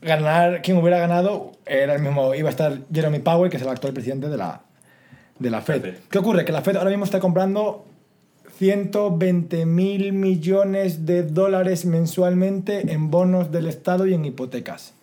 Speaker 4: ganar, quien hubiera ganado era el mismo, iba a estar Jeremy Powell, que es el actual presidente de la, de la Fed. ¿Qué ocurre? Que la Fed ahora mismo está comprando 120 mil millones de dólares mensualmente en bonos del Estado y en hipotecas.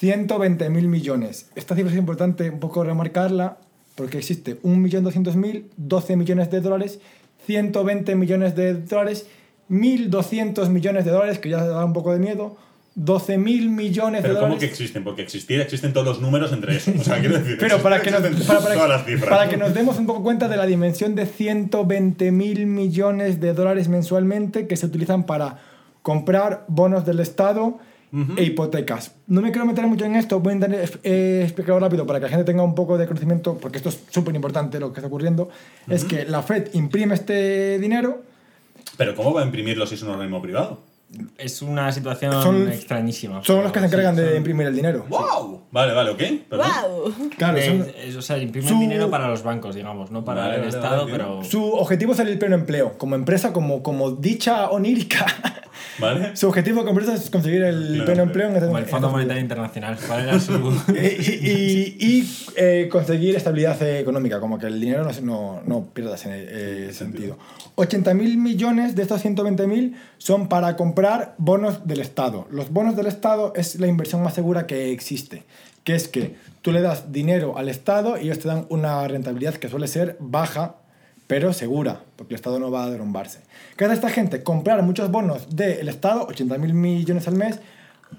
Speaker 4: 120 mil millones. Esta cifra es importante un poco remarcarla porque existe 1.200.000, 12 millones de dólares, 120 millones de dólares, 1.200 millones de dólares, que ya da un poco de miedo, 12.000 millones
Speaker 1: Pero
Speaker 4: de
Speaker 1: ¿cómo
Speaker 4: dólares.
Speaker 1: que existen? Porque existir, existen todos los números entre eso. O sea, quiero decir... [laughs]
Speaker 4: Pero para que, nos, para, para-
Speaker 1: todas las cifras.
Speaker 4: para que nos demos un poco cuenta de la dimensión de 120 mil millones de dólares mensualmente que se utilizan para comprar bonos del Estado e hipotecas. No me quiero meter mucho en esto, voy a intentar eh, explicarlo rápido para que la gente tenga un poco de conocimiento, porque esto es súper importante lo que está ocurriendo. Es que la Fed imprime este dinero,
Speaker 1: Pero ¿cómo va a imprimirlo si es un organismo privado?
Speaker 2: Es una situación
Speaker 4: Son-
Speaker 2: extrañísima.
Speaker 4: son los que se encargan
Speaker 2: sí,
Speaker 4: de
Speaker 2: son-
Speaker 4: imprimir el dinero.
Speaker 1: ¡Wow! Vale, vale, ok. Perdón.
Speaker 3: ¡Wow!
Speaker 4: Claro,
Speaker 2: de-
Speaker 4: son-
Speaker 2: es- o sea, imprimen
Speaker 4: su-
Speaker 2: dinero para los bancos, digamos, no para
Speaker 1: Vale,
Speaker 2: el
Speaker 1: vale,
Speaker 2: Estado,
Speaker 1: vale,
Speaker 2: pero...
Speaker 4: su objetivo es el pleno empleo. Como empresa, como, como dicha onírica.
Speaker 1: ¿Vale?
Speaker 4: Su objetivo como empresa es conseguir el
Speaker 1: Pleno
Speaker 4: pleno
Speaker 1: empleo.
Speaker 4: en este
Speaker 2: Como el Fondo Monetario Internacional. ¿Cuál era su...? [laughs]
Speaker 4: y, y- y, eh, conseguir estabilidad económica, como que el dinero no, no, no pierdas en ese sentido. 80.000 millones de estos 120.000 son para comprar bonos del Estado. Los bonos del Estado es la inversión más segura que existe, que es que tú le das dinero al Estado y ellos te dan una rentabilidad que suele ser baja, pero segura, porque el Estado no va a derrumbarse. ¿Qué hace esta gente? Comprar muchos bonos del Estado, 80.000 millones al mes,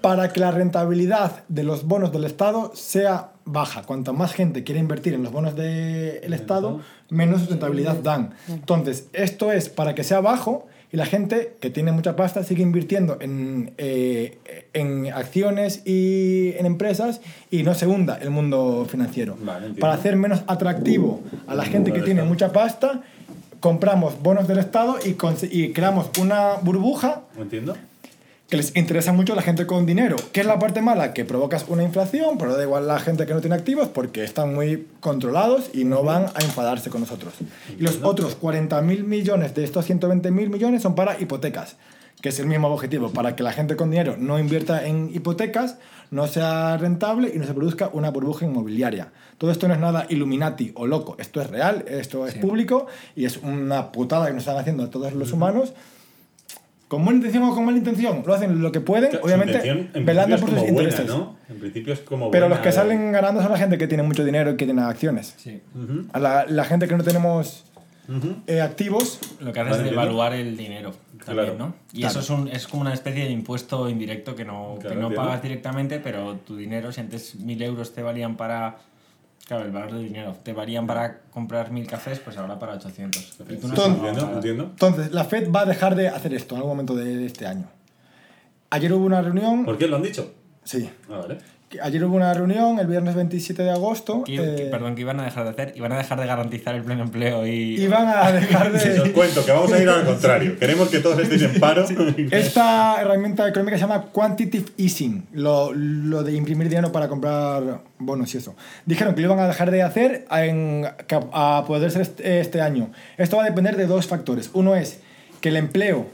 Speaker 4: para que la rentabilidad de los bonos del Estado sea baja. Cuanta más gente quiere invertir en los bonos del Estado, menos rentabilidad dan. Entonces, esto es para que sea bajo y la gente que tiene mucha pasta sigue invirtiendo en, eh, en acciones y en empresas y no se hunda el mundo financiero.
Speaker 1: Vale,
Speaker 4: para hacer menos atractivo a la gente que
Speaker 1: Del
Speaker 4: tiene mucha pasta, compramos bonos del Estado y, y creamos una burbuja
Speaker 1: ¿No entiendo?
Speaker 4: Que les interesa mucho la gente con dinero. ¿Qué es la parte mala? Que provocas una inflación, pero da igual la gente que no tiene activos porque están muy controlados y no van a enfadarse con nosotros. Y los otros 40.000 millones de estos 120.000 millones son para hipotecas, que es el mismo objetivo, para que la gente con dinero no invierta en hipotecas, no sea rentable y no se produzca una burbuja inmobiliaria. Todo esto no es nada Illuminati o loco, esto es real, esto es público y es una putada que nos están haciendo a todos los humanos. Con buena intención o con mala intención, lo hacen lo que pueden, obviamente
Speaker 1: en
Speaker 4: velando por sus intereses.
Speaker 1: buena, ¿no? En principio es como
Speaker 4: Pero
Speaker 1: buena,
Speaker 4: los que salen ganando son la gente que tiene mucho dinero y que tiene acciones.
Speaker 2: Sí.
Speaker 4: A la, la gente que no tenemos eh, activos,
Speaker 2: Lo que hace
Speaker 1: Vale,
Speaker 2: es devaluar el dinero también,
Speaker 1: Claro.
Speaker 2: ¿no? Y
Speaker 4: Claro.
Speaker 2: eso es, un, es como una especie de impuesto indirecto que no,
Speaker 1: Claro,
Speaker 2: que no pagas directamente, pero tu dinero, si antes mil euros te valían para... Claro, el valor del dinero. Te valían para comprar mil cafés, pues ahora para 800. Y tú no
Speaker 4: Ton-
Speaker 2: has
Speaker 1: Entiendo,
Speaker 2: pagado.
Speaker 1: entiendo.
Speaker 4: entonces la Fed va a dejar de hacer esto en algún momento de, de este año. Ayer hubo una reunión,
Speaker 1: ¿Por qué lo han dicho?
Speaker 4: sí,
Speaker 1: Ah, vale.
Speaker 4: Ayer hubo una reunión el viernes 27 de agosto.
Speaker 2: Que-
Speaker 4: eh,
Speaker 2: que- perdón, que iban a dejar de hacer, iban a dejar de garantizar el pleno empleo y...
Speaker 4: Iban a [laughs] dejar
Speaker 1: Si os
Speaker 4: de...
Speaker 1: cuento que vamos a ir al [laughs] contrario. Queremos que todos estéis en paro.
Speaker 4: Esta herramienta económica se llama Quantitative Easing, lo, lo de imprimir dinero para comprar bonos y eso. Dijeron que lo iban a dejar de hacer en, a poder ser este, este año. Esto va a depender de dos factores. Uno es que el empleo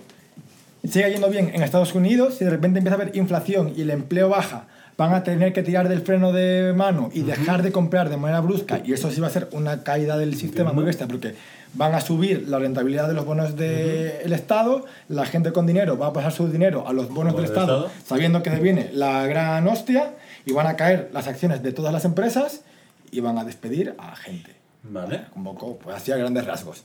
Speaker 4: siga yendo bien en Estados Unidos, si de repente empieza a haber inflación y el empleo baja, van a tener que tirar del freno de mano y dejar de comprar de manera brusca, y eso sí va a ser una caída del sistema muy bestia, porque van a subir la rentabilidad de los bonos del Estado, la gente con dinero va a pasar su dinero a los bonos del Estado,
Speaker 1: Estado.
Speaker 4: sabiendo que viene la gran hostia, y van a caer las acciones de todas las empresas y van a despedir a gente.
Speaker 1: Vale.
Speaker 4: Un poco, pues así a grandes rasgos.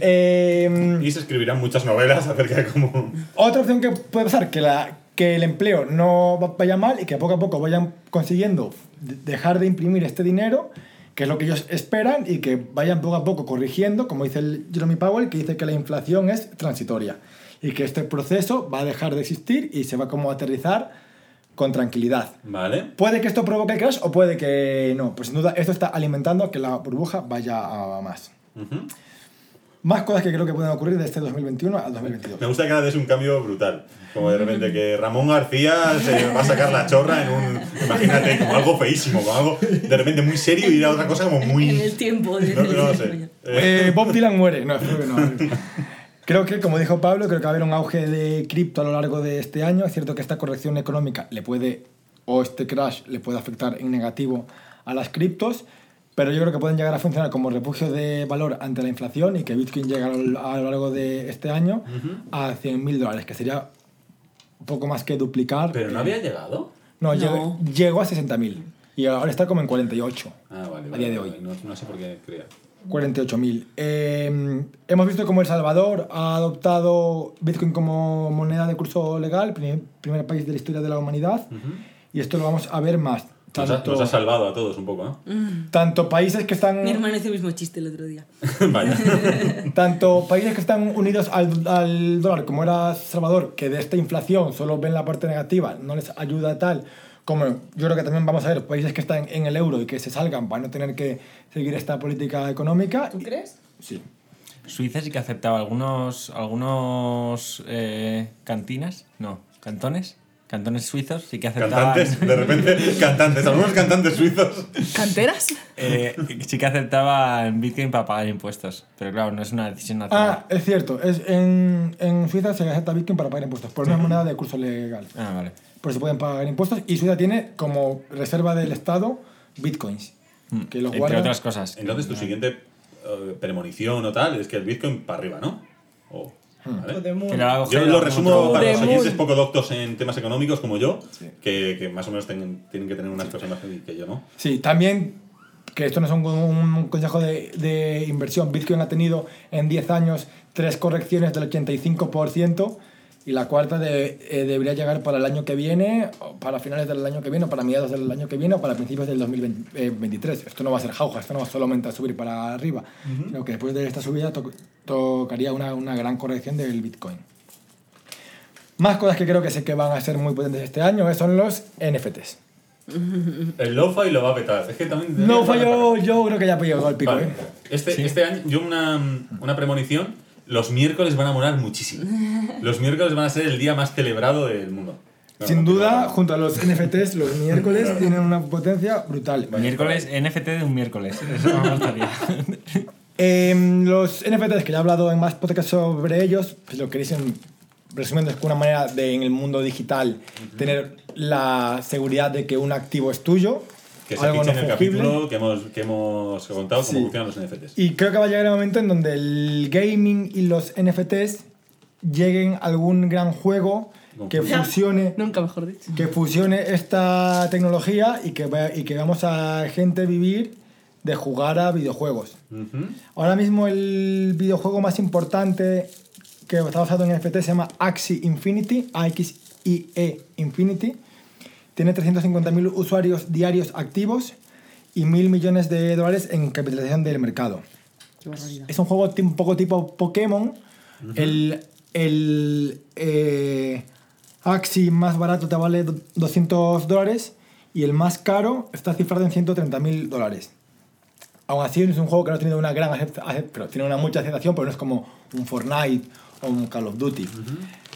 Speaker 4: Eh,
Speaker 1: Y se escribirán muchas novelas acerca de cómo.
Speaker 4: otra opción que puede pasar, que, la, que el empleo no va- vaya mal y que poco a poco vayan consiguiendo de- dejar de imprimir este dinero, que es lo que ellos esperan, y que vayan poco a poco corrigiendo, como dice el Jeremy Powell, que dice que la inflación es transitoria y que este proceso va a dejar de existir y se va como a aterrizar con tranquilidad.
Speaker 1: Vale.
Speaker 4: Puede que esto provoque el crash o puede que no. Pues sin duda esto está alimentando a que la burbuja vaya a más. Más cosas que creo que pueden ocurrir de este 2021 al 2022.
Speaker 1: Me gusta que ahora des un cambio brutal. Como de repente que Ramón García se va a sacar la chorra en un. Imagínate, como algo feísimo, como algo de repente muy serio y ir a otra cosa como muy.
Speaker 5: En el tiempo de-
Speaker 1: No, no lo sé. Eh,
Speaker 4: Eh, Bob Dylan muere. No, espero que no. Creo que, como dijo Pablo, creo que va a haber un auge de cripto a lo largo de este año. Es cierto que esta corrección económica le puede, o este crash le puede afectar en negativo a las criptos, pero yo creo que pueden llegar a funcionar como refugio de valor ante la inflación y que Bitcoin llegue a lo, a largo de este año a 100.000 dólares, que sería un poco más que duplicar.
Speaker 1: Pero no había llegado.
Speaker 4: No,
Speaker 5: No.
Speaker 4: Llegó, llegó a 60.000 y ahora está como en 48.
Speaker 1: Ah, vale.
Speaker 4: A
Speaker 1: vale,
Speaker 4: día de
Speaker 1: vale,
Speaker 4: hoy.
Speaker 1: No, no sé por qué creía.
Speaker 4: 48.000. Eh, hemos visto cómo El Salvador ha adoptado Bitcoin como moneda de curso legal, primer, primer país de la historia de la humanidad, y esto lo vamos a ver más.
Speaker 1: Nos ha,
Speaker 4: Tanto,
Speaker 1: nos ha salvado a todos un poco, ¿no?
Speaker 4: tanto países que están
Speaker 5: Mi hermano hizo el mismo chiste el otro día. [laughs]
Speaker 1: Vaya. [laughs]
Speaker 4: tanto países que están unidos al, al dólar como era Salvador que de esta inflación solo ven la parte negativa no les ayuda tal como yo creo que también vamos a ver países que están en el euro y que se salgan para no tener que seguir esta política económica
Speaker 3: ¿Tú crees?
Speaker 4: sí
Speaker 2: Suiza sí que aceptaba algunos, algunos eh, cantinas, no, cantones, cantones suizos sí que aceptaban,
Speaker 1: Cantantes, de repente, cantantes, algunos cantantes suizos.
Speaker 3: ¿Canteras?
Speaker 2: eh, sí que aceptaban Bitcoin para pagar impuestos, pero claro, no es una decisión nacional.
Speaker 4: Ah, es cierto. Es en, en Suiza se acepta Bitcoin para pagar impuestos, pero no es moneda de curso legal.
Speaker 2: Ah, vale.
Speaker 4: Por eso pueden pagar impuestos y Suiza tiene como reserva del Estado Bitcoins. Que los
Speaker 2: Entre
Speaker 4: guardan.
Speaker 2: otras cosas.
Speaker 1: Entonces, tu siguiente eh, premonición o tal es que el Bitcoin para arriba, ¿no? O- ¿vale?
Speaker 3: Podemos-
Speaker 2: Que lo va a coger
Speaker 1: Yo lo resumo para los oyentes poco doctos en temas económicos como yo, que, que más o menos tienen, tienen que tener unas personas que, que yo, ¿no?
Speaker 4: Sí, también, que esto no es un, un consejo de, de inversión, Bitcoin ha tenido en 10 años tres correcciones del 85% y la cuarta de- eh, debería llegar para el año que viene, o para finales del año que viene, o para mediados del año que viene, o para principios del 2023. Esto no va a ser jauja, esto no va solamente a subir para arriba, sino que después de esta subida to- tocaría una, una gran corrección del Bitcoin. Más cosas que creo que sé que van a ser muy potentes este año eh, son los NFTs. [laughs]
Speaker 1: El lo-fi lo va a petar. Es que también...
Speaker 4: No fallo, yo creo que ya pilló el pico,
Speaker 1: Vale.
Speaker 4: ¿eh?
Speaker 1: Este, este año, yo una, una premonición los miércoles van a molar muchísimo. [laughs] Los miércoles van a ser el día más celebrado del mundo. No,
Speaker 4: Sin
Speaker 1: no, no,
Speaker 4: duda,
Speaker 1: no.
Speaker 4: junto a los NFTs, los [laughs] miércoles tienen una potencia brutal.
Speaker 2: Miércoles, NFT de un miércoles. [laughs] Eso me gustaría.
Speaker 4: Em, los NFTs, que ya he hablado en más podcasts sobre ellos, si lo queréis en, resumiendo, es una manera de en el mundo digital tener la seguridad de que un activo es tuyo,
Speaker 1: Que se
Speaker 4: algo no
Speaker 1: en el
Speaker 4: fungible.
Speaker 1: capítulo que hemos, que hemos contado cómo
Speaker 4: Sí.
Speaker 1: funcionan los NFTs.
Speaker 4: Y creo que va a llegar el momento en donde el gaming y los NFTs lleguen a algún gran juego que fusione,
Speaker 3: Nunca mejor dicho.
Speaker 4: que fusione esta tecnología y que, y que veamos a gente vivir de jugar a videojuegos.
Speaker 1: Ujú.
Speaker 4: Ahora mismo el videojuego más importante que está basado en NFT se llama Axie Infinity, AXIE Infinity. Tiene 350.000 usuarios diarios activos y mil millones de dólares en capitalización del mercado.
Speaker 5: Qué.
Speaker 4: Es un juego un poco tipo Pokémon. El, el eh, Axie más barato te vale do- 200 dólares y el más caro está cifrado en 130.000 dólares. Aún así es un juego que no ha tenido una gran acep- acep- pero tiene una mucha aceptación, pero no es como un Fortnite o un Call of Duty.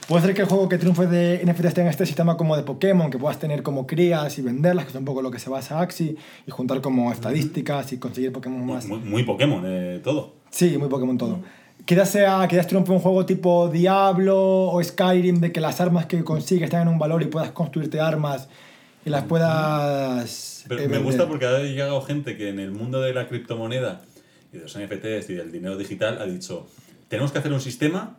Speaker 4: Puede ser que el juego que triunfe de NFT esté en este sistema como de Pokémon, que puedas tener como crías y venderlas, que es un poco lo que se basa Axie, y juntar como estadísticas y conseguir Pokémon más.
Speaker 1: Muy, muy Pokémon, eh, todo.
Speaker 4: Sí, muy Pokémon todo. Quizás sea, quizás triunfe un juego tipo Diablo o Skyrim, de que las armas que consigues tengan un valor y puedas construirte armas y las puedas.
Speaker 1: Pero
Speaker 4: eh,
Speaker 1: me gusta porque ha llegado gente que en el mundo de la criptomoneda y de los NFTs y del dinero digital ha dicho, tenemos que hacer un sistema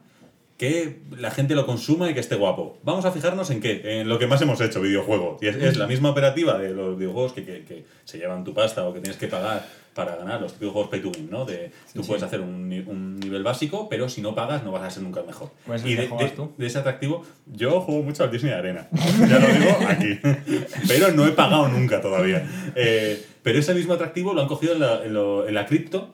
Speaker 1: que la gente lo consuma y que esté guapo. Vamos a fijarnos en qué, en lo que más hemos hecho, videojuego. Y es, es la misma operativa de los videojuegos que, que, que se llevan tu pasta o que tienes que pagar para ganar, los videojuegos pay to win, ¿no? De, tú puedes hacer un, ni- un nivel básico, pero si no pagas no vas a ser nunca el mejor.
Speaker 2: ¿Cuál es el
Speaker 1: y de,
Speaker 2: juegas
Speaker 1: de-
Speaker 2: tú?
Speaker 1: de ese atractivo, yo juego mucho al Disney Arena. Ya lo digo aquí. [laughs] Pero no he pagado nunca todavía. Eh, pero ese mismo atractivo lo han cogido en la, en lo- en la cripto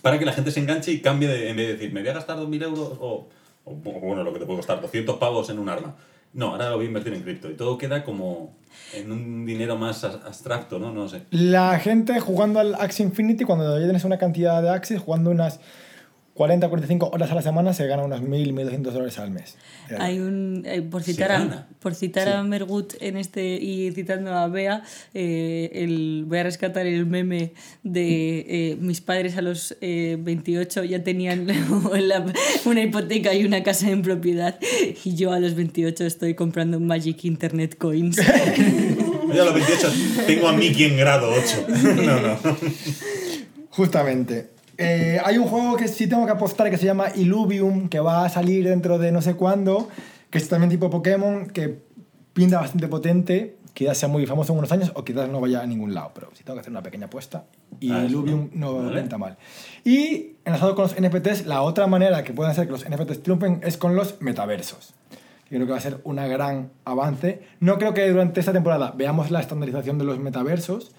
Speaker 1: para que la gente se enganche y cambie de, en vez de decir, me voy a gastar 2.000 euros o, o, bueno, lo que te puede costar, 200 pavos en un arma. No, ahora lo voy a invertir en cripto y todo queda como en un dinero más abstracto, ¿no? No sé.
Speaker 4: La gente jugando al Axie Infinity, cuando ya tienes una cantidad de Axis, jugando unas 40 45 horas a la semana, se gana unos 1.000, 1.200 dólares al mes.
Speaker 5: Hay un, eh, por citar, a, por citar a Mergut en este y citando a Bea, eh, el, voy a rescatar el meme de eh, mis padres a los eh, 28 ya tenían [laughs] la- una hipoteca y una casa en propiedad y yo a los 28 estoy comprando Magic Internet Coins. [laughs]
Speaker 1: Yo a los 28 tengo a Mickey en grado 8. [laughs] No, no.
Speaker 4: Justamente. Eh, hay un juego que sí tengo que apostar que se llama Illuvium, que va a salir dentro de no sé cuándo, que es también tipo Pokémon, que pinta bastante potente, quizás sea muy famoso en unos años o quizás no vaya a ningún lado, pero sí tengo que hacer una pequeña apuesta. Y
Speaker 1: Ah,
Speaker 4: Illuvium
Speaker 1: no.
Speaker 4: no
Speaker 1: Vale.
Speaker 4: pinta mal. Y enlazado con los NFTs, la otra manera que pueden hacer que los NFTs triunfen es con los metaversos. Yo creo que va a ser un gran avance. No creo que durante esta temporada veamos la estandarización de los metaversos,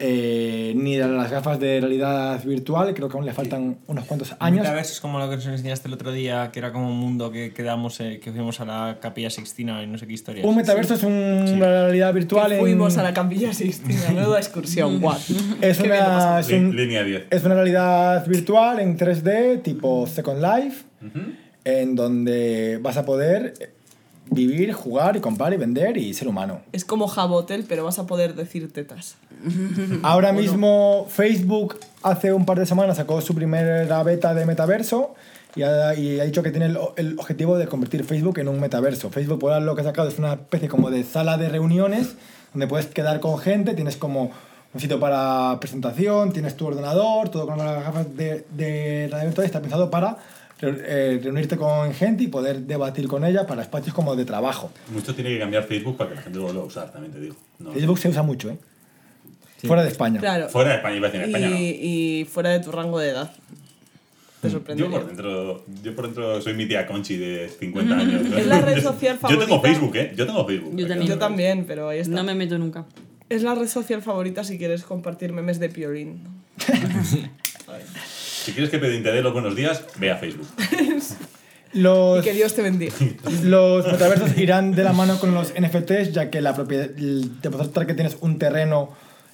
Speaker 4: eh, ni de las gafas de realidad virtual, creo que aún le faltan unos cuantos años.
Speaker 2: Metaverso es como lo que nos enseñaste el otro día, que era como un mundo que quedamos, eh, que fuimos a la capilla Sixtina y no sé qué historia.
Speaker 4: Un metaverso es un- una realidad virtual.
Speaker 3: Fuimos a la Campilla Sistina, menuda [laughs] excursión, what?
Speaker 4: es una, es, un-
Speaker 1: Línea 10.
Speaker 4: es una realidad virtual en 3D, tipo Second Life, en donde vas a poder vivir, jugar y comprar y vender y ser humano.
Speaker 3: Es como Jabotel, pero vas a poder decir tetas. [laughs]
Speaker 4: Ahora mismo Facebook hace un par de semanas sacó su primera beta de metaverso y ha, y ha dicho que tiene el, el objetivo de convertir Facebook en un metaverso. Facebook por ahora lo que ha sacado es una especie como de sala de reuniones donde puedes quedar con gente, tienes como un sitio para presentación, tienes tu ordenador, todo con las gafas de, de realidad virtual y está pensado para eh, reunirte con gente y poder debatir con ella para espacios como de trabajo.
Speaker 1: Mucho tiene que cambiar Facebook para que la gente lo vuelva a usar, también te digo. No.
Speaker 4: Facebook se usa mucho, ¿eh? Fuera de España.
Speaker 3: Claro.
Speaker 1: Fuera de España, iba a decir en España, no.
Speaker 3: y, fuera de tu rango de edad. Te
Speaker 1: Yo
Speaker 3: sorprendería.
Speaker 1: por, dentro, yo por dentro soy mi tía Conchi de 50 años.
Speaker 3: Es la red social
Speaker 1: Yo tengo
Speaker 3: favorita.
Speaker 1: Facebook, ¿eh? Yo tengo Facebook.
Speaker 5: Yo también.
Speaker 3: Yo también, pero ahí está.
Speaker 5: No me meto nunca.
Speaker 3: Es la red social favorita si quieres compartir memes de Piorín. [laughs]
Speaker 1: Si quieres que Pedín te dé los buenos días, ve a Facebook. [laughs]
Speaker 3: Y que Dios te bendiga. [laughs]
Speaker 4: Los metaversos irán de la mano con los NFTs, ya que la propiedad, el demostrar que tienes un terreno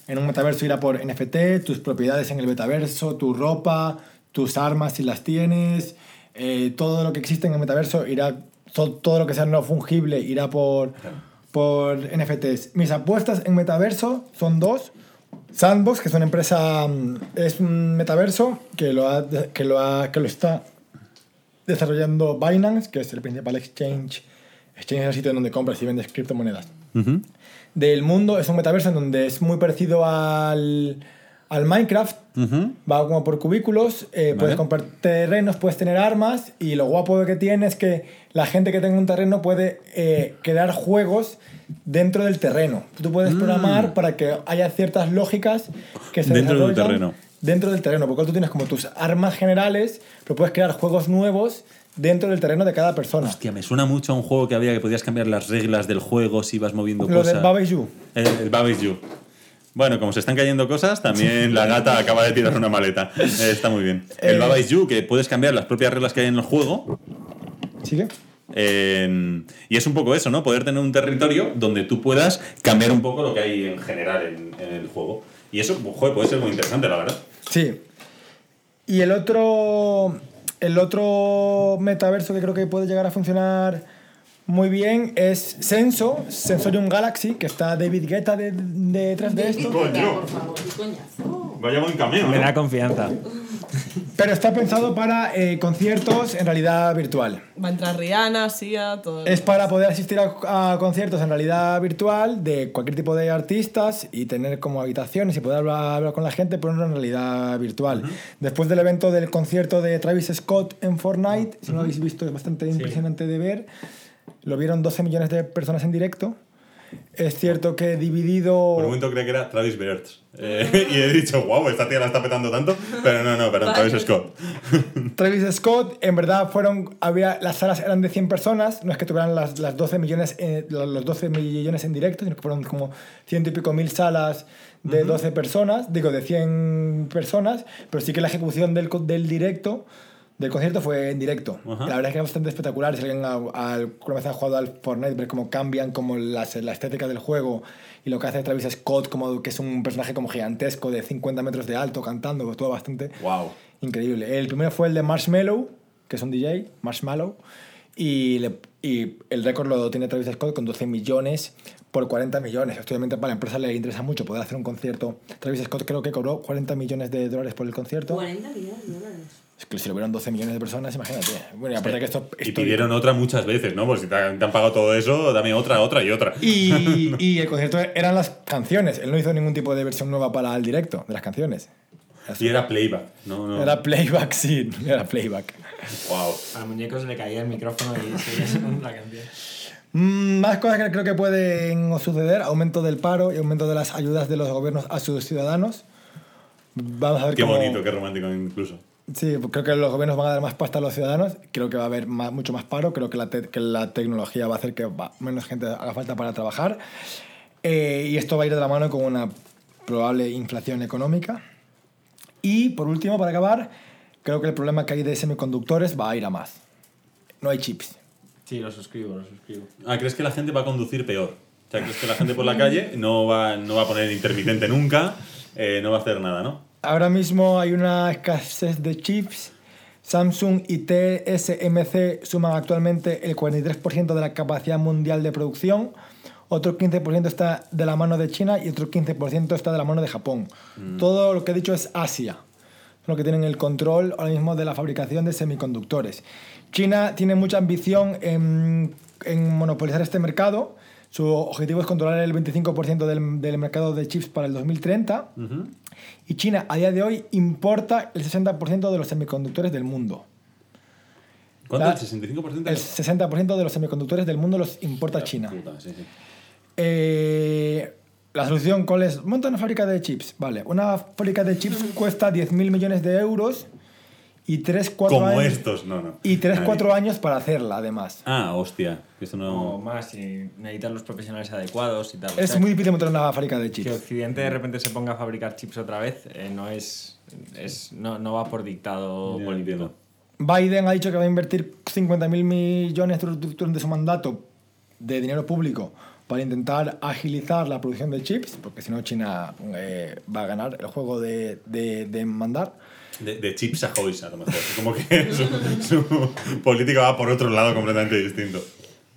Speaker 4: en un metaverso irá por NFT, tus propiedades en el metaverso, tu ropa, tus armas si las tienes, eh, todo lo que existe en el metaverso irá, to- todo lo que sea no fungible irá por, por NFTs. Mis apuestas en metaverso son dos. Sandbox, que es una empresa, mm, es un metaverso que lo, ha, que lo, ha, que lo está desarrollando Binance, que es el principal exchange, exchange es el sitio donde compras y vendes criptomonedas del mundo. Es un metaverso en donde es muy parecido al, al Minecraft. Va como por cubículos, eh, puedes comprar terrenos, puedes tener armas y lo guapo que tiene es que la gente que tenga un terreno puede eh, crear juegos dentro del terreno. Tú puedes programar para que haya ciertas lógicas que se
Speaker 1: Dentro del terreno.
Speaker 4: Dentro del terreno, porque tú tienes como tus armas generales, pero puedes crear juegos nuevos dentro del terreno de cada persona.
Speaker 1: Hostia, me suena mucho a un juego que había que podías cambiar las reglas del juego si ibas moviendo
Speaker 4: Lo
Speaker 1: cosas.
Speaker 4: del You.
Speaker 1: El, el You. Bueno, como se están cayendo cosas, también la gata acaba de tirar una maleta. [laughs] Está muy bien. El
Speaker 4: Eh,
Speaker 1: Baba Is You, que puedes cambiar las propias reglas que hay en el juego.
Speaker 4: ¿Sigue?
Speaker 1: Eh, y es un poco eso, ¿no? Poder tener un territorio donde tú puedas cambiar un poco lo que hay en general en, en el juego. Y eso, joder, puede ser muy interesante, la verdad.
Speaker 4: Sí. Y el otro, el otro metaverso que creo que puede llegar a funcionar muy bien es Senso, Sensorium Galaxy, que está David Guetta de- detrás de esto.
Speaker 1: Coño.
Speaker 5: Por favor, qué coñazo.
Speaker 1: Vaya buen cameo,
Speaker 2: Me
Speaker 1: ¿no?
Speaker 2: da confianza.
Speaker 4: Pero está pensado para eh, conciertos en realidad virtual.
Speaker 3: Va a entrar Rihanna, Sia, todo.
Speaker 4: Es para poder asistir a, a conciertos en realidad virtual de cualquier tipo de artistas y tener como habitaciones y poder hablar, hablar con la gente, pero en realidad virtual. Después del evento del concierto de Travis Scott en Fortnite, si no lo habéis visto, es bastante impresionante de ver. Lo vieron 12 millones de personas en directo. Es cierto que dividido...
Speaker 1: Por un momento creía que era Travis Beards. Eh, [laughs] y he dicho, wow, esta tía la está petando tanto. Pero no, no, perdón, Travis Scott. [laughs]
Speaker 4: Travis Scott, en verdad fueron, había, las salas eran de 100 personas, no es que tuvieran las, las 12 millones, eh, los 12 millones en directo, sino que fueron como ciento y pico mil salas de 12 personas, digo de 100 personas, pero sí que la ejecución del, del directo, del concierto fue en directo.
Speaker 1: Ajá.
Speaker 4: La verdad es que es bastante espectacular, si alguien alguna vez ha jugado al Fortnite, ver cómo cambian como las- la estética del juego y lo que hace Travis Scott, como que es un personaje como gigantesco de 50 metros de alto cantando, pues todo bastante
Speaker 1: Wow.
Speaker 4: Increíble. El primero fue el de Marshmallow, que es un DJ, Marshmallow, y, le- y el récord lo tiene Travis Scott con 12 millones por 40 millones. Obviamente para la empresa le interesa mucho poder hacer un concierto. Travis Scott creo que cobró 40 millones de dólares por el concierto.
Speaker 5: 40 millones de dólares.
Speaker 4: Es que si lo vieron 12 millones de personas, imagínate. Bueno, y aparte que esto...
Speaker 1: Y pidieron otra muchas veces, ¿no? Pues si te han, te han pagado todo eso, dame otra, otra y otra.
Speaker 4: Y, [laughs] y el concierto eran las canciones. Él no hizo ningún tipo de versión nueva para el directo de las canciones.
Speaker 1: Y era playback, ¿no? no.
Speaker 4: Era playback, sí, era playback.
Speaker 1: Wow.
Speaker 2: Al muñeco se le caía el micrófono y seguía sonando la canción.
Speaker 4: Mm, Más cosas que creo que pueden suceder, aumento del paro y aumento de las ayudas de los gobiernos a sus ciudadanos. Vamos a ver
Speaker 1: Qué
Speaker 4: cómo-
Speaker 1: bonito, qué romántico incluso.
Speaker 4: Sí, creo que los gobiernos van a dar más pasta a los ciudadanos. Creo que va a haber más- mucho más paro. Creo que la, te- que la tecnología va a hacer que menos gente haga falta para trabajar. Eh, y esto va a ir de la mano con una probable inflación económica. Y por último, para acabar, creo que el problema que hay de semiconductores va a ir a más. No hay chips.
Speaker 2: Sí, lo suscribo, lo suscribo.
Speaker 1: Ah, ¿crees que la gente va a conducir peor? O sea, ¿crees que la gente por la [laughs] calle no va, no va a poner intermitente nunca? eh, no va a hacer nada, ¿no?
Speaker 4: Ahora mismo hay una escasez de chips. Samsung y TSMC suman actualmente el 43% de la capacidad mundial de producción. Otro 15% está de la mano de China y otro 15% está de la mano de Japón. Todo lo que he dicho es Asia. Los que tienen el control ahora mismo de la fabricación de semiconductores. China tiene mucha ambición en, en monopolizar este mercado. Su objetivo es controlar el 25% del, del mercado de chips para el 2030. Y China a día de hoy importa el 60% de los semiconductores del mundo.
Speaker 1: ¿Cuánto?
Speaker 4: La-
Speaker 1: ¿El 65%?
Speaker 4: El 60% de los semiconductores del mundo los importa China.
Speaker 1: Puta, sí, sí.
Speaker 4: Eh, la solución, ¿cuál es? Monta una fábrica de chips. Vale, una fábrica de chips [laughs] cuesta 10.000 millones de euros y 3, 4
Speaker 1: Como
Speaker 4: años.
Speaker 1: estos, no, no.
Speaker 4: Y 3,
Speaker 1: Nadie.
Speaker 4: 4 años para hacerla, además.
Speaker 1: Ah, hostia. que Esto
Speaker 2: O
Speaker 1: no...
Speaker 2: más, y necesitan los profesionales adecuados y tal. O
Speaker 4: Es
Speaker 2: sea,
Speaker 4: muy difícil montar una fábrica de
Speaker 2: Que
Speaker 4: chips.
Speaker 2: Occidente de repente se ponga a fabricar chips otra vez eh, no es, es no, no va por dictado
Speaker 1: Ya
Speaker 2: político.
Speaker 1: entiendo.
Speaker 4: Biden ha dicho que va a invertir 50.000 millones dur- dur- durante su mandato de dinero público para intentar agilizar la producción de chips, porque si no China eh, va a ganar el juego de, de- de mandar.
Speaker 1: De, de Chips Ahoy, a lo mejor. Como que [laughs] su, su política va por otro lado completamente distinto.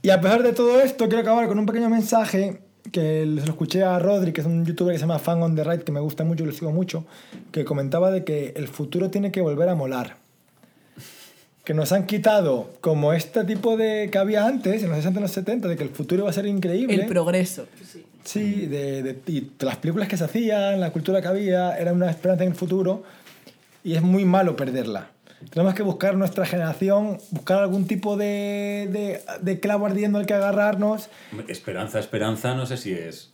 Speaker 4: Y a pesar de todo esto, quiero acabar con un pequeño mensaje que se lo escuché a Rodri, que es un youtuber que se llama Fan on the Right, que me gusta mucho y lo sigo mucho, que comentaba de que el futuro tiene que volver a molar. Que nos han quitado como este tipo de que había antes, en los 60 y los 70, de que el futuro iba a ser increíble.
Speaker 3: El progreso.
Speaker 4: Sí, de, de- y de las películas que se hacían, la cultura que había, era una esperanza en el futuro y es muy malo perderla. Tenemos que buscar nuestra generación, buscar algún tipo de, de, de clavo ardiendo al que agarrarnos.
Speaker 1: Esperanza, esperanza, no sé si es.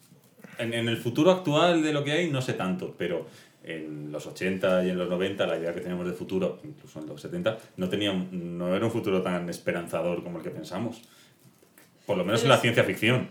Speaker 1: En, en el futuro actual de lo que hay, no sé tanto, pero en los 80 y en los 90, la idea que teníamos de futuro, incluso en los 70, no, tenía, no era un futuro tan esperanzador como el que pensamos. Por lo menos en
Speaker 5: Pero
Speaker 1: la
Speaker 5: es-
Speaker 1: ciencia ficción.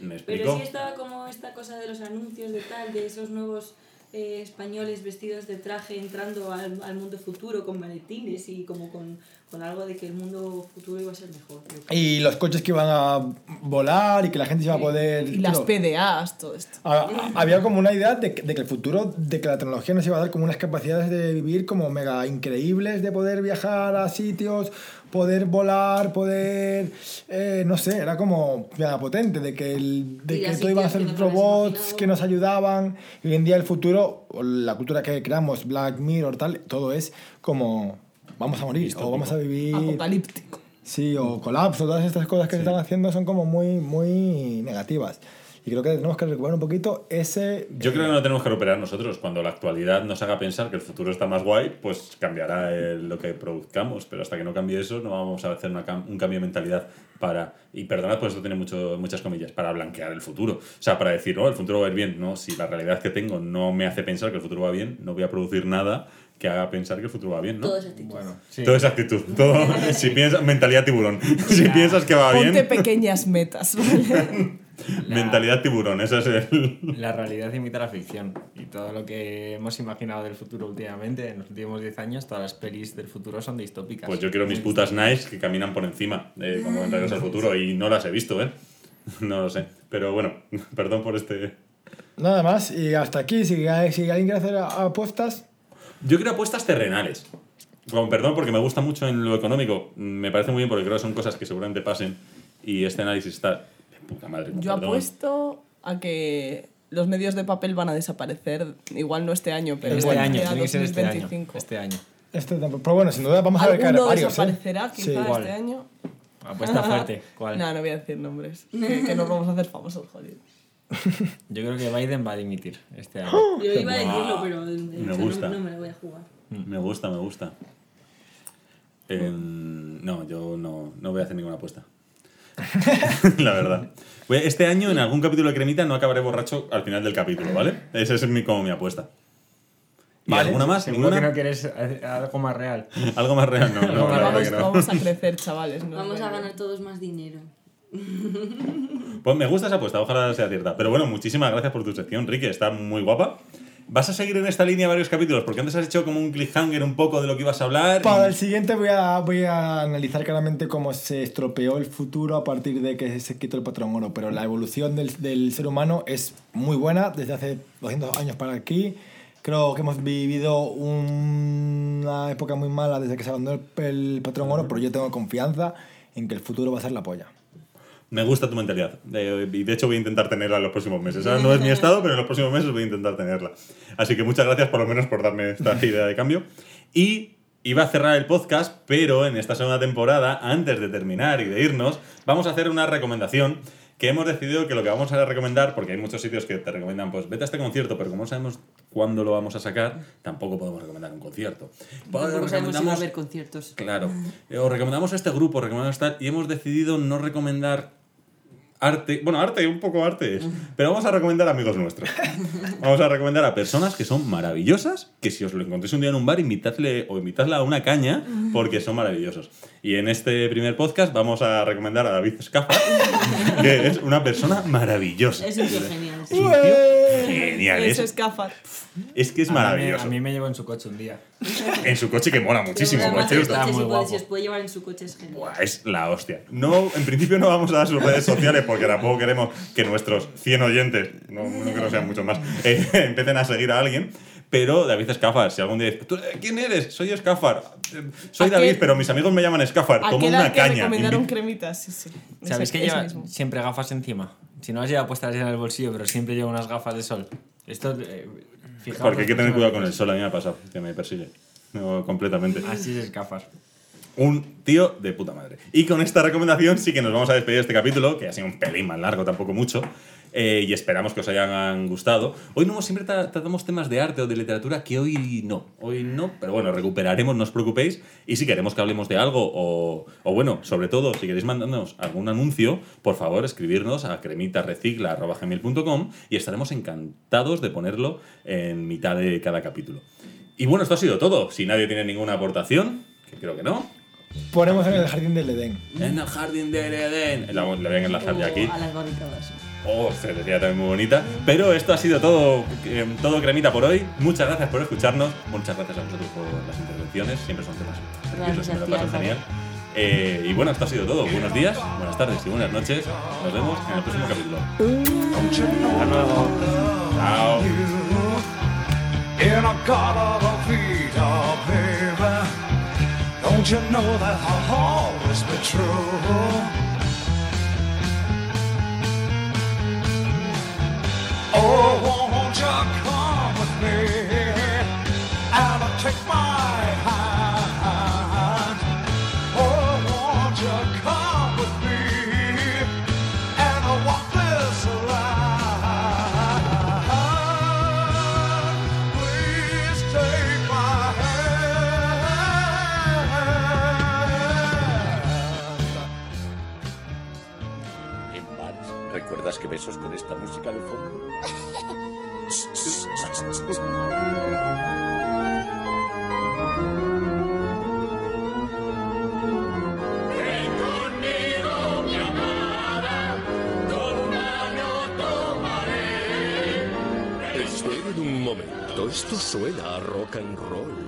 Speaker 1: ¿Me explico?
Speaker 5: Pero sí estaba como esta cosa de los anuncios de tal, de esos nuevos eh, españoles vestidos de traje entrando al, al mundo futuro con maletines y como con, con algo de que el mundo futuro iba a ser mejor.
Speaker 4: Y los coches que iban a volar y que la gente se iba a poder...
Speaker 3: Y las PDAs, todo esto.
Speaker 4: ha- Había como una idea de que, de que el futuro, de que la tecnología nos iba a dar como unas capacidades de vivir como mega increíbles, de poder viajar a sitios, poder volar, poder, eh, no sé, era como mega potente, de que, el, de que todo iban a ser robots que nos ayudaban. Y hoy en día el futuro, la cultura que creamos, Black Mirror, tal, todo es como vamos a morir o vamos a vivir...
Speaker 3: Apocalíptico.
Speaker 4: Sí, o colapso, todas estas cosas que se están haciendo son como muy, muy negativas. Y creo que tenemos que recuperar un poquito ese...
Speaker 1: Yo creo que no lo tenemos que recuperar nosotros. Cuando la actualidad nos haga pensar que el futuro está más guay, pues cambiará el- lo que produzcamos. Pero hasta que no cambie eso, no vamos a hacer una un cambio de mentalidad para. Y perdonad, pues esto tiene mucho, muchas comillas, para blanquear el futuro. O sea, para decir, oh, el futuro va a ir bien. No, si la realidad que tengo no me hace pensar que el futuro va bien, no voy a producir nada que haga pensar que el futuro va bien, ¿no?
Speaker 5: Todo es actitud.
Speaker 2: Bueno, sí.
Speaker 1: Toda esa actitud. Todo, [laughs] si piensas, mentalidad tiburón. [laughs] si piensas que va
Speaker 3: Ponte
Speaker 1: bien,
Speaker 3: pequeñas metas, ¿vale? [laughs]
Speaker 1: mentalidad tiburón. Ese es el.
Speaker 2: La realidad imita la ficción. Y todo lo que hemos imaginado del futuro últimamente, en los últimos 10 años, todas las pelis del futuro son distópicas.
Speaker 1: Pues yo quiero mis putas nice que caminan por encima, eh, como en Regreso al Futuro, y no las he visto, ¿eh? [laughs] No lo sé. Pero bueno, [laughs] perdón por este...
Speaker 4: Nada más, y hasta aquí, si, si alguien quiere hacer apuestas,
Speaker 1: Yo quiero apuestas terrenales. Con perdón, porque me gusta mucho en lo económico. Me parece muy bien porque creo que son cosas que seguramente pasen. Y este análisis está... puta madre.
Speaker 3: Yo
Speaker 1: perdón.
Speaker 3: apuesto a que los medios de papel van a desaparecer. Igual no este año, pero
Speaker 2: este
Speaker 3: igual
Speaker 2: año, tiene que ser este año.
Speaker 3: 2025.
Speaker 2: Este año.
Speaker 4: este pero bueno, sin duda vamos a ver que
Speaker 3: Alguno
Speaker 4: varios. ¿eh?
Speaker 3: quizá
Speaker 4: Sí.
Speaker 3: Este año.
Speaker 2: Apuesta fuerte. ¿Cuál? [laughs]
Speaker 3: No, no voy a decir nombres. que, que nos vamos a hacer famosos, joder. [laughs]
Speaker 2: Yo creo que Biden va a dimitir este año. [gasps]
Speaker 5: Yo iba a decirlo, pero
Speaker 1: Me gusta.
Speaker 5: No, no me lo voy a jugar.
Speaker 1: Me gusta, me gusta. Eh, no, yo no, no voy a hacer ninguna apuesta. [laughs] La verdad. Este año, en algún capítulo de Cremita, no acabaré borracho al final del capítulo, ¿vale? Esa es mi, como mi apuesta. ¿Y
Speaker 4: Vale,
Speaker 1: alguna más?
Speaker 2: Seguro
Speaker 1: ¿Ninguna?
Speaker 2: que no quieres hacer algo más real. [laughs]
Speaker 1: ¿Algo más real? No, no,
Speaker 3: vamos,
Speaker 1: no.
Speaker 3: vamos a [laughs] crecer, chavales. ¿no?
Speaker 5: Vamos a ganar todos más dinero.
Speaker 1: Pues me gusta esa apuesta, ojalá sea cierta. Pero bueno, muchísimas gracias por tu sección, Ricky, está muy guapa. ¿Vas a seguir en esta línea varios capítulos? Porque antes has hecho como un cliffhanger un poco de lo que ibas a hablar. y-
Speaker 4: Para el siguiente voy a, voy a analizar claramente cómo se estropeó el futuro a partir de que se quitó el patrón oro, pero la evolución del, del ser humano es muy buena desde hace 200 años para aquí. Creo que hemos vivido una época muy mala desde que se abandonó el, el patrón oro, pero yo tengo confianza en que el futuro va a ser la polla.
Speaker 1: Me gusta tu mentalidad. Eh, y de hecho voy a intentar tenerla en los próximos meses. Ahora no es mi estado, pero en los próximos meses voy a intentar tenerla. Así que muchas gracias por lo menos por darme esta [laughs] idea de cambio. Y iba a cerrar el podcast, pero en esta segunda temporada, antes de terminar y de irnos, vamos a hacer una recomendación que hemos decidido que lo que vamos a recomendar, porque hay muchos sitios que te recomiendan, pues vete a este concierto, pero como no sabemos cuándo lo vamos a sacar, tampoco podemos recomendar un concierto. Pues
Speaker 5: sabemos si va a haber conciertos.
Speaker 1: Claro. Eh, Os recomendamos este grupo, recomendamos tal, y hemos decidido no recomendar arte. Bueno, arte, un poco arte es. Pero vamos a recomendar amigos nuestros. Vamos a recomendar a personas que son maravillosas, que si os lo encontréis un día en un bar, invitadle o invitadla a una caña, porque son maravillosos. Y en este primer podcast vamos a recomendar a David Escafa, que es una persona maravillosa.
Speaker 5: Es un tío genial.
Speaker 1: Es
Speaker 5: sí.
Speaker 1: un tío genial.
Speaker 3: Es
Speaker 1: Es,
Speaker 3: escafar.
Speaker 1: es que es
Speaker 2: A mí
Speaker 1: maravilloso.
Speaker 2: A mí me llevo en su coche un día.
Speaker 1: En su coche que mola muchísimo, por cierto.
Speaker 2: está muy
Speaker 5: si, puede-
Speaker 2: guapo.
Speaker 5: si os puede llevar en su coche es genial.
Speaker 1: Buah, es la hostia. No, en principio no vamos a dar sus redes sociales porque tampoco queremos que nuestros 100 oyentes, no, no creo que sean muchos más, eh, [laughs] empiecen a seguir a alguien. Pero David Escafar. Si algún día dices, "¿Tú, ¿quién eres? Soy Escafar. Eh, Soy
Speaker 3: ¿A
Speaker 1: David,
Speaker 3: qué-
Speaker 1: pero mis amigos me llaman Escafar.
Speaker 3: ¿A
Speaker 1: Tomo
Speaker 3: qué edad
Speaker 1: una
Speaker 3: te
Speaker 1: caña.
Speaker 3: recomendaron
Speaker 1: Invi-
Speaker 3: cremitas? Sí, sí.
Speaker 2: ¿Sabéis que lleva
Speaker 3: mismo.
Speaker 2: siempre gafas encima? Si no las lleva puestas en el bolsillo, pero siempre lleva unas gafas de sol. Esto, eh, fijaos
Speaker 1: Porque hay que tener cuidado con el sol, a mí me ha pasado, que me persigue. No, completamente.
Speaker 2: Así es gafas.
Speaker 1: Un tío de puta madre. Y con esta recomendación sí que nos vamos a despedir de este capítulo, que ha sido un pelín más largo, tampoco mucho. eh, y esperamos que os hayan gustado. Hoy no siempre tra- tratamos temas de arte o de literatura, que hoy no. Hoy no, pero bueno, recuperaremos, no os preocupéis. Y si queremos que hablemos de algo, o, o bueno, sobre todo, si queréis mandarnos algún anuncio, por favor, escribirnos a cremitarecicla.gmail.com y estaremos encantados de ponerlo en mitad de cada capítulo. Y bueno, esto ha sido todo. Si nadie tiene ninguna aportación, que creo que no.
Speaker 4: Ponemos en el jardín del Edén.
Speaker 1: En el jardín del Edén. La, la voy a enlazar ya aquí.
Speaker 5: A las barricadas.
Speaker 1: Oh, se decía también muy bonita. Pero esto ha sido todo, eh, todo cremita por hoy. Muchas gracias por escucharnos. Muchas gracias a vosotros por las intervenciones. Siempre son temas graciosos y me lo
Speaker 5: Gracias
Speaker 1: paso genial. Eh, y bueno, esto ha sido todo. Buenos días, buenas tardes y buenas noches. Nos vemos en el próximo capítulo.
Speaker 2: Hasta luego.
Speaker 1: Chao.
Speaker 9: Don't you know that I'll always be true? Oh, won't you come with me
Speaker 10: música de fondo? Esperen un momento, esto suena a rock and roll.